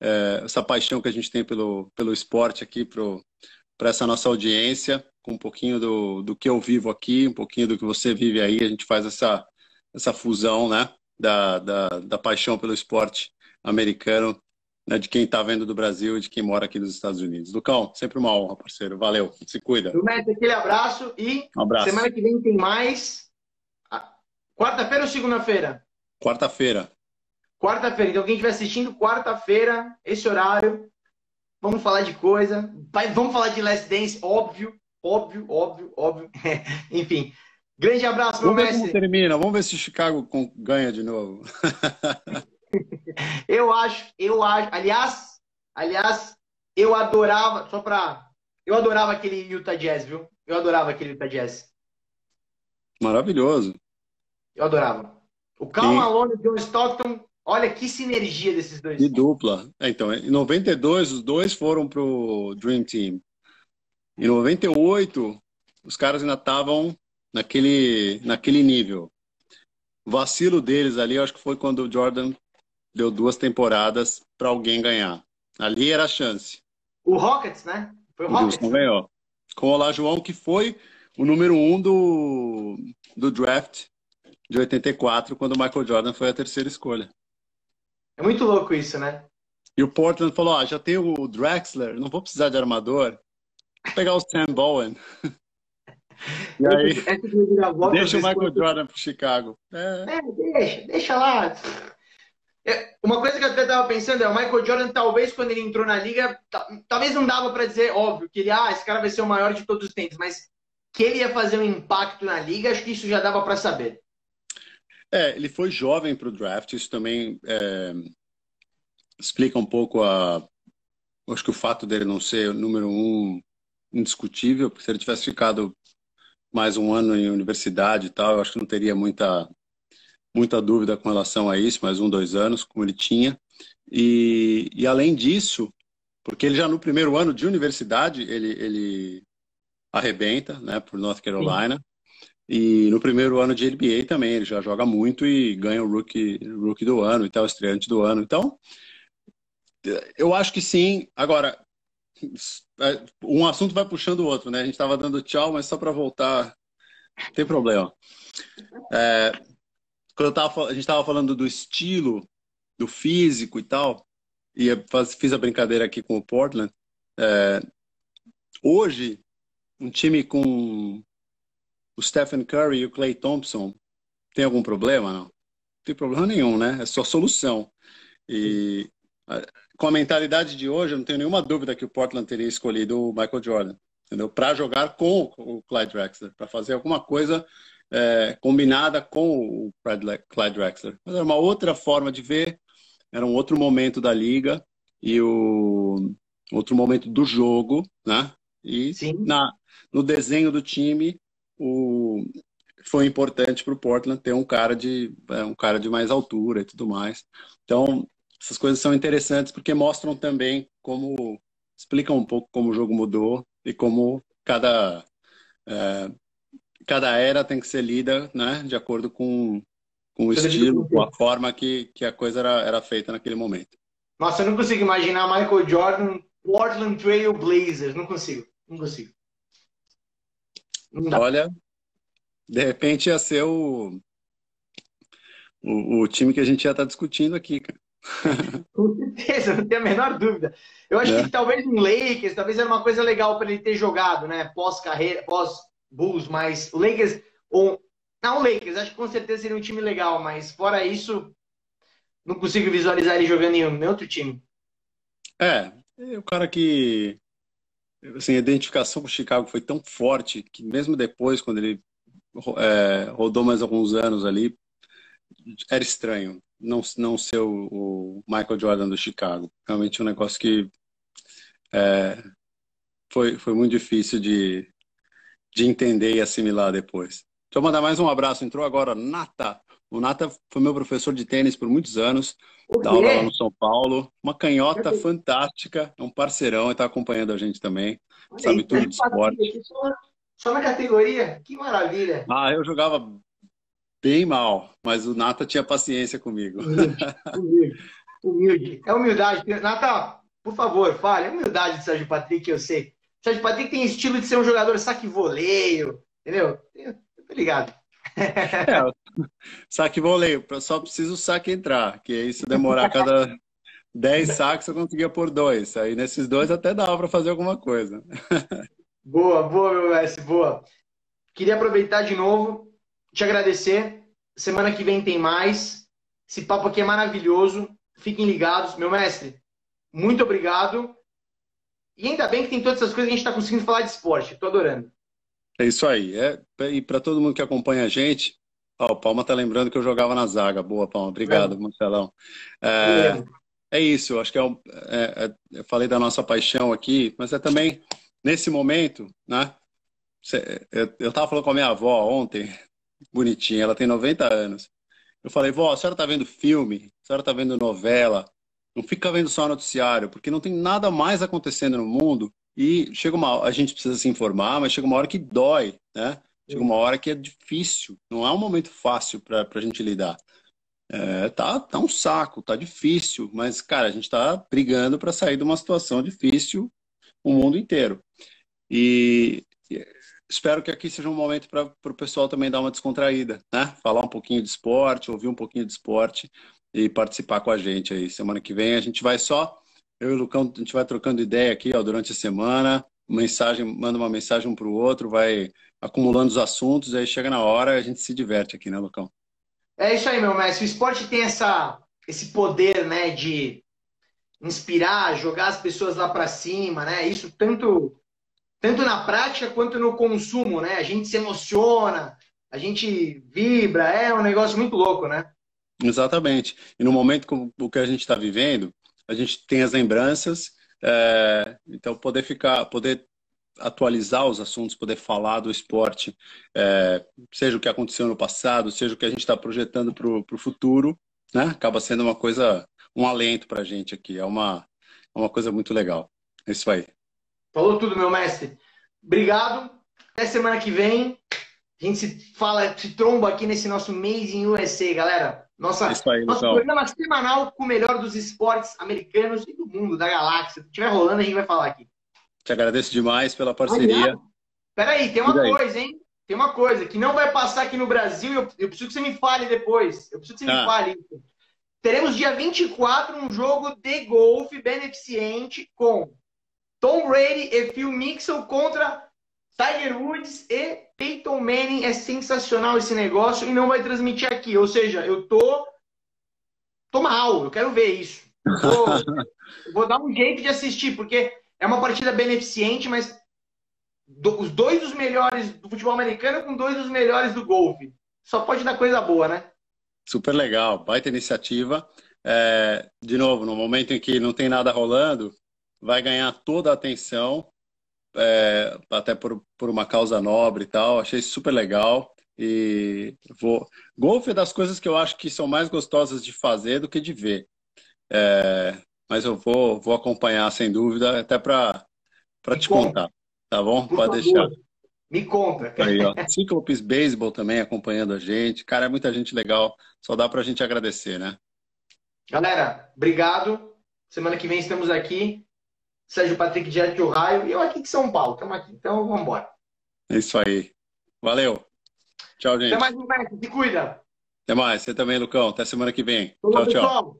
é, essa paixão que a gente tem pelo, pelo esporte aqui para essa nossa audiência com um pouquinho do, do que eu vivo aqui, um pouquinho do que você vive aí, a gente faz essa, essa fusão, né, da, da, da paixão pelo esporte americano, né, de quem está vendo do Brasil e de quem mora aqui nos Estados Unidos. Lucão, sempre uma honra, parceiro. Valeu, se cuida. Mestre, aquele abraço e um abraço. semana que vem tem mais. Quarta-feira ou segunda-feira? Quarta-feira. Quarta-feira. Então, quem estiver assistindo, quarta-feira, esse horário, vamos falar de coisa. Vamos falar de Last Dance, óbvio. Óbvio, óbvio, óbvio. Enfim. Grande abraço, meu Vamos mestre. Ver como termina. Vamos ver se Chicago ganha de novo. eu acho, eu acho. Aliás, aliás, eu adorava, só pra. Eu adorava aquele Utah Jazz, viu? Eu adorava aquele Utah Jazz. Maravilhoso. Eu adorava. O Cal Malone e o John Stockton, olha que sinergia desses dois. E dupla. É, então, em 92, os dois foram pro Dream Team. Em 98, os caras ainda estavam naquele, naquele nível. O vacilo deles ali, eu acho que foi quando o Jordan deu duas temporadas para alguém ganhar. Ali era a chance. O Rockets, né? Foi o Rockets. Houston ganhou. Com o Olá João, que foi o número um do, do draft de 84, quando o Michael Jordan foi a terceira escolha. É muito louco isso, né? E o Portland falou: ah, já tem o Drexler, não vou precisar de armador. Vou pegar o Sam Bowen. e aí, deixa o Michael Jordan pro Chicago. É. é, deixa, deixa lá. É, uma coisa que eu até estava pensando é o Michael Jordan, talvez quando ele entrou na liga, talvez não dava para dizer, óbvio, que ele, ah, esse cara vai ser o maior de todos os tempos, mas que ele ia fazer um impacto na liga, acho que isso já dava para saber. É, ele foi jovem para o draft, isso também é, explica um pouco a. Acho que o fato dele não ser o número um indiscutível, porque se ele tivesse ficado mais um ano em universidade e tal, eu acho que não teria muita muita dúvida com relação a isso, mais um, dois anos, como ele tinha. E, e além disso, porque ele já no primeiro ano de universidade, ele, ele arrebenta, né, por North Carolina. Sim. E no primeiro ano de NBA também, ele já joga muito e ganha o rookie, rookie do ano e tal, estreante do ano. Então, eu acho que sim. Agora, um assunto vai puxando o outro, né? A gente estava dando tchau, mas só para voltar, não tem problema. É, quando tava, a gente estava falando do estilo, do físico e tal, e fiz a brincadeira aqui com o Portland. É, hoje, um time com o Stephen Curry e o Clay Thompson tem algum problema? Não. Não tem problema nenhum, né? É só solução. E com a mentalidade de hoje, eu não tenho nenhuma dúvida que o Portland teria escolhido o Michael Jordan, entendeu? Para jogar com o Clyde Drexler, para fazer alguma coisa é, combinada com o Clyde Drexler. Mas era uma outra forma de ver, era um outro momento da liga e o outro momento do jogo, né? E na, no desenho do time, o, foi importante para o Portland ter um cara de é, um cara de mais altura e tudo mais. Então essas coisas são interessantes porque mostram também como explicam um pouco como o jogo mudou e como cada é, cada era tem que ser lida né, de acordo com, com o estilo, com a forma que, que a coisa era, era feita naquele momento. Nossa, eu não consigo imaginar Michael Jordan, Portland Trail Blazers. Não consigo, não consigo. Não Olha, de repente ia ser o, o, o, time que a gente ia estar discutindo aqui, cara. Com certeza, não tenho a menor dúvida. Eu acho é. que talvez um Lakers, talvez era uma coisa legal para ele ter jogado, né? Pós-carreira, pós Bulls, mas Lakers ou não Lakers, acho que com certeza seria um time legal, mas fora isso, não consigo visualizar ele jogando em nenhum outro time. É, é o cara que assim, a identificação com o Chicago foi tão forte que mesmo depois, quando ele é, rodou mais alguns anos ali, era estranho não, não ser o, o Michael Jordan do Chicago. Realmente um negócio que é, foi, foi muito difícil de, de entender e assimilar depois. Deixa eu mandar mais um abraço. Entrou agora Nata. O Nata foi meu professor de tênis por muitos anos, dá aula lá no São Paulo. Uma canhota fantástica, é um parceirão e está acompanhando a gente também. Olha Sabe aí, tudo de esporte. Só, só na categoria? Que maravilha! Ah, eu jogava bem mal, mas o Nata tinha paciência comigo. Humilde, humilde. humilde. É humildade. Nata, por favor, fale. É humildade do Sérgio Patrick, eu sei. Sérgio Patrick tem estilo de ser um jogador saque voleio, entendeu? Tô ligado. É, saque voleio, só preciso o saque entrar, que se demorar cada 10 saques eu conseguia por dois. Aí nesses dois até dava para fazer alguma coisa. Boa, boa, meu mestre, boa. Queria aproveitar de novo, te agradecer. Semana que vem tem mais. Esse papo aqui é maravilhoso. Fiquem ligados. Meu mestre, muito obrigado. E ainda bem que tem todas essas coisas que a gente está conseguindo falar de esporte. Estou adorando. É isso aí. É, e para todo mundo que acompanha a gente, ó, o Palma tá lembrando que eu jogava na zaga. Boa, Palma. Obrigado, é. Marcelão. É, é isso. Acho que é, é, é, eu falei da nossa paixão aqui, mas é também nesse momento, né? Eu estava falando com a minha avó ontem, bonitinha, ela tem 90 anos. Eu falei, vó, a senhora está vendo filme? A senhora está vendo novela? Não fica vendo só noticiário, porque não tem nada mais acontecendo no mundo e chega uma a gente precisa se informar, mas chega uma hora que dói, né? Chega uma hora que é difícil, não é um momento fácil para a gente lidar. É, tá, tá um saco, tá difícil, mas, cara, a gente está brigando para sair de uma situação difícil o mundo inteiro. E espero que aqui seja um momento para o pessoal também dar uma descontraída, né? Falar um pouquinho de esporte, ouvir um pouquinho de esporte e participar com a gente aí. Semana que vem a gente vai só, eu e o Lucão, a gente vai trocando ideia aqui ó, durante a semana, mensagem, manda uma mensagem um para o outro, vai acumulando os assuntos, aí chega na hora a gente se diverte aqui, né, Lucão? É isso aí, meu mestre. O esporte tem essa, esse poder, né, de inspirar, jogar as pessoas lá para cima, né? Isso tanto tanto na prática quanto no consumo, né? A gente se emociona, a gente vibra, é um negócio muito louco, né? Exatamente. E no momento como o que a gente está vivendo, a gente tem as lembranças, é, então poder ficar, poder atualizar os assuntos, poder falar do esporte, é, seja o que aconteceu no passado, seja o que a gente está projetando para o futuro, né? Acaba sendo uma coisa, um alento para a gente aqui. É uma, é uma coisa muito legal. É isso aí. Falou tudo, meu mestre. Obrigado. Até semana que vem. A gente se fala, se tromba aqui nesse nosso Made in USA, galera. Nossa, aí, nosso então. programa semanal com o melhor dos esportes americanos e do mundo, da galáxia. Se estiver rolando, a gente vai falar aqui. Te agradeço demais pela parceria. Peraí, tem uma coisa, hein? Tem uma coisa que não vai passar aqui no Brasil. Eu, eu preciso que você me fale depois. Eu preciso que você ah. me fale. Teremos dia 24 um jogo de golfe beneficente com Tom Brady e Phil Mixon contra Tiger Woods e Peyton Manning. É sensacional esse negócio e não vai transmitir aqui. Ou seja, eu tô, tô mal, eu quero ver isso. Tô... vou dar um jeito de assistir, porque é uma partida beneficente, mas do, os dois dos melhores do futebol americano com dois dos melhores do golfe. Só pode dar coisa boa, né? Super legal, baita iniciativa. É, de novo, no momento em que não tem nada rolando, vai ganhar toda a atenção, é, até por, por uma causa nobre e tal. Achei super legal. E vou. Golfe é das coisas que eu acho que são mais gostosas de fazer do que de ver. É, mas eu vou, vou acompanhar sem dúvida, até para te conta. contar. Tá bom? Por Pode favor. deixar. Me conta. Aí, ó. Cyclopes Baseball também acompanhando a gente. Cara, é muita gente legal. Só dá para a gente agradecer, né? Galera, obrigado. Semana que vem estamos aqui. Sérgio Patrick direto de Ohio e eu aqui de São Paulo. Estamos aqui. Então, vamos embora. É isso aí. Valeu. Tchau, gente. Até mais, um Se cuida. Até mais. Você também, Lucão. Até semana que vem. tchau, tchau.